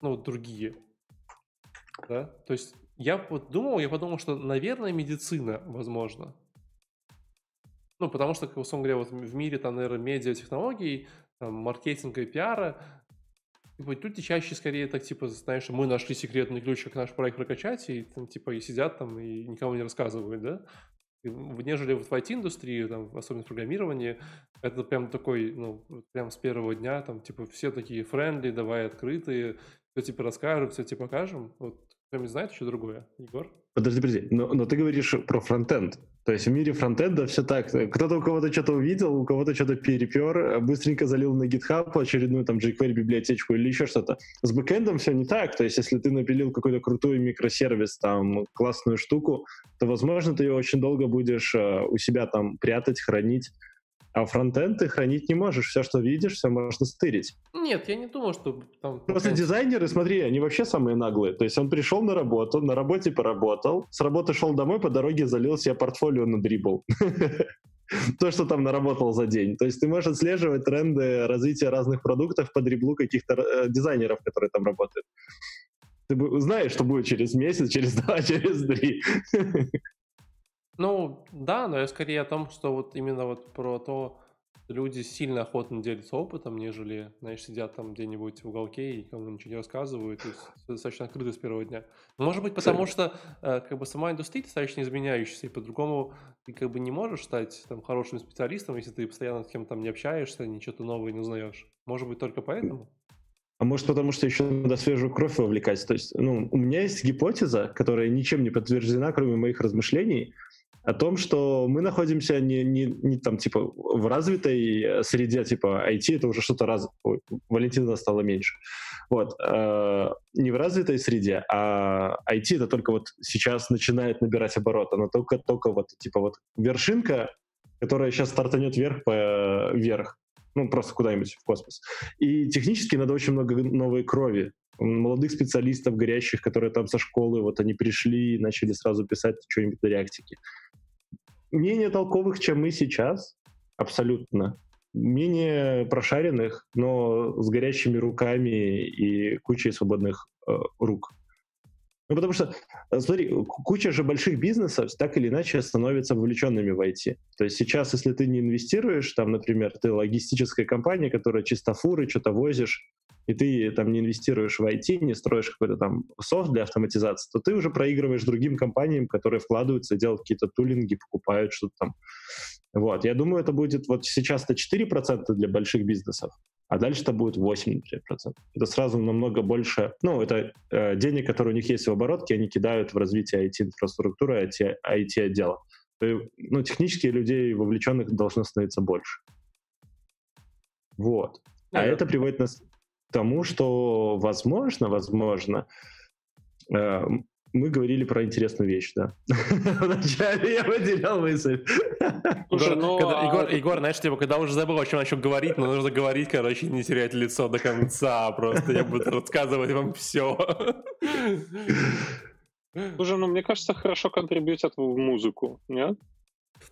Ну, вот другие. Да? То есть я вот думал, я подумал, что, наверное, медицина, возможно. Ну, потому что, условно говоря, вот в мире, там, наверное, медиатехнологий, там, маркетинга и пиара, типа, люди чаще скорее так, типа, знаешь, мы нашли секретный ключ, как наш проект прокачать, и там, типа, и сидят там, и никому не рассказывают, да? Нежели вот в IT-индустрии, там, особенно в программировании, это прям такой, ну, прям с первого дня, там, типа, все такие friendly, давай открытые, все, типа, расскажем, все, тебе покажем. Вот, кто-нибудь знает еще другое? Егор? Подожди, подожди, но, но ты говоришь про фронтенд. То есть в мире фронтенда все так. Кто-то у кого-то что-то увидел, у кого-то что-то перепер, быстренько залил на GitHub очередную там jQuery библиотечку или еще что-то. С бэкэндом все не так. То есть если ты напилил какой-то крутой микросервис, там, классную штуку, то, возможно, ты ее очень долго будешь э, у себя там прятать, хранить. А фронтенд ты хранить не можешь. Все, что видишь, все можно стырить. Нет, я не думаю, что там... Просто дизайнеры, смотри, они вообще самые наглые. То есть он пришел на работу, на работе поработал, с работы шел домой, по дороге залил себе портфолио на дрибл. То, что там наработал за день. То есть ты можешь отслеживать тренды развития разных продуктов по дриблу каких-то э, дизайнеров, которые там работают. Ты знаешь, что будет через месяц, через два, через три. Ну, да, но я скорее о том, что вот именно вот про то, люди сильно охотно делятся опытом, нежели, знаешь, сидят там где-нибудь в уголке и кому ничего не рассказывают, то есть достаточно открыты с первого дня. Может быть, потому что э, как бы сама индустрия достаточно изменяющаяся, и по-другому ты как бы не можешь стать там хорошим специалистом, если ты постоянно с кем-то не общаешься, ничего нового не узнаешь. Может быть, только поэтому? А может, потому что еще надо свежую кровь вовлекать. То есть, ну, у меня есть гипотеза, которая ничем не подтверждена, кроме моих размышлений, о том, что мы находимся не, не, не там, типа, в развитой э, среде, типа, IT это уже что-то раз... Ой, Валентина стало меньше. Вот. Э, не в развитой среде, а IT это только вот сейчас начинает набирать оборот. Она только, только вот, типа, вот вершинка, которая сейчас стартанет вверх по вверх. Ну, просто куда-нибудь в космос. И технически надо очень много новой крови молодых специалистов горящих, которые там со школы, вот они пришли и начали сразу писать что-нибудь на реактике менее толковых, чем мы сейчас, абсолютно. Менее прошаренных, но с горящими руками и кучей свободных э, рук. Ну, потому что, э, смотри, куча же больших бизнесов так или иначе становятся вовлеченными в IT. То есть сейчас, если ты не инвестируешь, там, например, ты логистическая компания, которая чисто фуры, что-то возишь, и ты там не инвестируешь в IT, не строишь какой-то там софт для автоматизации, то ты уже проигрываешь другим компаниям, которые вкладываются, делают какие-то тулинги, покупают что-то там. Вот, я думаю, это будет вот сейчас это 4% для больших бизнесов, а дальше это будет 8%. Это сразу намного больше, ну, это э, денег, которые у них есть в оборотке, они кидают в развитие IT-инфраструктуры, IT-отдела. Ну, технически людей вовлеченных должно становиться больше. Вот. А это приводит нас тому, что возможно, возможно, э, мы говорили про интересную вещь, да. Вначале я потерял мысль. Егор, ну, когда, а... Егор, Егор, знаешь, типа, когда уже забыл, о чем начал говорить, но нужно говорить, короче, не терять лицо до конца. Просто я буду рассказывать вам все. Слушай, ну мне кажется, хорошо контрибьютят в музыку, нет?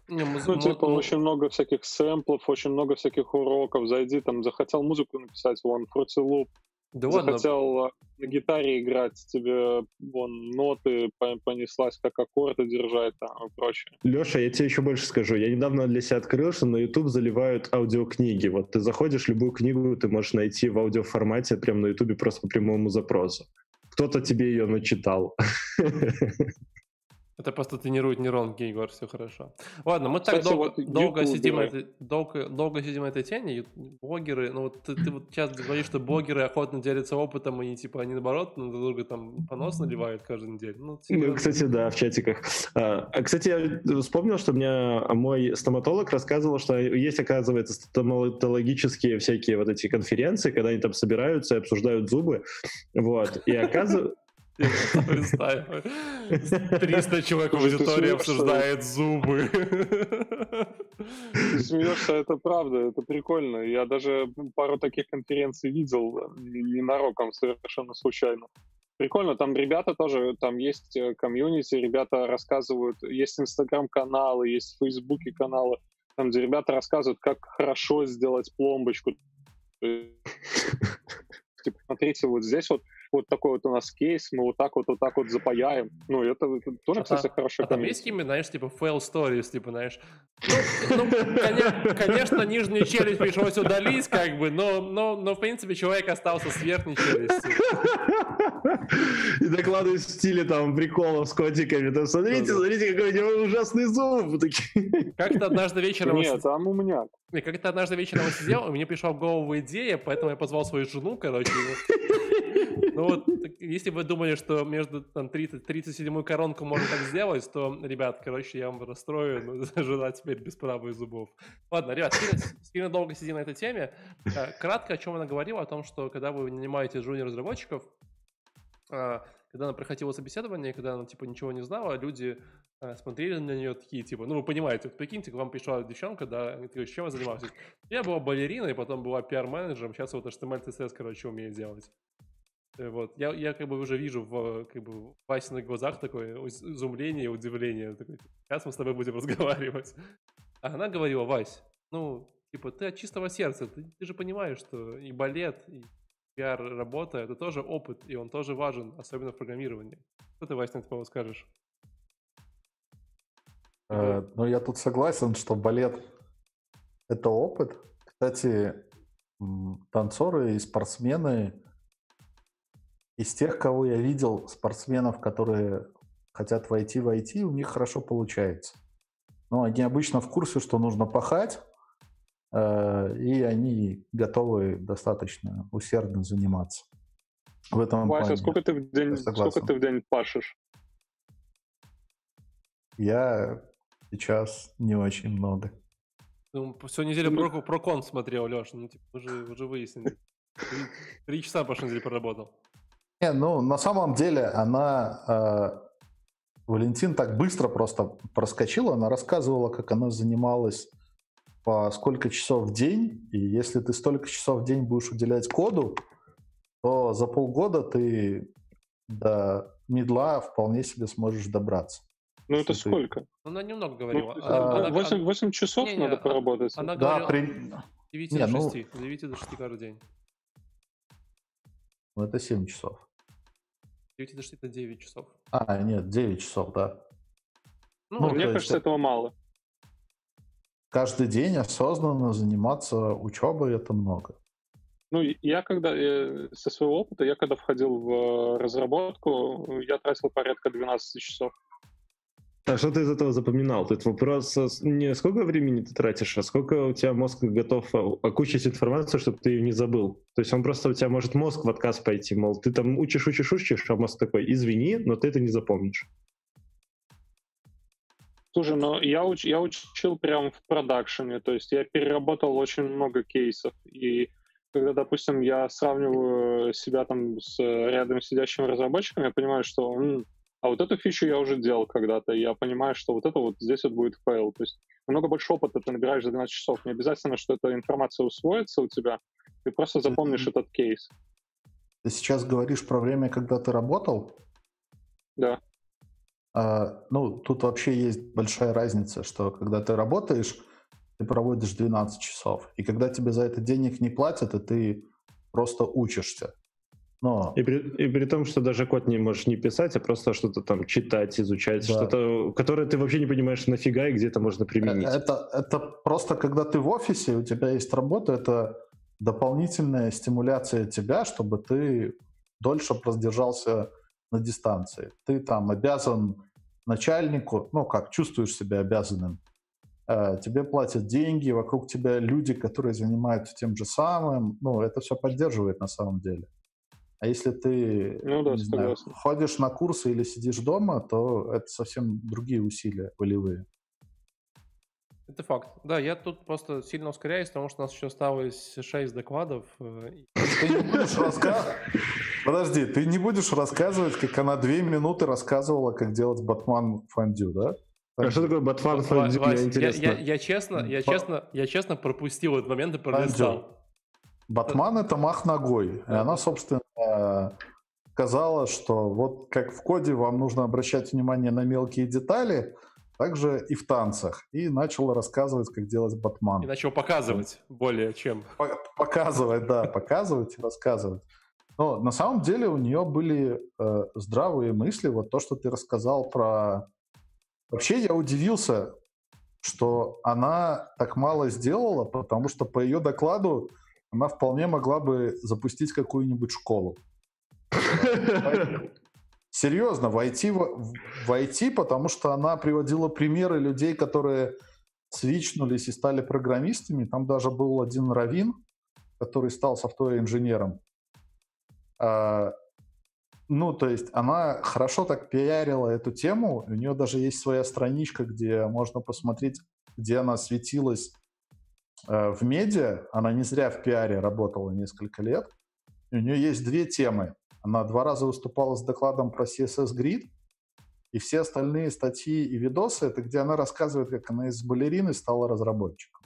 Не, муз... Ну, типа, м- очень много всяких сэмплов, очень много всяких уроков. Зайди, там, захотел музыку написать, вон, Fruity Loop. Да захотел ладно. на гитаре играть, тебе вон ноты понеслась, как аккорды держать там и прочее. Леша, я тебе еще больше скажу. Я недавно для себя открыл, что на YouTube заливают аудиокниги. Вот ты заходишь, любую книгу ты можешь найти в аудиоформате прямо на YouTube просто по прямому запросу. Кто-то тебе ее начитал. Это просто тренирует нейронки, Егор, все хорошо. Ладно, мы Кстати, так долго, вот долго, сидим этой, долго, долго сидим этой теме. Блогеры, ну вот ты, ты вот часто говоришь, что блогеры охотно делятся опытом, и типа они наоборот друг друга там понос наливают каждую неделю. Ну, ну, кстати, да, в чатиках. А, а, кстати, я вспомнил, что мне мой стоматолог рассказывал, что есть, оказывается, стоматологические всякие вот эти конференции, когда они там собираются и обсуждают зубы. Вот. И оказывается... 300 человек в аудитории обсуждает зубы. Ты смеешься, это правда, это прикольно. Я даже пару таких конференций видел, ненароком, совершенно случайно. Прикольно, там ребята тоже, там есть э, комьюнити, ребята рассказывают, есть инстаграм-каналы, есть в фейсбуке каналы, там, где ребята рассказывают, как хорошо сделать пломбочку. Типа, смотрите, вот здесь вот вот такой вот у нас кейс, мы вот так вот, вот так вот запаяем. Ну, это, это тоже, кстати, а, хорошо. А там есть именно, знаешь, типа fail stories, типа, знаешь, ну, ну конечно, нижнюю челюсть пришлось удалить, как бы, но, но, но, в принципе, человек остался с верхней челюстью. И докладывают в стиле там приколов с котиками. Там, смотрите, смотрите, какой у него ужасный зуб. Как-то однажды вечером... Нет, там у меня. Как-то однажды вечером я сидел, и мне пришла в голову идея, поэтому я позвал свою жену, короче. Ну вот, если вы думали, что между там 30, 37 коронку можно так сделать, то, ребят, короче, я вам расстрою, но жена теперь без права и зубов. Ладно, ребят, сильно, долго сидим на этой теме. Э, кратко, о чем она говорила, о том, что когда вы нанимаете жуниор-разработчиков, э, когда она проходила собеседование, когда она, типа, ничего не знала, люди э, смотрели на нее такие, типа, ну, вы понимаете, вот прикиньте, к вам пришла девчонка, да, и ты чем вы занимаетесь? Я была балериной, потом была пиар-менеджером, сейчас вот HTML, CSS, короче, умею делать. Э, вот. Я, я как бы уже вижу в, как бы, в Васиных глазах такое изумление, удивление. Такое, Сейчас мы с тобой будем разговаривать. А она говорила, Вась, ну, типа, ты от чистого сердца, ты, ты же понимаешь, что и балет, и PR-работа — это тоже опыт, и он тоже важен, особенно в программировании. Что ты, Вася, на это скажешь? Э, ну, я тут согласен, что балет — это опыт. Кстати, танцоры и спортсмены из тех, кого я видел, спортсменов, которые хотят войти в IT, у них хорошо получается. Но они обычно в курсе, что нужно пахать, э, и они готовы достаточно усердно заниматься. В этом Вася, плане. сколько ты в день, сколько ты в день пашешь? Я сейчас не очень много. Ну, всю неделю про, про кон смотрел, Леш, ну, типа, уже, уже выяснили. Три, часа по неделе проработал. Не, ну, на самом деле, она... Э, Валентин так быстро просто проскочила, она рассказывала, как она занималась по сколько часов в день, и если ты столько часов в день будешь уделять коду, то за полгода ты до медла вполне себе сможешь добраться. Ну это ты... сколько? Она немного говорила. Ну, она, 8, 8 часов не, не, надо поработать. Она да, говорила при... 9 не, до 6. Ну... 9 до 6 каждый день. Ну это 7 часов. 9 до 6 это 9 часов. А, нет, 9 часов, да. Ну, ну мне кажется, есть... этого мало. Каждый день осознанно заниматься учебой это много. Ну, я когда, э, со своего опыта, я когда входил в э, разработку, я тратил порядка 12 часов. А что ты из этого запоминал? Тут вопрос не сколько времени ты тратишь, а сколько у тебя мозг готов а, окучить информацию, чтобы ты ее не забыл. То есть он просто у тебя может мозг в отказ пойти, мол, ты там учишь, учишь, учишь, а мозг такой, извини, но ты это не запомнишь. Слушай, ну я, уч, я учил прям в продакшене, то есть я переработал очень много кейсов, и когда, допустим, я сравниваю себя там с рядом сидящими разработчиками, я понимаю, что м, а вот эту фичу я уже делал когда-то, и я понимаю, что вот это вот здесь вот будет фейл. То есть много больше опыта ты набираешь за 12 часов. Не обязательно, что эта информация усвоится у тебя, ты просто запомнишь mm-hmm. этот кейс. Ты сейчас говоришь про время, когда ты работал? Да. А, ну, тут вообще есть большая разница, что когда ты работаешь, ты проводишь 12 часов. И когда тебе за это денег не платят, и ты просто учишься. Но... И, при, и при том, что даже код не можешь не писать, а просто что-то там читать, изучать, да. что-то, которое ты вообще не понимаешь нафига и где это можно применить. Это, это просто когда ты в офисе, у тебя есть работа, это дополнительная стимуляция тебя, чтобы ты дольше продержался на дистанции. Ты там обязан начальнику, ну как, чувствуешь себя обязанным. Э, тебе платят деньги, вокруг тебя люди, которые занимаются тем же самым. Ну, это все поддерживает на самом деле. А если ты ну, да, не знаю, ходишь на курсы или сидишь дома, то это совсем другие усилия волевые. Это факт. Да, я тут просто сильно ускоряюсь, потому что у нас еще осталось 6 докладов. Э, ты не будешь рассказывать... Подожди, ты не будешь рассказывать, как она две минуты рассказывала, как делать Батман фондю, да? А что такое Батман фондю? Интересно. Я, я, я, честно, я, честно, я честно пропустил этот момент и пролистал. Батман — это мах ногой. И она, собственно, сказала, что вот как в коде вам нужно обращать внимание на мелкие детали, также и в танцах. И начала рассказывать, как делать батман. И начал показывать более чем. Показывать, да, показывать и рассказывать. Но на самом деле у нее были э, здравые мысли. Вот то, что ты рассказал про... Вообще я удивился, что она так мало сделала, потому что по ее докладу она вполне могла бы запустить какую-нибудь школу. Серьезно, войти войти, потому что она приводила примеры людей, которые свичнулись и стали программистами. Там даже был один Равин, который стал софтвер-инженером. А, ну, то есть она хорошо так пиарила эту тему. У нее даже есть своя страничка, где можно посмотреть, где она светилась в медиа, она не зря в пиаре работала несколько лет, и у нее есть две темы. Она два раза выступала с докладом про CSS Grid, и все остальные статьи и видосы, это где она рассказывает, как она из балерины стала разработчиком.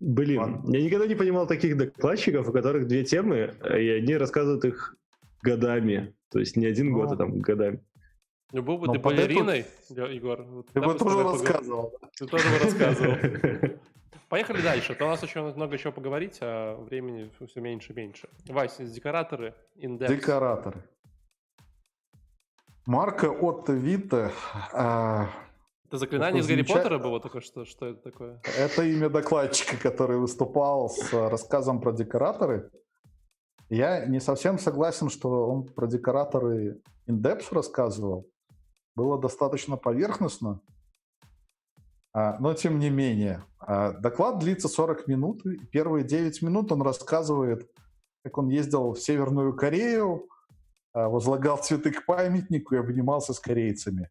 Блин, Ладно. я никогда не понимал таких докладчиков, у которых две темы, и они рассказывают их годами. То есть не один ну, год, а там годами. Ну, был бы ты балериной, эту... Егор. Вот ты бы тоже рассказывал. Ты тоже бы рассказывал. Поехали дальше. То у нас еще много чего поговорить, а времени все меньше и меньше. Вася, декораторы, индекс. Декораторы. Марка Отто Витте. А, это заклинание из Гарри Поттера было только что? Что это такое? Это имя докладчика, который выступал с рассказом про декораторы. Я не совсем согласен, что он про декораторы Индепс рассказывал. Было достаточно поверхностно. А, но тем не менее, а, доклад длится 40 минут. Первые 9 минут он рассказывает, как он ездил в Северную Корею, а, возлагал цветы к памятнику и обнимался с корейцами.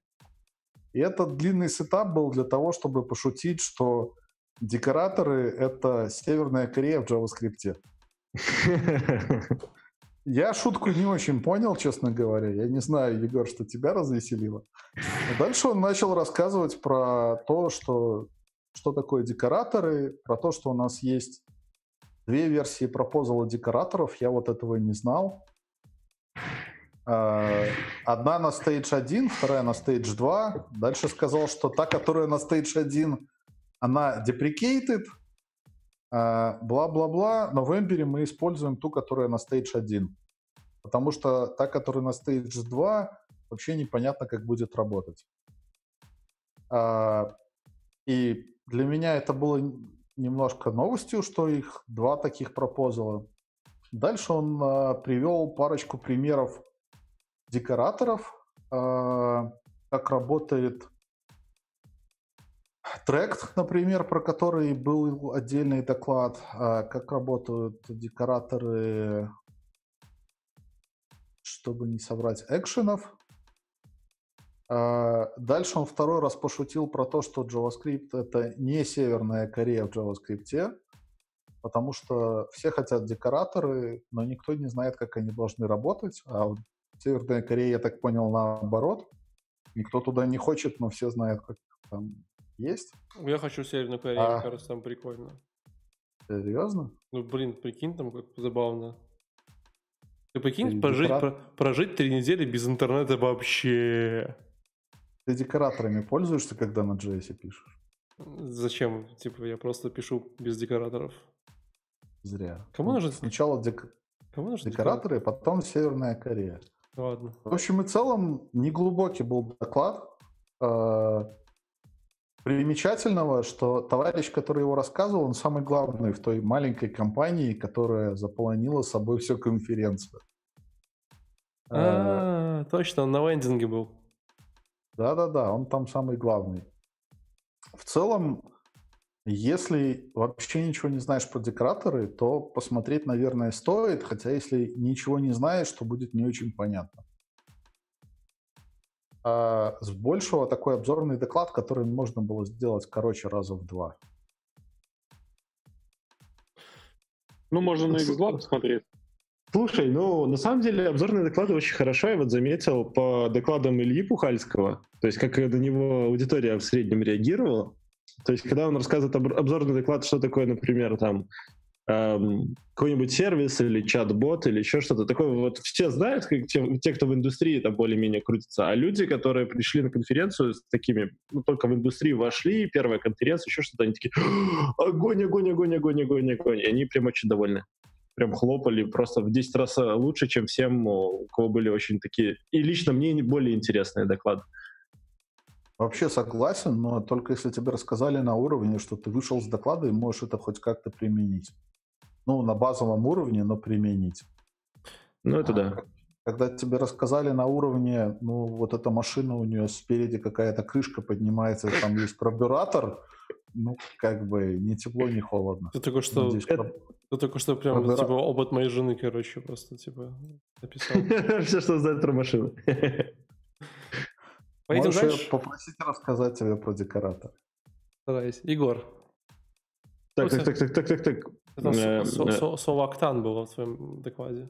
И этот длинный сетап был для того, чтобы пошутить, что декораторы — это Северная Корея в JavaScript. Я шутку не очень понял, честно говоря. Я не знаю, Егор, что тебя развеселило. Но дальше он начал рассказывать про то, что, что такое декораторы, про то, что у нас есть две версии пропозала декораторов. Я вот этого не знал. А, одна на Stage 1, вторая на Stage 2. Дальше сказал, что та, которая на Stage 1, она а, бла-бла-бла, но в Ember мы используем ту, которая на Stage 1. Потому что та, которая на Stage 2, вообще непонятно, как будет работать. А, и для меня это было немножко новостью, что их два таких пропозала. Дальше он а, привел парочку примеров декораторов, как работает Трект, например, про который был отдельный доклад, а, как работают декораторы, чтобы не соврать, экшенов. А, дальше он второй раз пошутил про то, что JavaScript — это не Северная Корея в JavaScript, потому что все хотят декораторы, но никто не знает, как они должны работать. А в Северной Корее, я так понял, наоборот. Никто туда не хочет, но все знают, как там есть? Я хочу Северную Корею, а... кажется, там прикольно. Серьезно? Ну, блин, прикинь, там как забавно. Ты прикинь, Ты прожить, декора... про, прожить три недели без интернета вообще. Ты декораторами пользуешься, когда на JS пишешь? Зачем? Типа, я просто пишу без декораторов. Зря. Кому ну, нужно... Сначала дек... Кому нужно декораторы, декоратор? потом Северная Корея. Ладно. В общем и целом, неглубокий был доклад. Примечательного, что товарищ, который его рассказывал, он самый главный в той маленькой компании, которая заполонила собой всю конференцию. А, точно, он на вендинге был. Да-да-да, он там самый главный. В целом, если вообще ничего не знаешь про декораторы, то посмотреть, наверное, стоит, хотя если ничего не знаешь, то будет не очень понятно а с большего такой обзорный доклад, который можно было сделать, короче, раза в два. Ну, можно на X2 посмотреть. Слушай, ну, на самом деле, обзорные доклады очень хорошо. Я вот заметил по докладам Ильи Пухальского, то есть как до него аудитория в среднем реагировала. То есть, когда он рассказывает обзорный доклад, что такое, например, там, эм, какой-нибудь сервис или чат-бот или еще что-то такое. Вот все знают, как те, те, кто в индустрии там более-менее крутится, а люди, которые пришли на конференцию с такими, ну, только в индустрию вошли, первая конференция, еще что-то, они такие, огонь, огонь, огонь, огонь, огонь, огонь. И они прям очень довольны. Прям хлопали просто в 10 раз лучше, чем всем, у кого были очень такие, и лично мне более интересные доклады. Вообще согласен, но только если тебе рассказали на уровне, что ты вышел с доклада и можешь это хоть как-то применить ну, на базовом уровне, но применить. Ну, это а, да. Когда тебе рассказали на уровне, ну, вот эта машина, у нее спереди какая-то крышка поднимается, там есть карбюратор, ну, как бы не тепло, не холодно. Ты только что, Надеюсь, это... ты только что прям, Карбюра... типа, опыт моей жены, короче, просто, типа, написал. Все, что знает про машину. Пойдем дальше? попросить рассказать тебе про декоратор. Стараюсь. Егор. Так, так, так, так, так, так, так. Э, слово «Октан» было в своем докладе.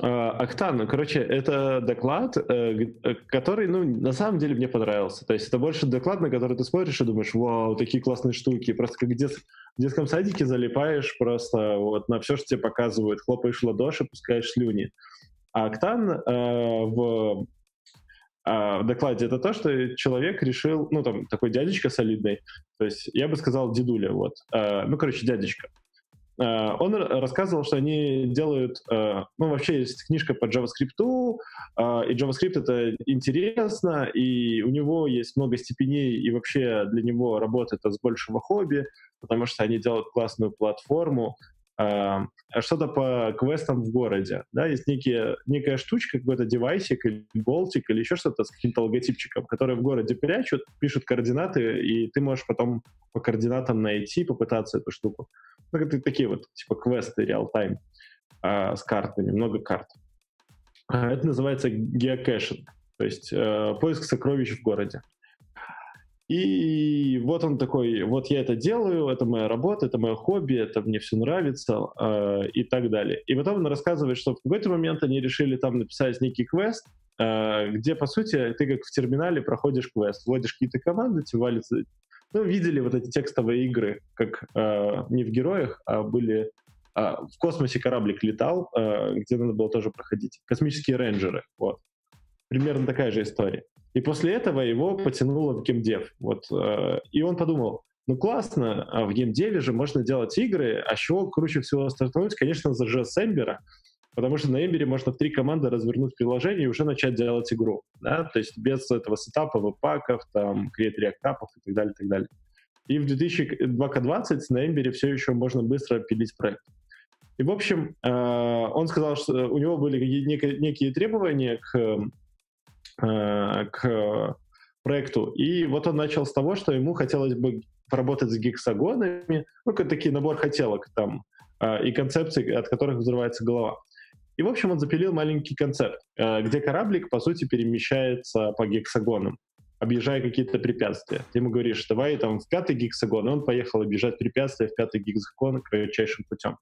А, Октан, короче, это доклад, э, э, который, ну, на самом деле мне понравился. То есть это больше доклад, на который ты смотришь и думаешь, вау, такие классные штуки. Просто как в, дет... в детском садике залипаешь просто вот на все, что тебе показывают, хлопаешь в ладоши, пускаешь слюни. А Октан э, в а, в докладе, это то, что человек решил, ну, там, такой дядечка солидный, то есть я бы сказал дедуля, вот, а, ну, короче, дядечка. А, он рассказывал, что они делают, а, ну, вообще есть книжка по JavaScript, а, и JavaScript это интересно, и у него есть много степеней, и вообще для него работа это с большего хобби, потому что они делают классную платформу, что-то по квестам в городе. Да, есть некие, некая штучка, какой-то девайсик или болтик или еще что-то с каким-то логотипчиком, который в городе прячут, пишут координаты, и ты можешь потом по координатам найти, попытаться эту штуку. Ну, это такие вот, типа, квесты real-time а, с картами, много карт. А, это называется геокэшинг, то есть э, поиск сокровищ в городе. И вот он такой, вот я это делаю, это моя работа, это мое хобби, это мне все нравится э, и так далее. И потом он рассказывает, что в какой-то момент они решили там написать некий квест, э, где, по сути, ты как в терминале проходишь квест, вводишь какие-то команды, тебе валится... Ну, видели вот эти текстовые игры, как э, не в героях, а были... Э, в космосе кораблик летал, э, где надо было тоже проходить. Космические рейнджеры, вот. Примерно такая же история. И после этого его потянуло в геймдев. Вот, э, и он подумал, ну классно, а в геймдеве же можно делать игры, а с чего круче всего стартануть, конечно, за JS Ember, потому что на Ember можно в три команды развернуть приложение и уже начать делать игру, да, то есть без этого сетапа, веб-паков, там, create react и так далее, и так далее. И в 2020 на Ember все еще можно быстро пилить проект. И, в общем, э, он сказал, что у него были некие требования к к проекту. И вот он начал с того, что ему хотелось бы поработать с гексагонами, ну, как такие набор хотелок там, э, и концепций, от которых взрывается голова. И, в общем, он запилил маленький концепт, э, где кораблик, по сути, перемещается по гексагонам, объезжая какие-то препятствия. Ты ему говоришь, давай там в пятый гексагон, и он поехал объезжать препятствия в пятый гексагон кратчайшим путем.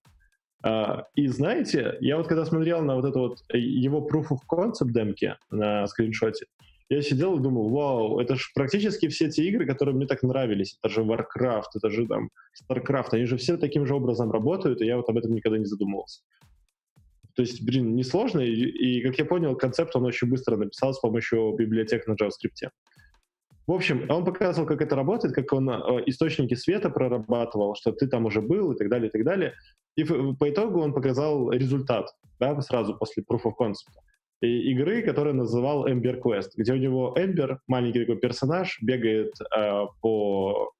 Uh, и знаете, я вот когда смотрел на вот это вот э, его proof of concept демки на скриншоте, я сидел и думал, вау, это же практически все те игры, которые мне так нравились. Это же Warcraft, это же там StarCraft, они же все таким же образом работают, и я вот об этом никогда не задумывался. То есть, блин, несложно, и, и как я понял, концепт он очень быстро написал с помощью библиотек на JavaScript. В общем, он показывал, как это работает, как он э, источники света прорабатывал, что ты там уже был и так далее, и так далее. И по итогу он показал результат, да, сразу после Proof of Concept и игры, которую называл Ember Quest, где у него Эмбер, маленький такой персонаж, бегает э, по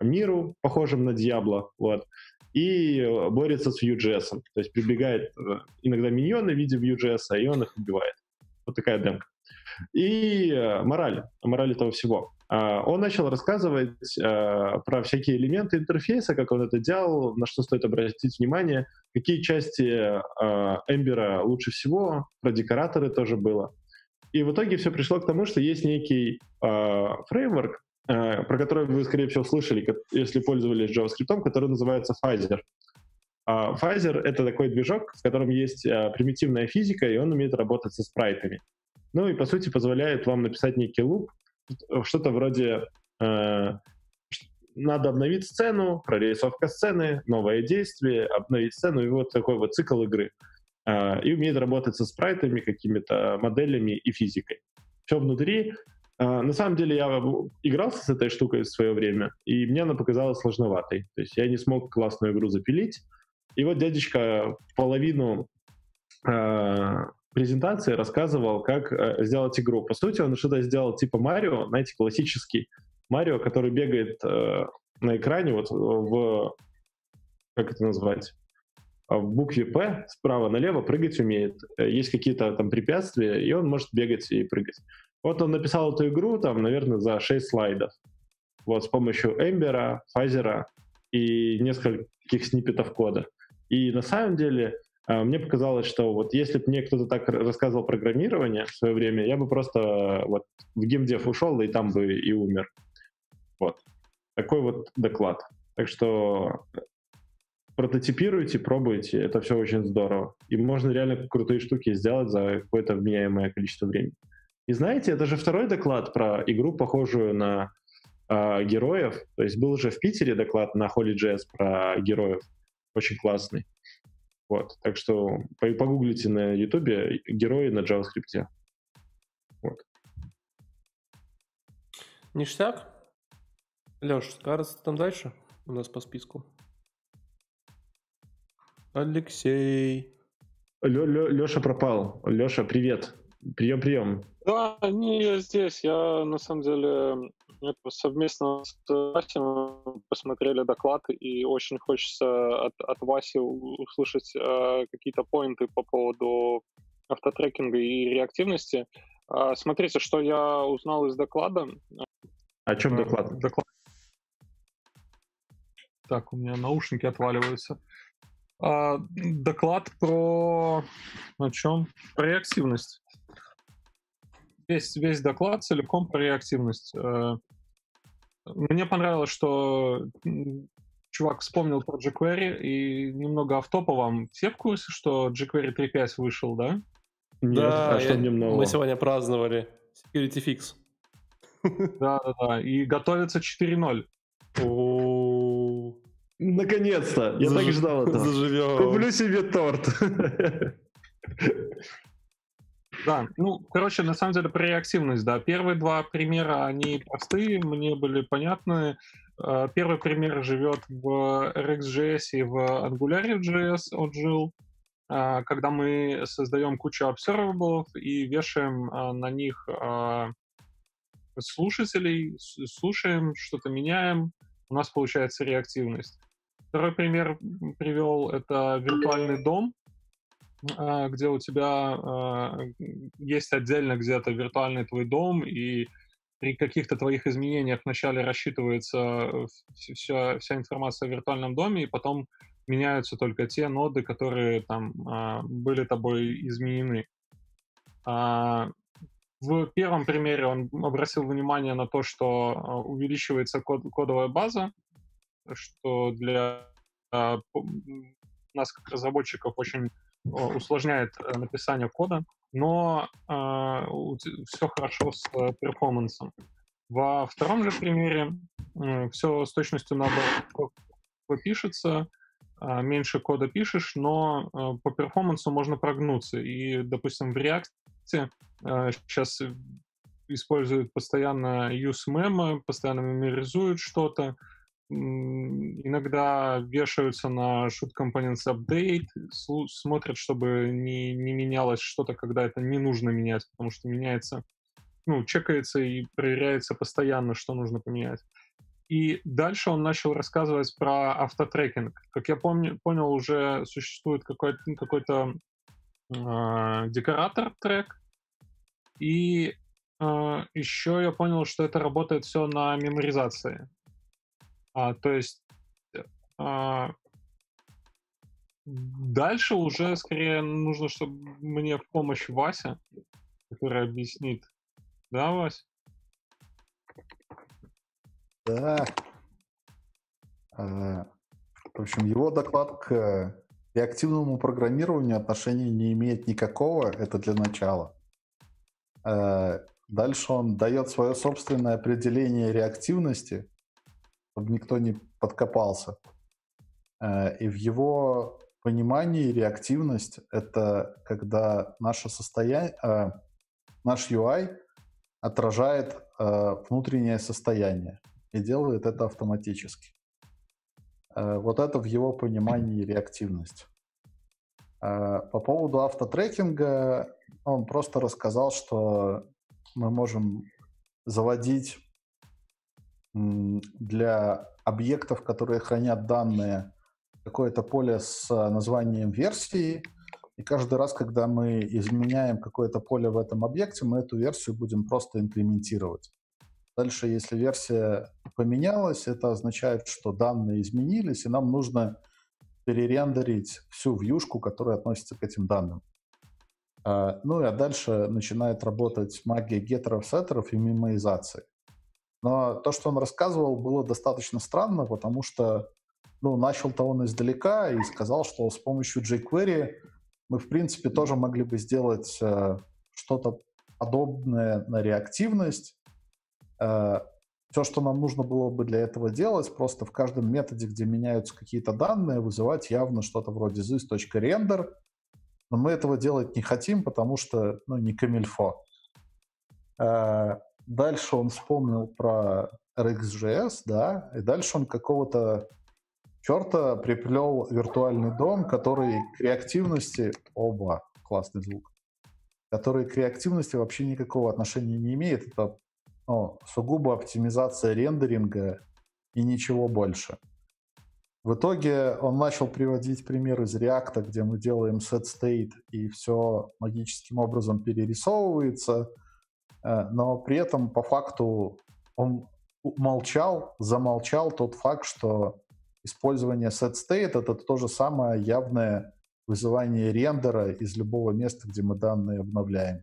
миру, похожим на Диабло, вот, и борется с Vue.js. То есть прибегает э, иногда миньоны в виде Vue.js, и он их убивает. Вот такая демка. И э, мораль, мораль этого всего. А, он начал рассказывать э, про всякие элементы интерфейса, как он это делал, на что стоит обратить внимание, какие части Эмбера лучше всего, про декораторы тоже было. И в итоге все пришло к тому, что есть некий э, фреймворк, э, про который вы, скорее всего, слышали, если пользовались JavaScript, который называется Pfizer. Pfizer — это такой движок, в котором есть примитивная физика, и он умеет работать со спрайтами. Ну и, по сути, позволяет вам написать некий луп, что-то вроде э, надо обновить сцену, прорисовка сцены, новое действие, обновить сцену, и вот такой вот цикл игры. Э, и умеет работать со спрайтами, какими-то моделями и физикой. Все внутри. Э, на самом деле я игрался с этой штукой в свое время, и мне она показалась сложноватой. То есть я не смог классную игру запилить. И вот дядечка половину э, презентации рассказывал, как э, сделать игру. По сути, он что-то сделал типа Марио, знаете, классический Марио, который бегает э, на экране вот в... Как это назвать? В букве П справа налево прыгать умеет. Э, есть какие-то там препятствия, и он может бегать и прыгать. Вот он написал эту игру, там, наверное, за 6 слайдов. Вот с помощью Эмбера, Фазера и нескольких сниппетов кода. И на самом деле мне показалось, что вот если бы мне кто-то так рассказывал программирование в свое время, я бы просто вот в геймдев ушел и там бы и умер. Вот. Такой вот доклад. Так что прототипируйте, пробуйте, это все очень здорово. И можно реально крутые штуки сделать за какое-то вменяемое количество времени. И знаете, это же второй доклад про игру, похожую на э, героев. То есть был уже в Питере доклад на Holy.js про героев. Очень классный. Вот, так что погуглите на YouTube герои на JavaScript. Вот. Ништяк? Леш, кажется, там дальше у нас по списку. Алексей. Леша пропал. Леша, привет. Прием, прием. Да, не, я здесь. Я на самом деле это совместно с Васей посмотрели доклад, и очень хочется от, от Васи услышать э, какие-то поинты по поводу автотрекинга и реактивности. Э, смотрите, что я узнал из доклада. О чем доклад? доклад. Так, у меня наушники отваливаются. А, доклад про о чем? Про реактивность. Весь, весь доклад целиком про реактивность. Э, мне понравилось, что чувак вспомнил про jQuery и немного автопа вам. Все в курсе, что jQuery 3.5 вышел, да? Нет, да, а что я, мы сегодня праздновали Security Fix. Да-да-да, и готовится 4.0. Наконец-то! Я Заж... так ждал этого. Заживем. Куплю себе торт. Да, ну, короче, на самом деле про реактивность, да. Первые два примера, они простые, мне были понятны. А, первый пример живет в RxJS и в AngularJS, он жил, а, когда мы создаем кучу observable и вешаем а, на них слушателей, слушаем, что-то меняем, у нас получается реактивность. Второй пример привел, это виртуальный дом, где у тебя а, есть отдельно где-то виртуальный твой дом, и при каких-то твоих изменениях вначале рассчитывается вся, вся информация о виртуальном доме, и потом меняются только те ноды, которые там а, были тобой изменены. В первом примере он обратил внимание на то, что увеличивается код, кодовая база, что для э, нас, как разработчиков, очень усложняет э, написание кода, но э, все хорошо с э, перформансом. Во втором же примере э, все с точностью наоборот пишется, э, меньше кода пишешь, но э, по перформансу можно прогнуться. И, допустим, в React э, сейчас используют постоянно use memo, постоянно меморизуют что-то, иногда вешаются на shoot components update, смотрят, чтобы не, не менялось что-то, когда это не нужно менять, потому что меняется, ну, чекается и проверяется постоянно, что нужно поменять. И дальше он начал рассказывать про автотрекинг. Как я помню, понял, уже существует какой-то какой-то э, декоратор трек, и э, еще я понял, что это работает все на меморизации. А, то есть а, дальше уже скорее нужно, чтобы мне в помощь Вася, который объяснит. Да, Вась? Да. А, в общем, его доклад к реактивному программированию отношения не имеет никакого, это для начала. А, дальше он дает свое собственное определение реактивности, чтобы никто не подкопался. Э, и в его понимании реактивность — это когда наше состояние, э, наш UI отражает э, внутреннее состояние и делает это автоматически. Вот это в его понимании реактивность. По поводу автотрекинга он просто рассказал, что мы можем заводить для объектов, которые хранят данные, какое-то поле с названием версии, и каждый раз, когда мы изменяем какое-то поле в этом объекте, мы эту версию будем просто инкрементировать. Дальше, если версия поменялась, это означает, что данные изменились, и нам нужно перерендерить всю вьюшку, которая относится к этим данным. А, ну и а дальше начинает работать магия геттеров, сеттеров и мемоизации. Но то, что он рассказывал, было достаточно странно, потому что ну, начал-то он издалека и сказал, что с помощью jQuery мы, в принципе, тоже могли бы сделать э, что-то подобное на реактивность. Э, все, что нам нужно было бы для этого делать, просто в каждом методе, где меняются какие-то данные, вызывать явно что-то вроде this.render. Но мы этого делать не хотим, потому что ну, не камильфо. Э, дальше он вспомнил про RxJS, да, и дальше он какого-то черта приплел виртуальный дом, который к реактивности... Оба, классный звук. Который к реактивности вообще никакого отношения не имеет. Это ну, сугубо оптимизация рендеринга и ничего больше. В итоге он начал приводить пример из React, где мы делаем set state, и все магическим образом перерисовывается, но при этом по факту он молчал, замолчал тот факт, что использование set state это то же самое явное вызывание рендера из любого места, где мы данные обновляем.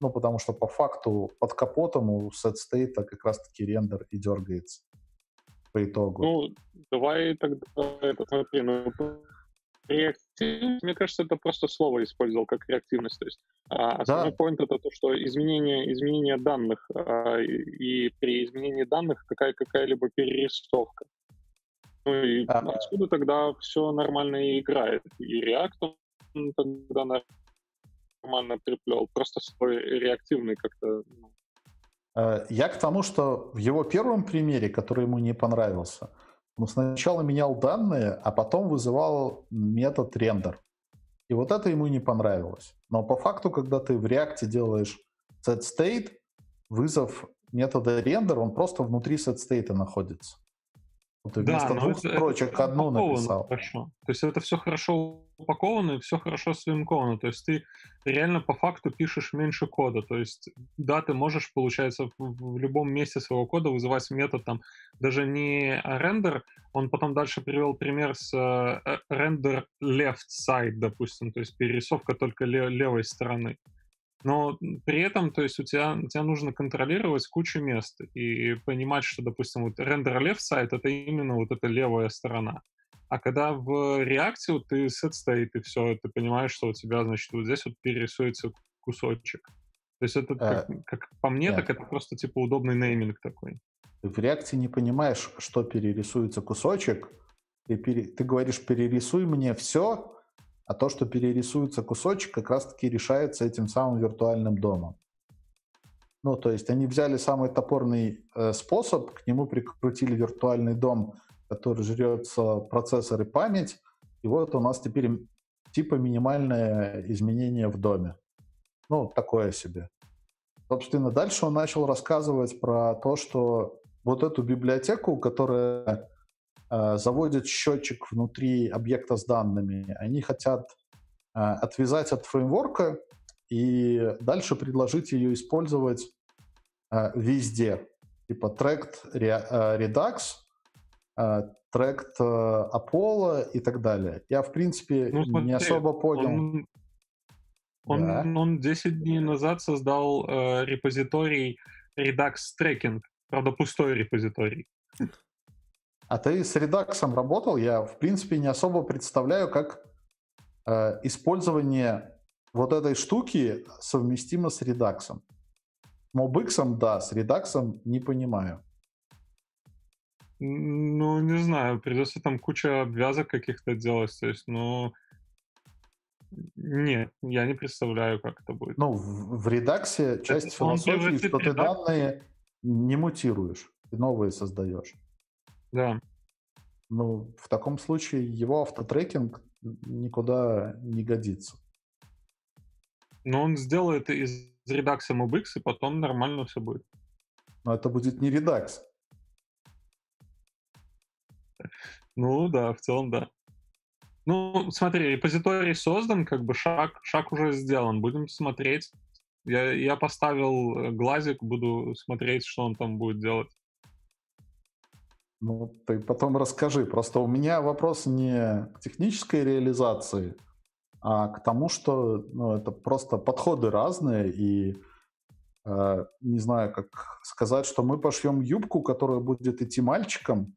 Ну, потому что по факту под капотом у set state как раз-таки рендер и дергается по итогу? Ну, давай тогда это смотри, ну, реактивность, мне кажется, это просто слово использовал как реактивность. То есть а, основной да. это то, что изменение, изменение данных, а, и, при изменении данных какая, какая-либо перерисовка. Ну и а, отсюда тогда все нормально и играет. И React он тогда нормально приплел. Просто свой реактивный как-то ну, Э, я к тому, что в его первом примере, который ему не понравился, он сначала менял данные, а потом вызывал метод рендер. И вот это ему не понравилось. Но по факту, когда ты в React делаешь setState, вызов метода рендер, он просто внутри setState находится. Вот ты вместо да, двух строчек это одну написал. Хорошо. То есть это все хорошо упаковано и все хорошо слинковано. То есть ты реально по факту пишешь меньше кода. То есть да, ты можешь, получается, в, любом месте своего кода вызывать метод там даже не рендер, он потом дальше привел пример с э, render left side, допустим, то есть перерисовка только лев, левой стороны. Но при этом, то есть у тебя, тебе нужно контролировать кучу мест и понимать, что, допустим, вот render left side — это именно вот эта левая сторона. А когда в реакции ты set state и все, ты понимаешь, что у тебя, значит, вот здесь вот перерисуется кусочек. То есть это, как, а, как по мне, yeah. так это просто типа удобный нейминг такой. Ты в реакции не понимаешь, что перерисуется кусочек. Ты, пере, ты говоришь, перерисуй мне все, а то, что перерисуется кусочек, как раз-таки решается этим самым виртуальным домом. Ну, то есть они взяли самый топорный э, способ, к нему прикрутили виртуальный дом, который жрется процессор и память, и вот у нас теперь типа минимальное изменение в доме. Ну, такое себе. Собственно, дальше он начал рассказывать про то, что вот эту библиотеку, которая заводят счетчик внутри объекта с данными. Они хотят э, отвязать от фреймворка и дальше предложить ее использовать э, везде. Типа Tract Redux, Tract Apollo и так далее. Я, в принципе, ну, смотри, не особо понял. Он, он, да. он 10 дней назад создал э, репозиторий Redux Tracking. Правда, пустой репозиторий. А ты с редаксом работал? Я, в принципе, не особо представляю, как э, использование вот этой штуки совместимо с редаксом. MobX, да, с редаксом не понимаю. Ну, не знаю, придется там куча обвязок каких-то делать, то есть, ну... Нет, я не представляю, как это будет. Ну, в, в редаксе часть это философии, что ты данные не мутируешь, ты новые создаешь. Да. Ну, в таком случае его автотрекинг никуда не годится. Но он сделает из Redux MobX, и потом нормально все будет. Но это будет не Redux. Ну да, в целом да. Ну, смотри, репозиторий создан, как бы шаг, шаг уже сделан. Будем смотреть. Я, я поставил э, глазик, буду смотреть, что он там будет делать. Ну, ты потом расскажи. Просто у меня вопрос не к технической реализации, а к тому, что ну, это просто подходы разные, и э, не знаю, как сказать, что мы пошьем юбку, которая будет идти мальчиком,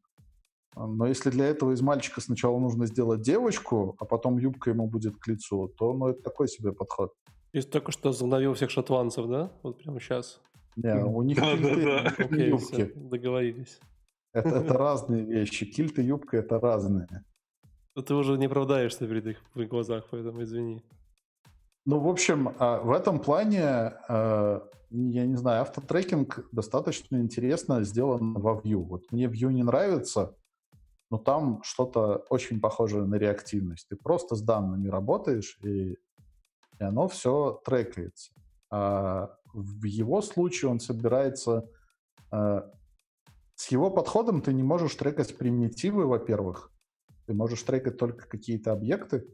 но если для этого из мальчика сначала нужно сделать девочку, а потом юбка ему будет к лицу, то ну, это такой себе подход. И только что заловил всех шотландцев, да? Вот прямо сейчас. Не, у них юбки. Договорились. Это, это разные вещи. Кильт и юбка это разные. Ты уже не оправдаешься перед их в глазах, поэтому извини. Ну, в общем, а, в этом плане, а, я не знаю, автотрекинг достаточно интересно сделан во Vue. Вот мне Vue не нравится, но там что-то очень похожее на реактивность. Ты просто с данными работаешь, и, и оно все трекается. А в его случае он собирается... С его подходом ты не можешь трекать примитивы, во-первых. Ты можешь трекать только какие-то объекты,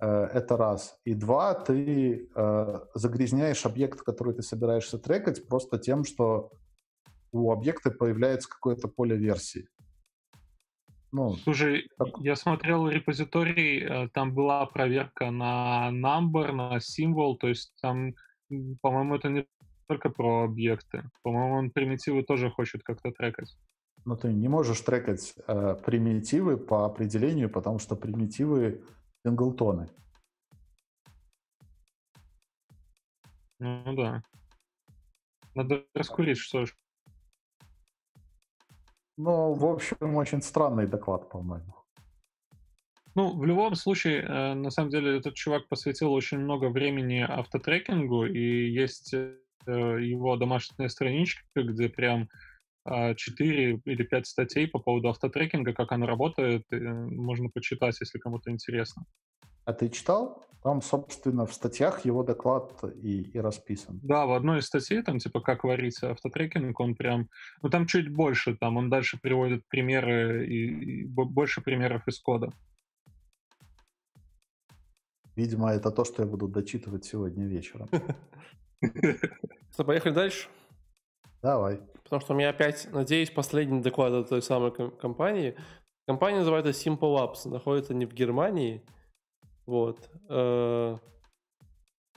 Э, это раз. И два, ты э, загрязняешь объект, который ты собираешься трекать, просто тем, что у объекта появляется какое-то поле версии. Ну, Слушай, как... я смотрел репозиторий, э, там была проверка на number, на символ, то есть там, по-моему, это не только про объекты. По-моему, он примитивы тоже хочет как-то трекать. Но ты не можешь трекать э, примитивы по определению, потому что примитивы синглтоны. Ну да. Надо раскурить, что ж. Ну, в общем, очень странный доклад, по-моему. Ну, в любом случае, э, на самом деле, этот чувак посвятил очень много времени автотрекингу, и есть э, его домашняя страничка, где прям 4 или 5 статей по поводу автотрекинга, как оно работает, можно почитать, если кому-то интересно. А ты читал? Там, собственно, в статьях его доклад и, и расписан. Да, в одной из статей, там, типа, как варится автотрекинг, он прям... Ну, там чуть больше, там он дальше приводит примеры и, и больше примеров из кода. Видимо, это то, что я буду дочитывать сегодня вечером. Что, поехали дальше? Давай. Потому что у меня опять, надеюсь, последний доклад от той самой компании. Компания называется Simple Labs, находится не в Германии. Вот. Э,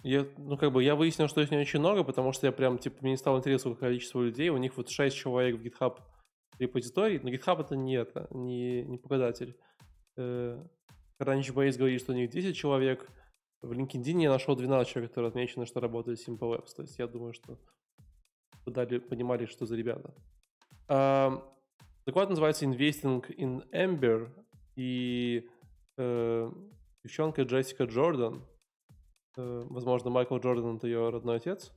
я, ну, как бы, я выяснил, что их не очень много, потому что я прям, типа, мне не стало интересно количество людей. У них вот 6 человек в GitHub репозиторий, но GitHub это не это, не, не показатель. Э, Crunchbase говорит, что у них 10 человек. В LinkedIn я нашел 12 человек, которые отмечены, что работают с Simple. То есть я думаю, что дали, понимали, что за ребята. А, доклад называется Investing in Ember, и э, девчонка Джессика Джордан, э, возможно, Майкл Джордан это ее родной отец,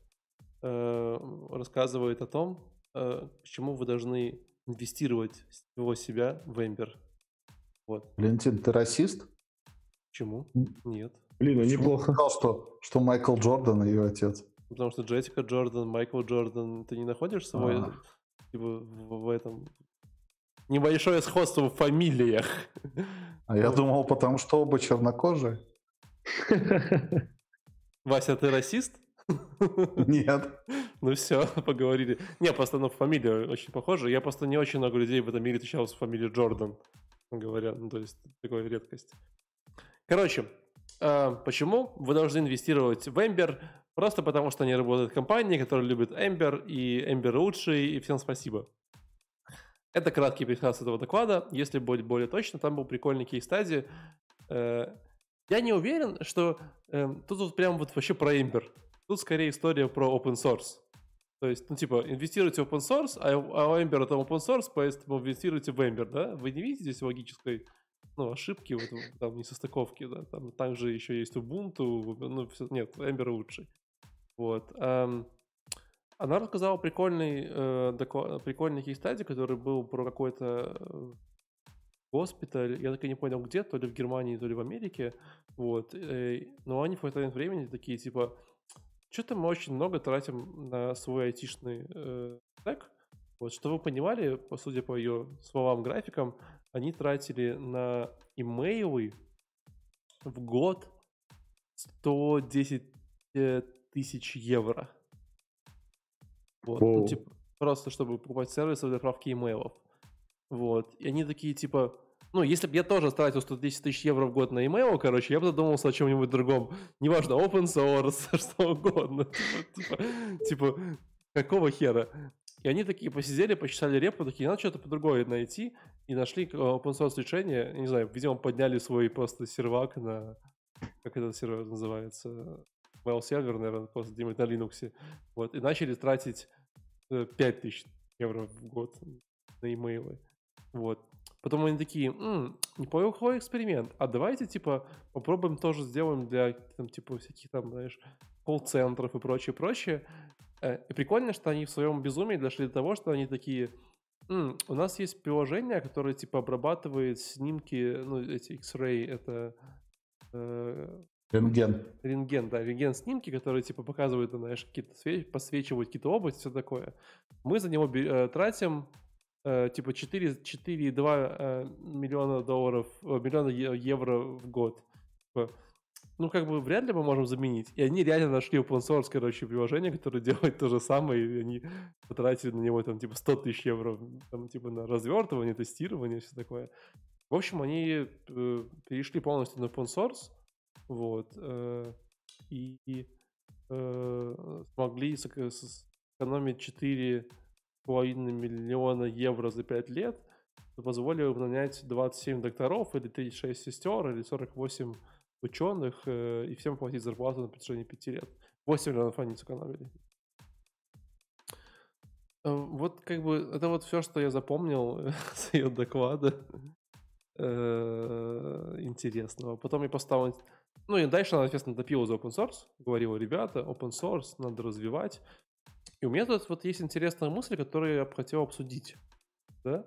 э, рассказывает о том, э, почему вы должны инвестировать всего себя в Ember. Вот. Валентин, ты расист? Почему? Нет. Блин, ну неплохо. сказал, что, что Майкл Джордан ее отец. Потому что Джессика Джордан, Майкл Джордан, ты не находишь свой а. типа, в, в этом небольшое сходство в фамилиях. А я думал, потому что оба чернокожие. Вася, ты расист? Нет. Ну все, поговорили. Не, просто ну, фамилия очень похожа. Я просто не очень много людей в этом мире встречал с фамилией Джордан, говоря. Ну, то есть, такая редкость. Короче, почему вы должны инвестировать в Ember? Просто потому, что они работают в компании, которая любит Ember, и Ember лучший, и всем спасибо. Это краткий пересказ этого доклада. Если быть более точно, там был прикольный кейс-стадии. Э, я не уверен, что э, тут вот прям вот вообще про Ember. Тут скорее история про open source. То есть, ну, типа, инвестируйте в open source, а, а Ember это open source, поэтому инвестируйте в Ember, да? Вы не видите здесь логической ну, ошибки, вот, там, несостыковки, да? Там также еще есть Ubuntu, ну, все, нет, Ember лучший. Вот. Она рассказала прикольный, э, доклад, прикольный кейс-стадий, который был про какой-то э, госпиталь, я так и не понял где, то ли в Германии, то ли в Америке, вот, э, но они в момент времени такие, типа, что-то мы очень много тратим на свой айтишный э, стек, вот, что вы понимали, по судя по ее словам, графикам, они тратили на имейлы в год 110 тысяч евро. Вот, ну, типа, просто чтобы покупать сервисы для отправки имейлов. Вот. И они такие, типа, ну, если бы я тоже тратил 110 тысяч евро в год на имейл, короче, я бы задумался о чем-нибудь другом. Неважно, open source, что угодно. Типа, типа, типа, какого хера? И они такие посидели, почесали репу, такие, надо что-то по-другому найти, и нашли open source решение, не знаю, видимо, подняли свой просто сервак на, как этот сервер называется, mail сервер, наверное, просто где-нибудь на Linux. Вот, и начали тратить 5000 э, евро в год на имейлы. Вот. Потом они такие, М, неплохой эксперимент. А давайте, типа, попробуем тоже сделаем для, там, типа, всяких там, знаешь, колл-центров и прочее, прочее. Э, и прикольно, что они в своем безумии дошли до того, что они такие, «М, у нас есть приложение, которое, типа, обрабатывает снимки, ну, эти X-ray, это э, Рентген. рентген, да, рентген снимки, которые типа показывают, знаешь, какие-то све- посвечивают какие-то области, все такое. Мы за него э, тратим э, типа 4, 4,2 э, миллиона долларов, э, миллиона евро в год. Типа, ну, как бы вряд ли мы можем заменить. И они реально нашли open source, короче, приложение, которое делает то же самое, и они потратили на него там типа 100 тысяч евро, там типа на развертывание, тестирование, все такое. В общем, они э, перешли полностью на open source, вот, э, и, э, смогли сэкономить 4,5 миллиона евро за 5 лет, позволило им нанять 27 докторов, или 36 сестер, или 48 ученых, э, и всем платить зарплату на протяжении 5 лет. 8 миллионов они сэкономили. Э, Вот как бы это вот все, что я запомнил с ее доклада э, интересного. Потом я поставил... Ну и дальше она, естественно, топила за open source. Говорила, ребята, open source надо развивать. И у меня тут вот есть интересная мысль, которую я бы хотел обсудить. Да?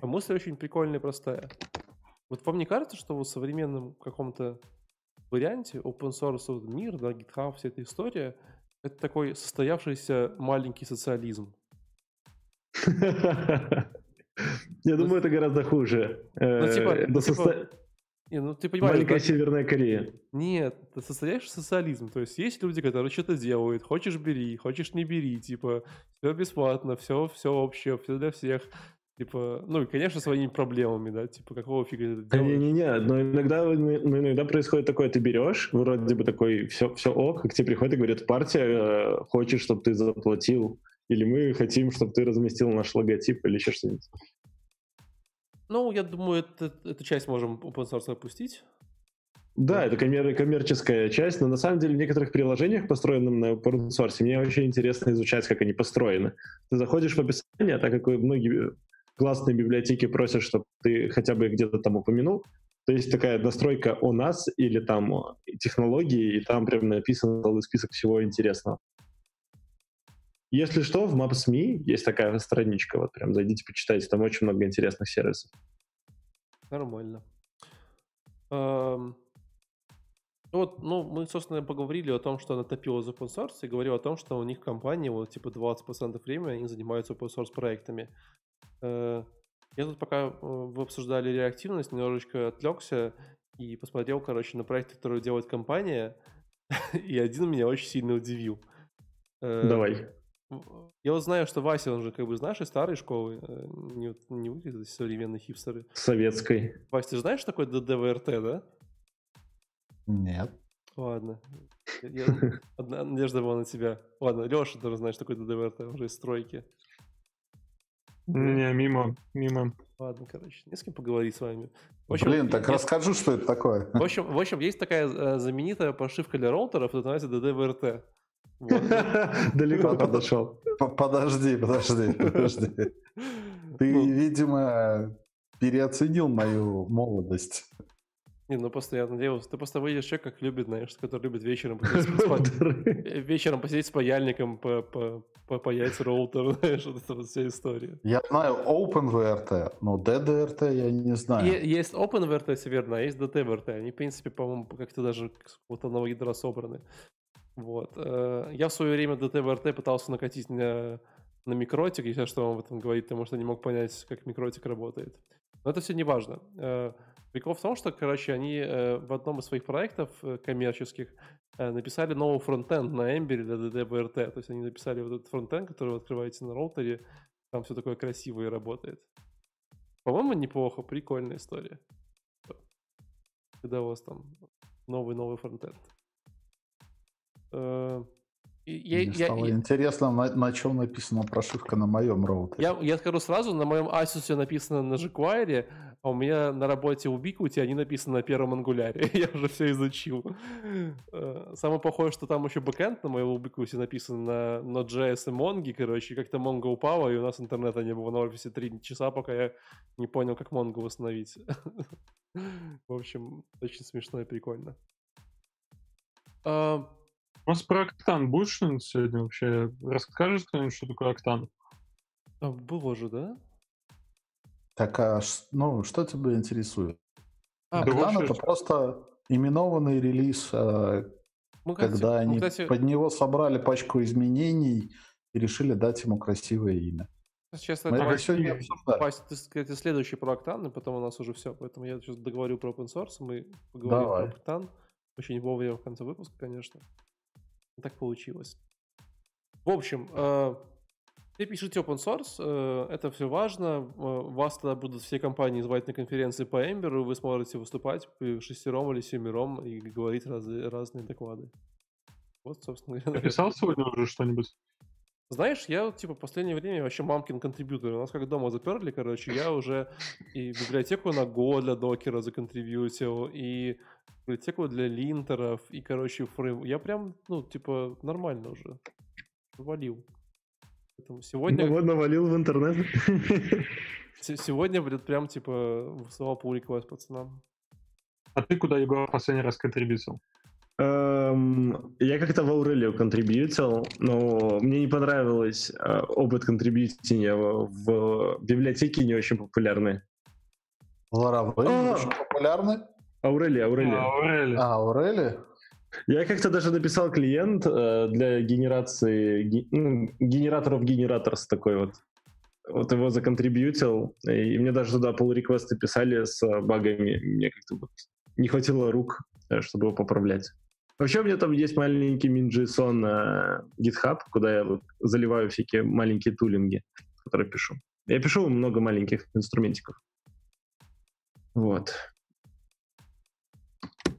А мысль очень прикольная и простая. Вот вам не кажется, что в современном каком-то варианте open source мир, да, GitHub, вся эта история, это такой состоявшийся маленький социализм. Я думаю, это гораздо хуже. Ну, типа- Э, ну, типа, Не, ну ты понимаешь, Маленькая? Северная Корея. Нет, это состоящий социализм. То есть есть люди, которые что-то делают. Хочешь бери, хочешь не бери. Типа, все бесплатно, все, все общее, все для всех. Типа, ну и, конечно, своими проблемами, да, типа, какого фига это Да делаешь? Не-не-не, но иногда, ну, иногда происходит такое, ты берешь, вроде бы такой, все, все ок, к тебе приходит и говорит, партия э, хочет, чтобы ты заплатил, или мы хотим, чтобы ты разместил наш логотип, или еще что-нибудь. Ну, я думаю, это, эту часть можем open source опустить. Да, это коммер- коммерческая часть, но на самом деле в некоторых приложениях, построенных на open source, мне очень интересно изучать, как они построены. Ты заходишь в описание, а так как многие классные библиотеки просят, чтобы ты хотя бы где-то там упомянул, то есть такая настройка о нас или там технологии, и там прям написан целый список всего интересного. Если что, в Maps.me есть такая страничка, вот прям зайдите, почитайте, там очень много интересных сервисов. Нормально. Эм, ну Вот, ну, мы, собственно, поговорили о том, что она топила за open source, и говорил о том, что у них компания, вот, типа, 20% времени они занимаются open source проектами. Э, Я тут пока э, вы обсуждали реактивность, немножечко отвлекся и посмотрел, короче, на проекты, которые делает компания, и один меня очень сильно удивил. Э, Давай. Я вот знаю, что Вася, он же как бы из нашей старой школы, не, вот- не вы, как современные хипстеры. Советской. Вася, ты же знаешь, что такое ДДВРТ, да? Нет. Ладно. Я- Одна надежда была на тебя. Ладно, Леша тоже знает, что такое ДДВРТ уже из стройки. Не, мимо, мимо. Ладно, короче, не с кем поговорить с вами. В общем, Блин, так есть- расскажу, что это такое. В общем, в общем, есть такая э, знаменитая прошивка для роутеров, это называется DDVRT. Далеко подошел. Подожди, подожди, подожди. Ты, Ну, видимо, переоценил мою молодость. Не, ну просто я надеялся, ты просто выйдешь человек, как любит, знаешь, который любит вечером посидеть с э, вечером посидеть с паяльником, по, по, по, паять роутер, знаешь, вот эта вот вся история. Я знаю OpenVRT, но DDRT я не знаю. Е- Есть OpenVRT северно, а есть DTVRT. Они, в принципе, по-моему, как-то даже какого-то одного ядра собраны. Вот. Э, Я в свое время DTVRT пытался накатить на, на микротик, если что вам об этом говорит, потому что не мог понять, как микротик работает. Но это все не важно. Э, Прикол в том, что, короче, они э, в одном из своих проектов э, коммерческих э, написали новый фронтенд на Ember для DDVRT. То есть они написали вот этот фронтенд, который вы открываете на роутере, там все такое красивое работает. По-моему, неплохо, прикольная история. Когда у вас там новый-новый фронтенд. Э, Я, Мне я, стало я, интересно, на, на чем написана прошивка на моем роутере. Я, я скажу сразу, на моем Asus написано на jQuery, а у меня на работе Ubiquiti они написаны на первом ангуляре. я уже все изучил. Э, самое плохое, что там еще бэкэнд на моем Ubiquiti написан на Node.js и Mongo, короче, как-то Mongo упала, и у нас интернета не было на офисе три часа, пока я не понял, как Mongo восстановить. В общем, очень смешно и прикольно. А, у нас про Октан будешь что-нибудь сегодня вообще? Расскажешь кто-нибудь, что такое Октан? А, было же, да? Так, а ну, что тебя интересует? А, Октан это просто именованный релиз, а, мы, когда кстати, они кстати... под него собрали пачку изменений и решили дать ему красивое имя. Сейчас Мы это сегодня ты, это следующий про Октан, и потом у нас уже все. Поэтому я сейчас договорю про open source, мы поговорим Давай. про Октан. Очень вовремя в конце выпуска, конечно. Так получилось. В общем, э, вы пишете open source, э, это все важно. Э, вас тогда будут все компании звать на конференции по Ember, вы сможете выступать шестером или семером и говорить раз, разные доклады. Вот, собственно говоря. Ты писал сегодня уже что-нибудь? Знаешь, я типа в последнее время вообще мамкин контрибьютор. У нас как дома заперли, короче, я уже и библиотеку на Go для докера законтрибьютил, и библиотеку для линтеров, и, короче, фрейм. Я прям, ну, типа, нормально уже валил. Поэтому сегодня... Ну, вот навалил в интернет. Сегодня, блин, прям, типа, высылал pull request пацанам. А ты куда, Егор, последний раз контрибьютил? Эм, я как-то в Аурелию контрибьютил, но мне не понравилось э, опыт контрибьютинга в, в библиотеке не очень популярны. Laravel не очень популярны? Аурелия, Аурелия. Аурелия. А, Аурелия? Я как-то даже написал клиент э, для генерации ге, ну, генераторов генераторс такой вот. Вот его законтрибьютил, и мне даже туда pull реквесты писали с багами. Мне как-то вот не хватило рук, э, чтобы его поправлять. Вообще у меня там есть маленький min.json на GitHub, куда я вот заливаю всякие маленькие тулинги, которые пишу. Я пишу много маленьких инструментиков. Вот.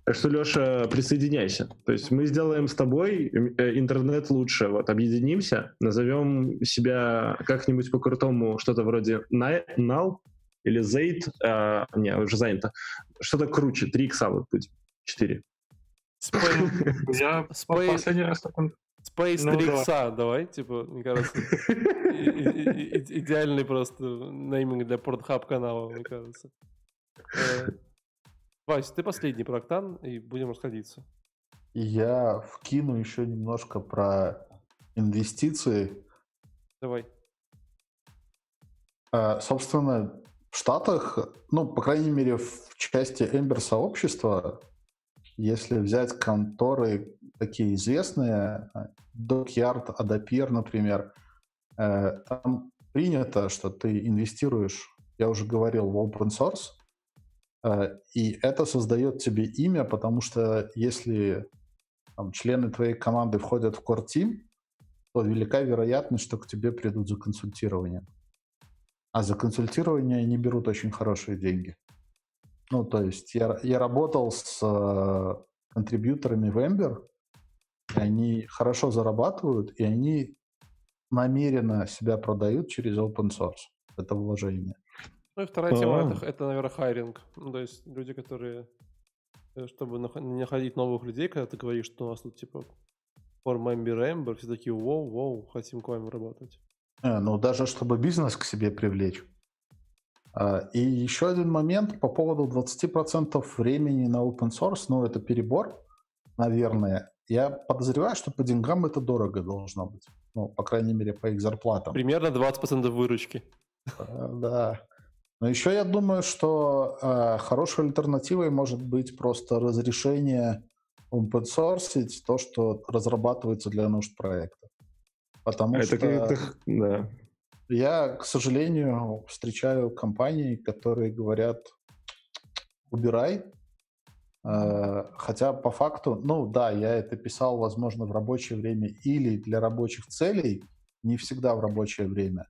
Так что, Леша, присоединяйся. То есть мы сделаем с тобой э, интернет лучше. Вот объединимся, назовем себя как-нибудь по-крутому, что-то вроде Null или Zaid. А, не, уже занято. Что-то круче. 3 икса вот будет. 4. Я последний раз такой... Space 3 икса, давай, типа, мне кажется, идеальный просто нейминг для Pornhub канала, мне кажется. Э, Вась, ты последний про Октан, и будем расходиться. Я вкину еще немножко про инвестиции. Давай. А, собственно, в Штатах, ну, по крайней мере, в части Эмбер сообщества, если взять конторы такие известные, Dockyard, Adapir, например, э, там принято, что ты инвестируешь, я уже говорил, в open source, э, и это создает тебе имя, потому что если там, члены твоей команды входят в core team, то велика вероятность, что к тебе придут за консультированием. А за консультирование они берут очень хорошие деньги. Ну, то есть я, я работал с э, контрибьюторами в Ember, и они хорошо зарабатывают, и они намеренно себя продают через open source. Это вложение. Ну и вторая тема это, это, наверное, хайринг. Ну, то есть люди, которые, э, чтобы находить новых людей, когда ты говоришь, что у нас тут типа for member Ember, все такие, воу, воу, хотим к вами работать. Э, ну, даже чтобы бизнес к себе привлечь. А, и еще один момент по поводу 20% времени на open source, ну это перебор, наверное. Я подозреваю, что по деньгам это дорого должно быть. Ну, по крайней мере, по их зарплатам. Примерно 20% выручки. А, да. Но еще я думаю, что э, хорошей альтернативой может быть просто разрешение open source то, что разрабатывается для нужд проекта. Потому это что... Да. Я, к сожалению, встречаю компании, которые говорят, убирай. Э, хотя по факту, ну да, я это писал, возможно, в рабочее время или для рабочих целей, не всегда в рабочее время.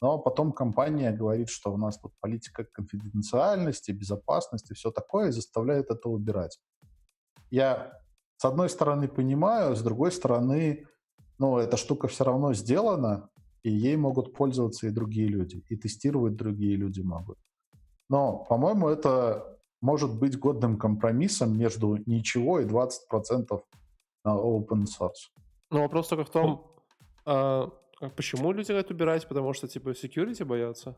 Но потом компания говорит, что у нас тут политика конфиденциальности, безопасности, все такое, и заставляет это убирать. Я, с одной стороны, понимаю, с другой стороны, но эта штука все равно сделана, и ей могут пользоваться и другие люди, и тестировать другие люди могут. Но, по-моему, это может быть годным компромиссом между ничего и 20% на open source. Но вопрос только в том, а, а почему люди хотят убирать? Потому что, типа, security боятся?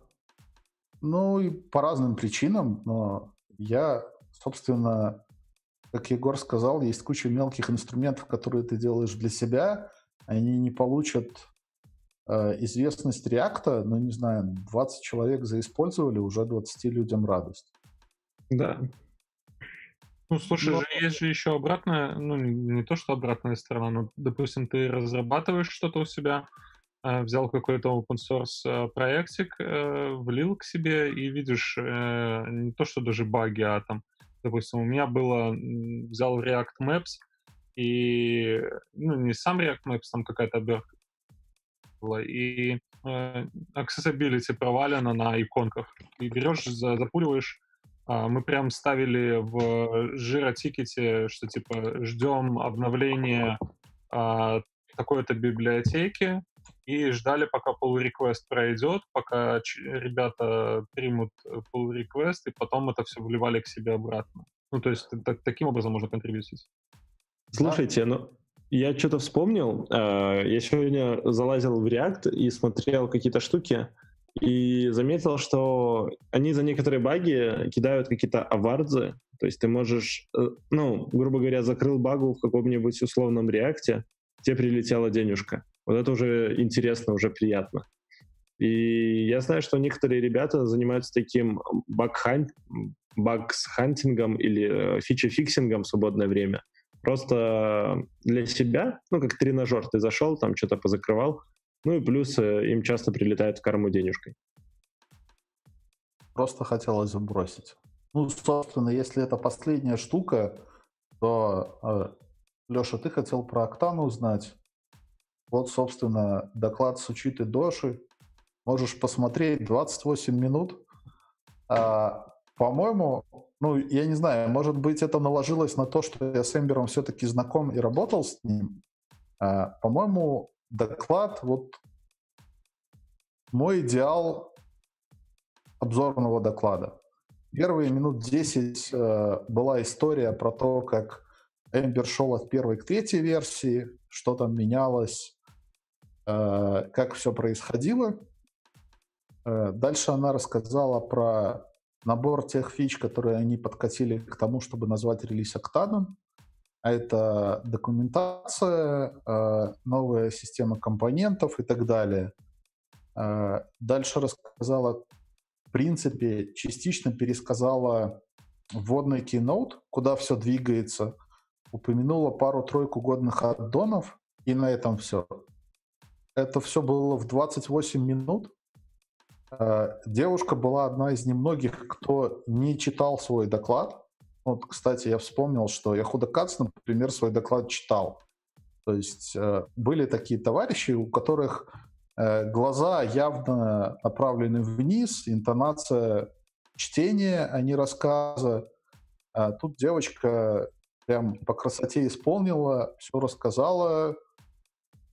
Ну, и по разным причинам, но я, собственно, как Егор сказал, есть куча мелких инструментов, которые ты делаешь для себя, они не получат известность реакта, ну, не знаю, 20 человек заиспользовали, уже 20 людям радость. Да. Ну, слушай, но... же есть же еще обратная, ну, не, не то, что обратная сторона, но, допустим, ты разрабатываешь что-то у себя, э, взял какой-то open source э, проектик, э, влил к себе и видишь э, не то, что даже баги, а там, допустим, у меня было, взял React Maps, и, ну, не сам React Maps, там какая-то обертка была, и э, accessibility провалена на иконках. И берешь, запуливаешь а, мы прям ставили в жиротикете, что типа ждем обновления а, такой-то библиотеки и ждали, пока pull request пройдет, пока ребята примут pull request, и потом это все вливали к себе обратно. Ну, то есть так, таким образом можно контрибьютить. Слушайте, ну, я что-то вспомнил. А, я сегодня залазил в React и смотрел какие-то штуки и заметил, что они за некоторые баги кидают какие-то awards ы, то есть ты можешь, э, ну, грубо говоря, закрыл багу в каком-нибудь условном React е, тебе прилетела денежка. Вот это уже интересно, уже приятно. И я знаю, что некоторые ребята занимаются таким bug hunting ом или э, feature fixing ом в свободное время. Просто для себя, ну, как тренажер, ты зашел, там что-то позакрывал, ну и плюс э, им часто прилетает в корму денежкой. Просто хотелось забросить. Ну, собственно, если это последняя штука, то, э, Леша, ты хотел про Октану узнать. Вот, собственно, доклад с учиты Доши. Можешь посмотреть 28 минут. А, по-моему, ну, я не знаю, может быть, это наложилось на то, что я с Эмбером все-таки знаком и работал с ним. А, по-моему, доклад, вот мой идеал обзорного доклада. Первые минут 10 э, была история про то, как Эмбер шел от первой к третьей версии, что там менялось, э, как все происходило. Э, дальше она рассказала про набор тех фич, которые они подкатили к тому, чтобы назвать релиз октаном это документация, э, новая система компонентов и так далее. Э, дальше рассказала, в принципе, частично пересказала вводный keynote, куда все двигается, упомянула пару-тройку годных аддонов, и на этом все. Это все было в 28 минут. Э, девушка была одна из немногих, кто не читал свой доклад, вот, кстати, я вспомнил, что я Худокац, например, свой доклад читал. То есть э, были такие товарищи, у которых э, глаза явно направлены вниз, интонация чтения, а не рассказа. А тут девочка прям по красоте исполнила, все рассказала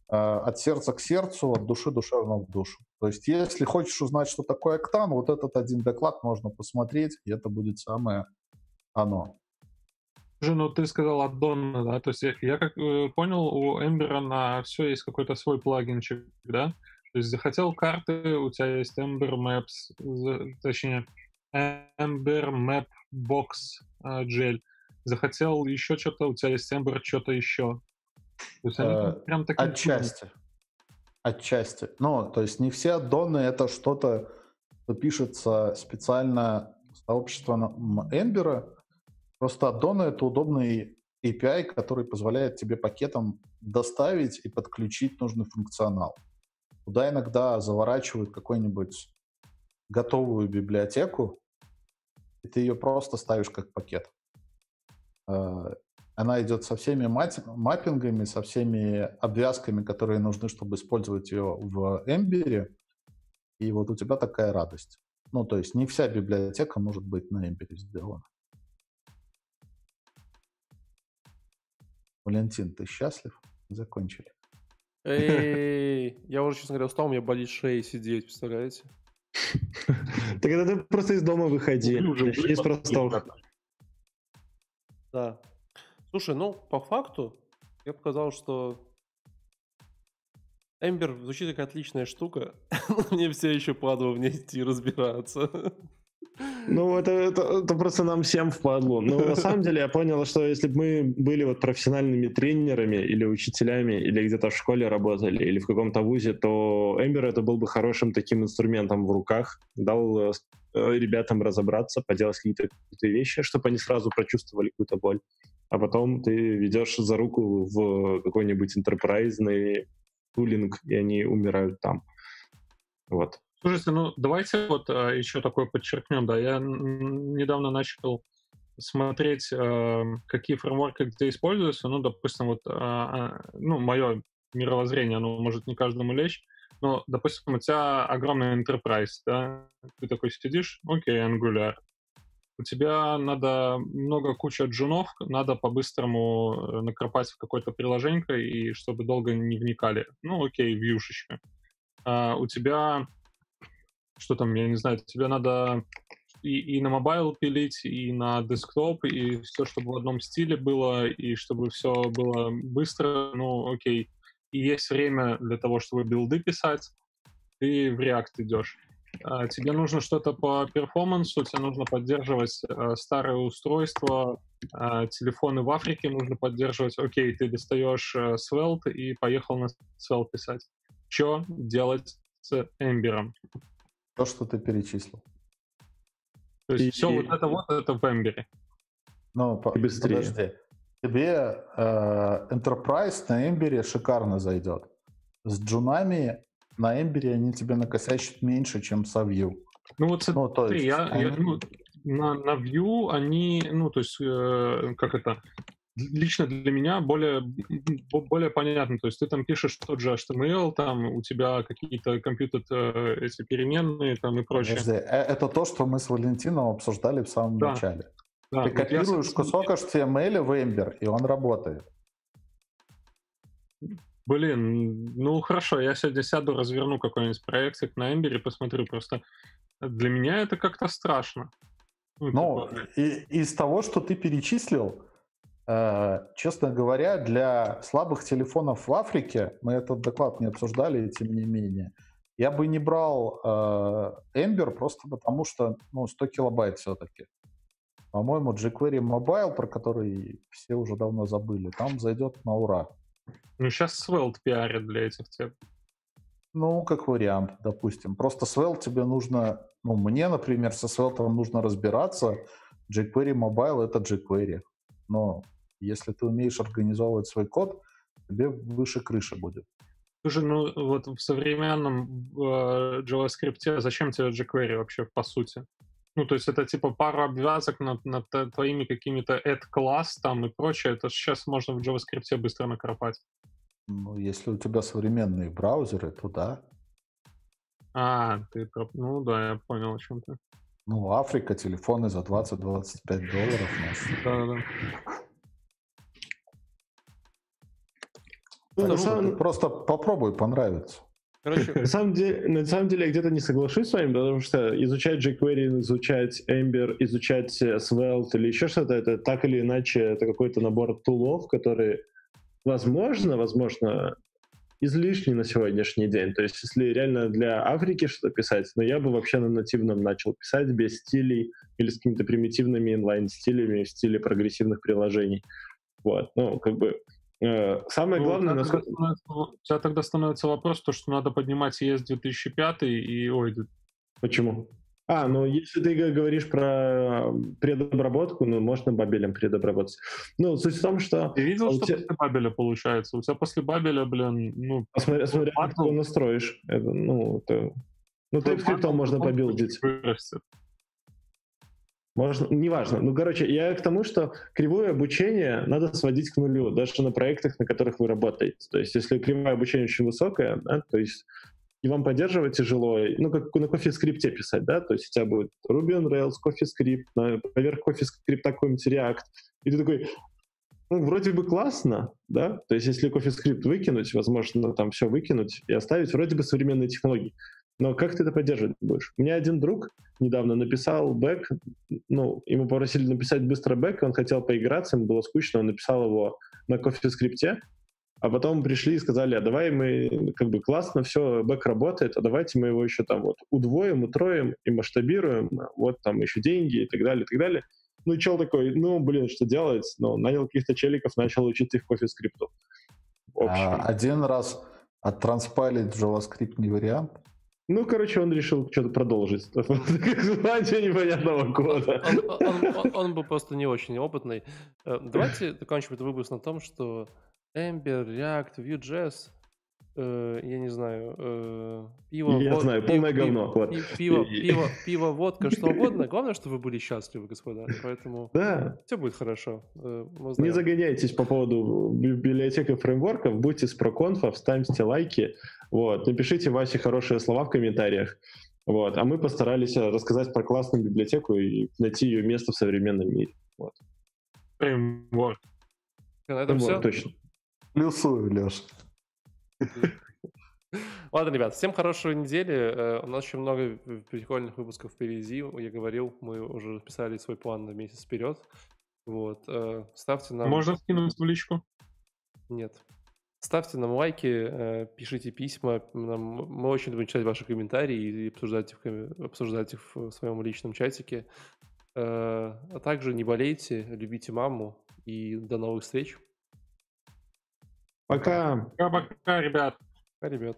от сердца к сердцу, от души душевно в душу. То есть если хочешь узнать, что такое Октан, вот этот один доклад можно посмотреть, и это будет самое оно. Слушай, ну ты сказал аддон, да? То есть я, я как э, понял, у Ember на все есть какой-то свой плагинчик, да? То есть захотел карты, у тебя есть Ember Maps, точнее, Ember Map Box uh, Gel. Захотел еще что-то, у тебя есть Ember что-то еще. То есть они э, прям такие... Отчасти. Отчасти. Ну, то есть не все аддоны это что-то, что пишется специально сообществом Эмбера, Просто аддоны — это удобный API, который позволяет тебе пакетом доставить и подключить нужный функционал. Туда иногда заворачивают какую-нибудь готовую библиотеку, и ты ее просто ставишь как пакет. Она идет со всеми маппингами, со всеми обвязками, которые нужны, чтобы использовать ее в Ember, и вот у тебя такая радость. Ну, то есть не вся библиотека может быть на Ember сделана. Валентин, ты счастлив? Закончили. Эй, я уже, честно говоря, устал, у меня болит шея сидеть, представляете? Тогда ты просто из дома выходи. С простого. Да. Слушай, ну, по факту, я бы сказал, что Эмбер звучит как отличная штука, но мне все еще падло в ней идти разбираться. Ну, это, это, это просто нам всем впадло. Но на самом деле я понял, что если бы мы были вот профессиональными тренерами или учителями, или где-то в школе работали, или в каком-то вузе, то Эмбер это был бы хорошим таким инструментом в руках, дал э, ребятам разобраться, поделать какие-то, какие вещи, чтобы они сразу прочувствовали какую-то боль. А потом ты ведешь за руку в какой-нибудь интерпрайзный тулинг, и они умирают там. Вот. Слушайте, ну давайте вот а, еще такое подчеркнем, да, я недавно начал смотреть, а, какие фреймворки где используются, ну, допустим, вот, а, а, ну, мое мировоззрение, оно может не каждому лечь, но, допустим, у тебя огромный enterprise, да, ты такой сидишь, окей, Angular, у тебя надо много куча джунов, надо по-быстрому э, накропать в какое-то приложение, и чтобы долго не вникали. Ну, окей, вьюшечка. А, у тебя что там, я не знаю, тебе надо и, и на mobile пилить, и на десктоп, и все, чтобы в одном стиле было, и чтобы все было быстро, ну, окей. И есть время для того, чтобы билды писать, ты в React идешь. А, тебе нужно что-то по performance у, тебе нужно поддерживать а, старые устройства, а, телефоны в Африке нужно поддерживать. Окей, ты достаешь а, Svelte и поехал на Svelte писать. Что делать с Эмбером? То, что ты перечислил. То есть и, все и... вот это вот, это в Эмбере. Ну, по- быстрее. подожди. Тебе э, Enterprise на Эмбере шикарно зайдет. С джунами на Эмбере они тебе накосячат меньше, чем со Vue. Ну вот смотри, ну, то есть, я, они... я, ну, на, на Vue они, ну то есть, э, как это, лично для меня более, более понятно. То есть ты там пишешь тот же HTML, там у тебя какие-то компьютер э, эти переменные там и прочее. Подожди, э, это то, что мы с Валентином обсуждали в самом да. начале. Да, ты копируешь я... кусок HTML в Ember, и он работает. Блин, ну хорошо, я сегодня сяду, разверну какой-нибудь проектик на Ember и посмотрю. Просто для меня это как-то страшно. Ну, ну типа... и, из того, что ты перечислил, Э, честно говоря, для слабых телефонов в Африке, мы этот доклад не обсуждали, тем не менее, я бы не брал э, Ember просто потому, что ну, 100 килобайт все-таки. По-моему, jQuery Mobile, про который все уже давно забыли, там зайдет на ура. Ну, сейчас Svelte пиарят для этих тем. Ну, как вариант, допустим. Просто Svelte тебе нужно, ну, мне, например, со Svelte нужно разбираться. jQuery Mobile — это jQuery. Но если ты умеешь организовывать свой код, тебе выше крыши будет. Слушай, ну вот в современном э, JavaScript зачем тебе jQuery вообще по сути? Ну, то есть это типа пара обвязок над, над твоими какими-то add-класс там и прочее. Это сейчас можно в JavaScript быстро накропать. Ну, если у тебя современные браузеры, то да. А, ты, ну да, я понял о чем ты. Ну, Африка, телефоны за 20-25 долларов. Да-да. Ну, на самом... Просто попробуй, понравится. Короче, на самом, деле, на самом деле я где-то не соглашусь с вами, потому что изучать jQuery, изучать Ember, изучать Svelte или еще что-то, это так или иначе это какой-то набор тулов, которые, возможно, возможно, излишни на сегодняшний день. То есть если реально для Африки что-то писать, но я бы вообще на нативном начал писать без стилей или с какими-то примитивными инлайн-стилями в стиле прогрессивных приложений. Вот, ну, как бы самое ну, главное... Насколько... у тебя тогда становится вопрос, то, что надо поднимать ES 2005 и... Ой, Почему? А, ну если ты говоришь про предобработку, ну можно бабелем предобработать. Ну, суть в том, что... Ты видел, что тебя... после бабеля получается? У тебя после бабеля, блин, ну... Смотря, смотря как ты настроишь. Это, ну, это... Ну, TypeScript можно побилдить. Вырастет. Можно, неважно. Ну, короче, я к тому, что кривое обучение надо сводить к нулю, даже на проектах, на которых вы работаете. То есть, если кривое обучение очень высокое, да, то есть и вам поддерживать тяжело, ну, как на CoffeeScript писать, да, то есть у тебя будет Ruby on Rails, CoffeeScript, поверх CoffeeScript какой-нибудь React, и ты такой, ну, вроде бы классно, да, то есть если CoffeeScript выкинуть, возможно, там все выкинуть и оставить вроде бы современные технологии. Но как ты это поддерживать будешь? У меня один друг недавно написал бэк, ну, ему попросили написать быстро бэк, он хотел поиграться, ему было скучно, он написал его на CoffeeScript, а потом пришли и сказали, а давай мы, как бы классно все, бэк работает, а давайте мы его еще там вот удвоим, утроим и масштабируем, вот там еще деньги и так далее, и так далее. Ну и чел такой, ну, блин, что делать? Ну, нанял каких-то челиков, начал учить их кофе скрипту. А, один раз оттранспайлить JavaScript не вариант? Ну, короче, он решил что-то продолжить. Звание непонятного кода. Он, был просто не очень опытный. Э, давайте закончим этот выпуск на том, что Ember, React, Vue.js э, я не знаю, э, пиво, я вод, знаю, пиво, полное пиво, говно. Вот. Пиво, пиво, пиво, водка, что угодно. Главное, чтобы вы были счастливы, господа. Поэтому да. все будет хорошо. Э, не загоняйтесь по поводу библиотек и фреймворков, будьте с проконфов, ставьте лайки, вот, напишите Васе хорошие слова в комментариях. Вот, а мы постарались рассказать про классную библиотеку и найти ее место в современном мире. Вот. Фреймворк. На этом все? Точно. Плюсую, Леш. Ладно, ребят, всем хорошей недели. Э, у нас еще много прикольных выпусков впереди. Я говорил, мы уже писали свой план на месяц вперед. Вот. Э, ставьте нам... Можно скинуть в личку? Нет. Ставьте нам лайки, э, пишите письма. Нам, мы очень любим читать ваши комментарии и обсуждать их, обсуждать их в своем личном чатике. А также не болейте, любите маму и до новых встреч. Пока. Пока-пока, ребят. Пока, ребят.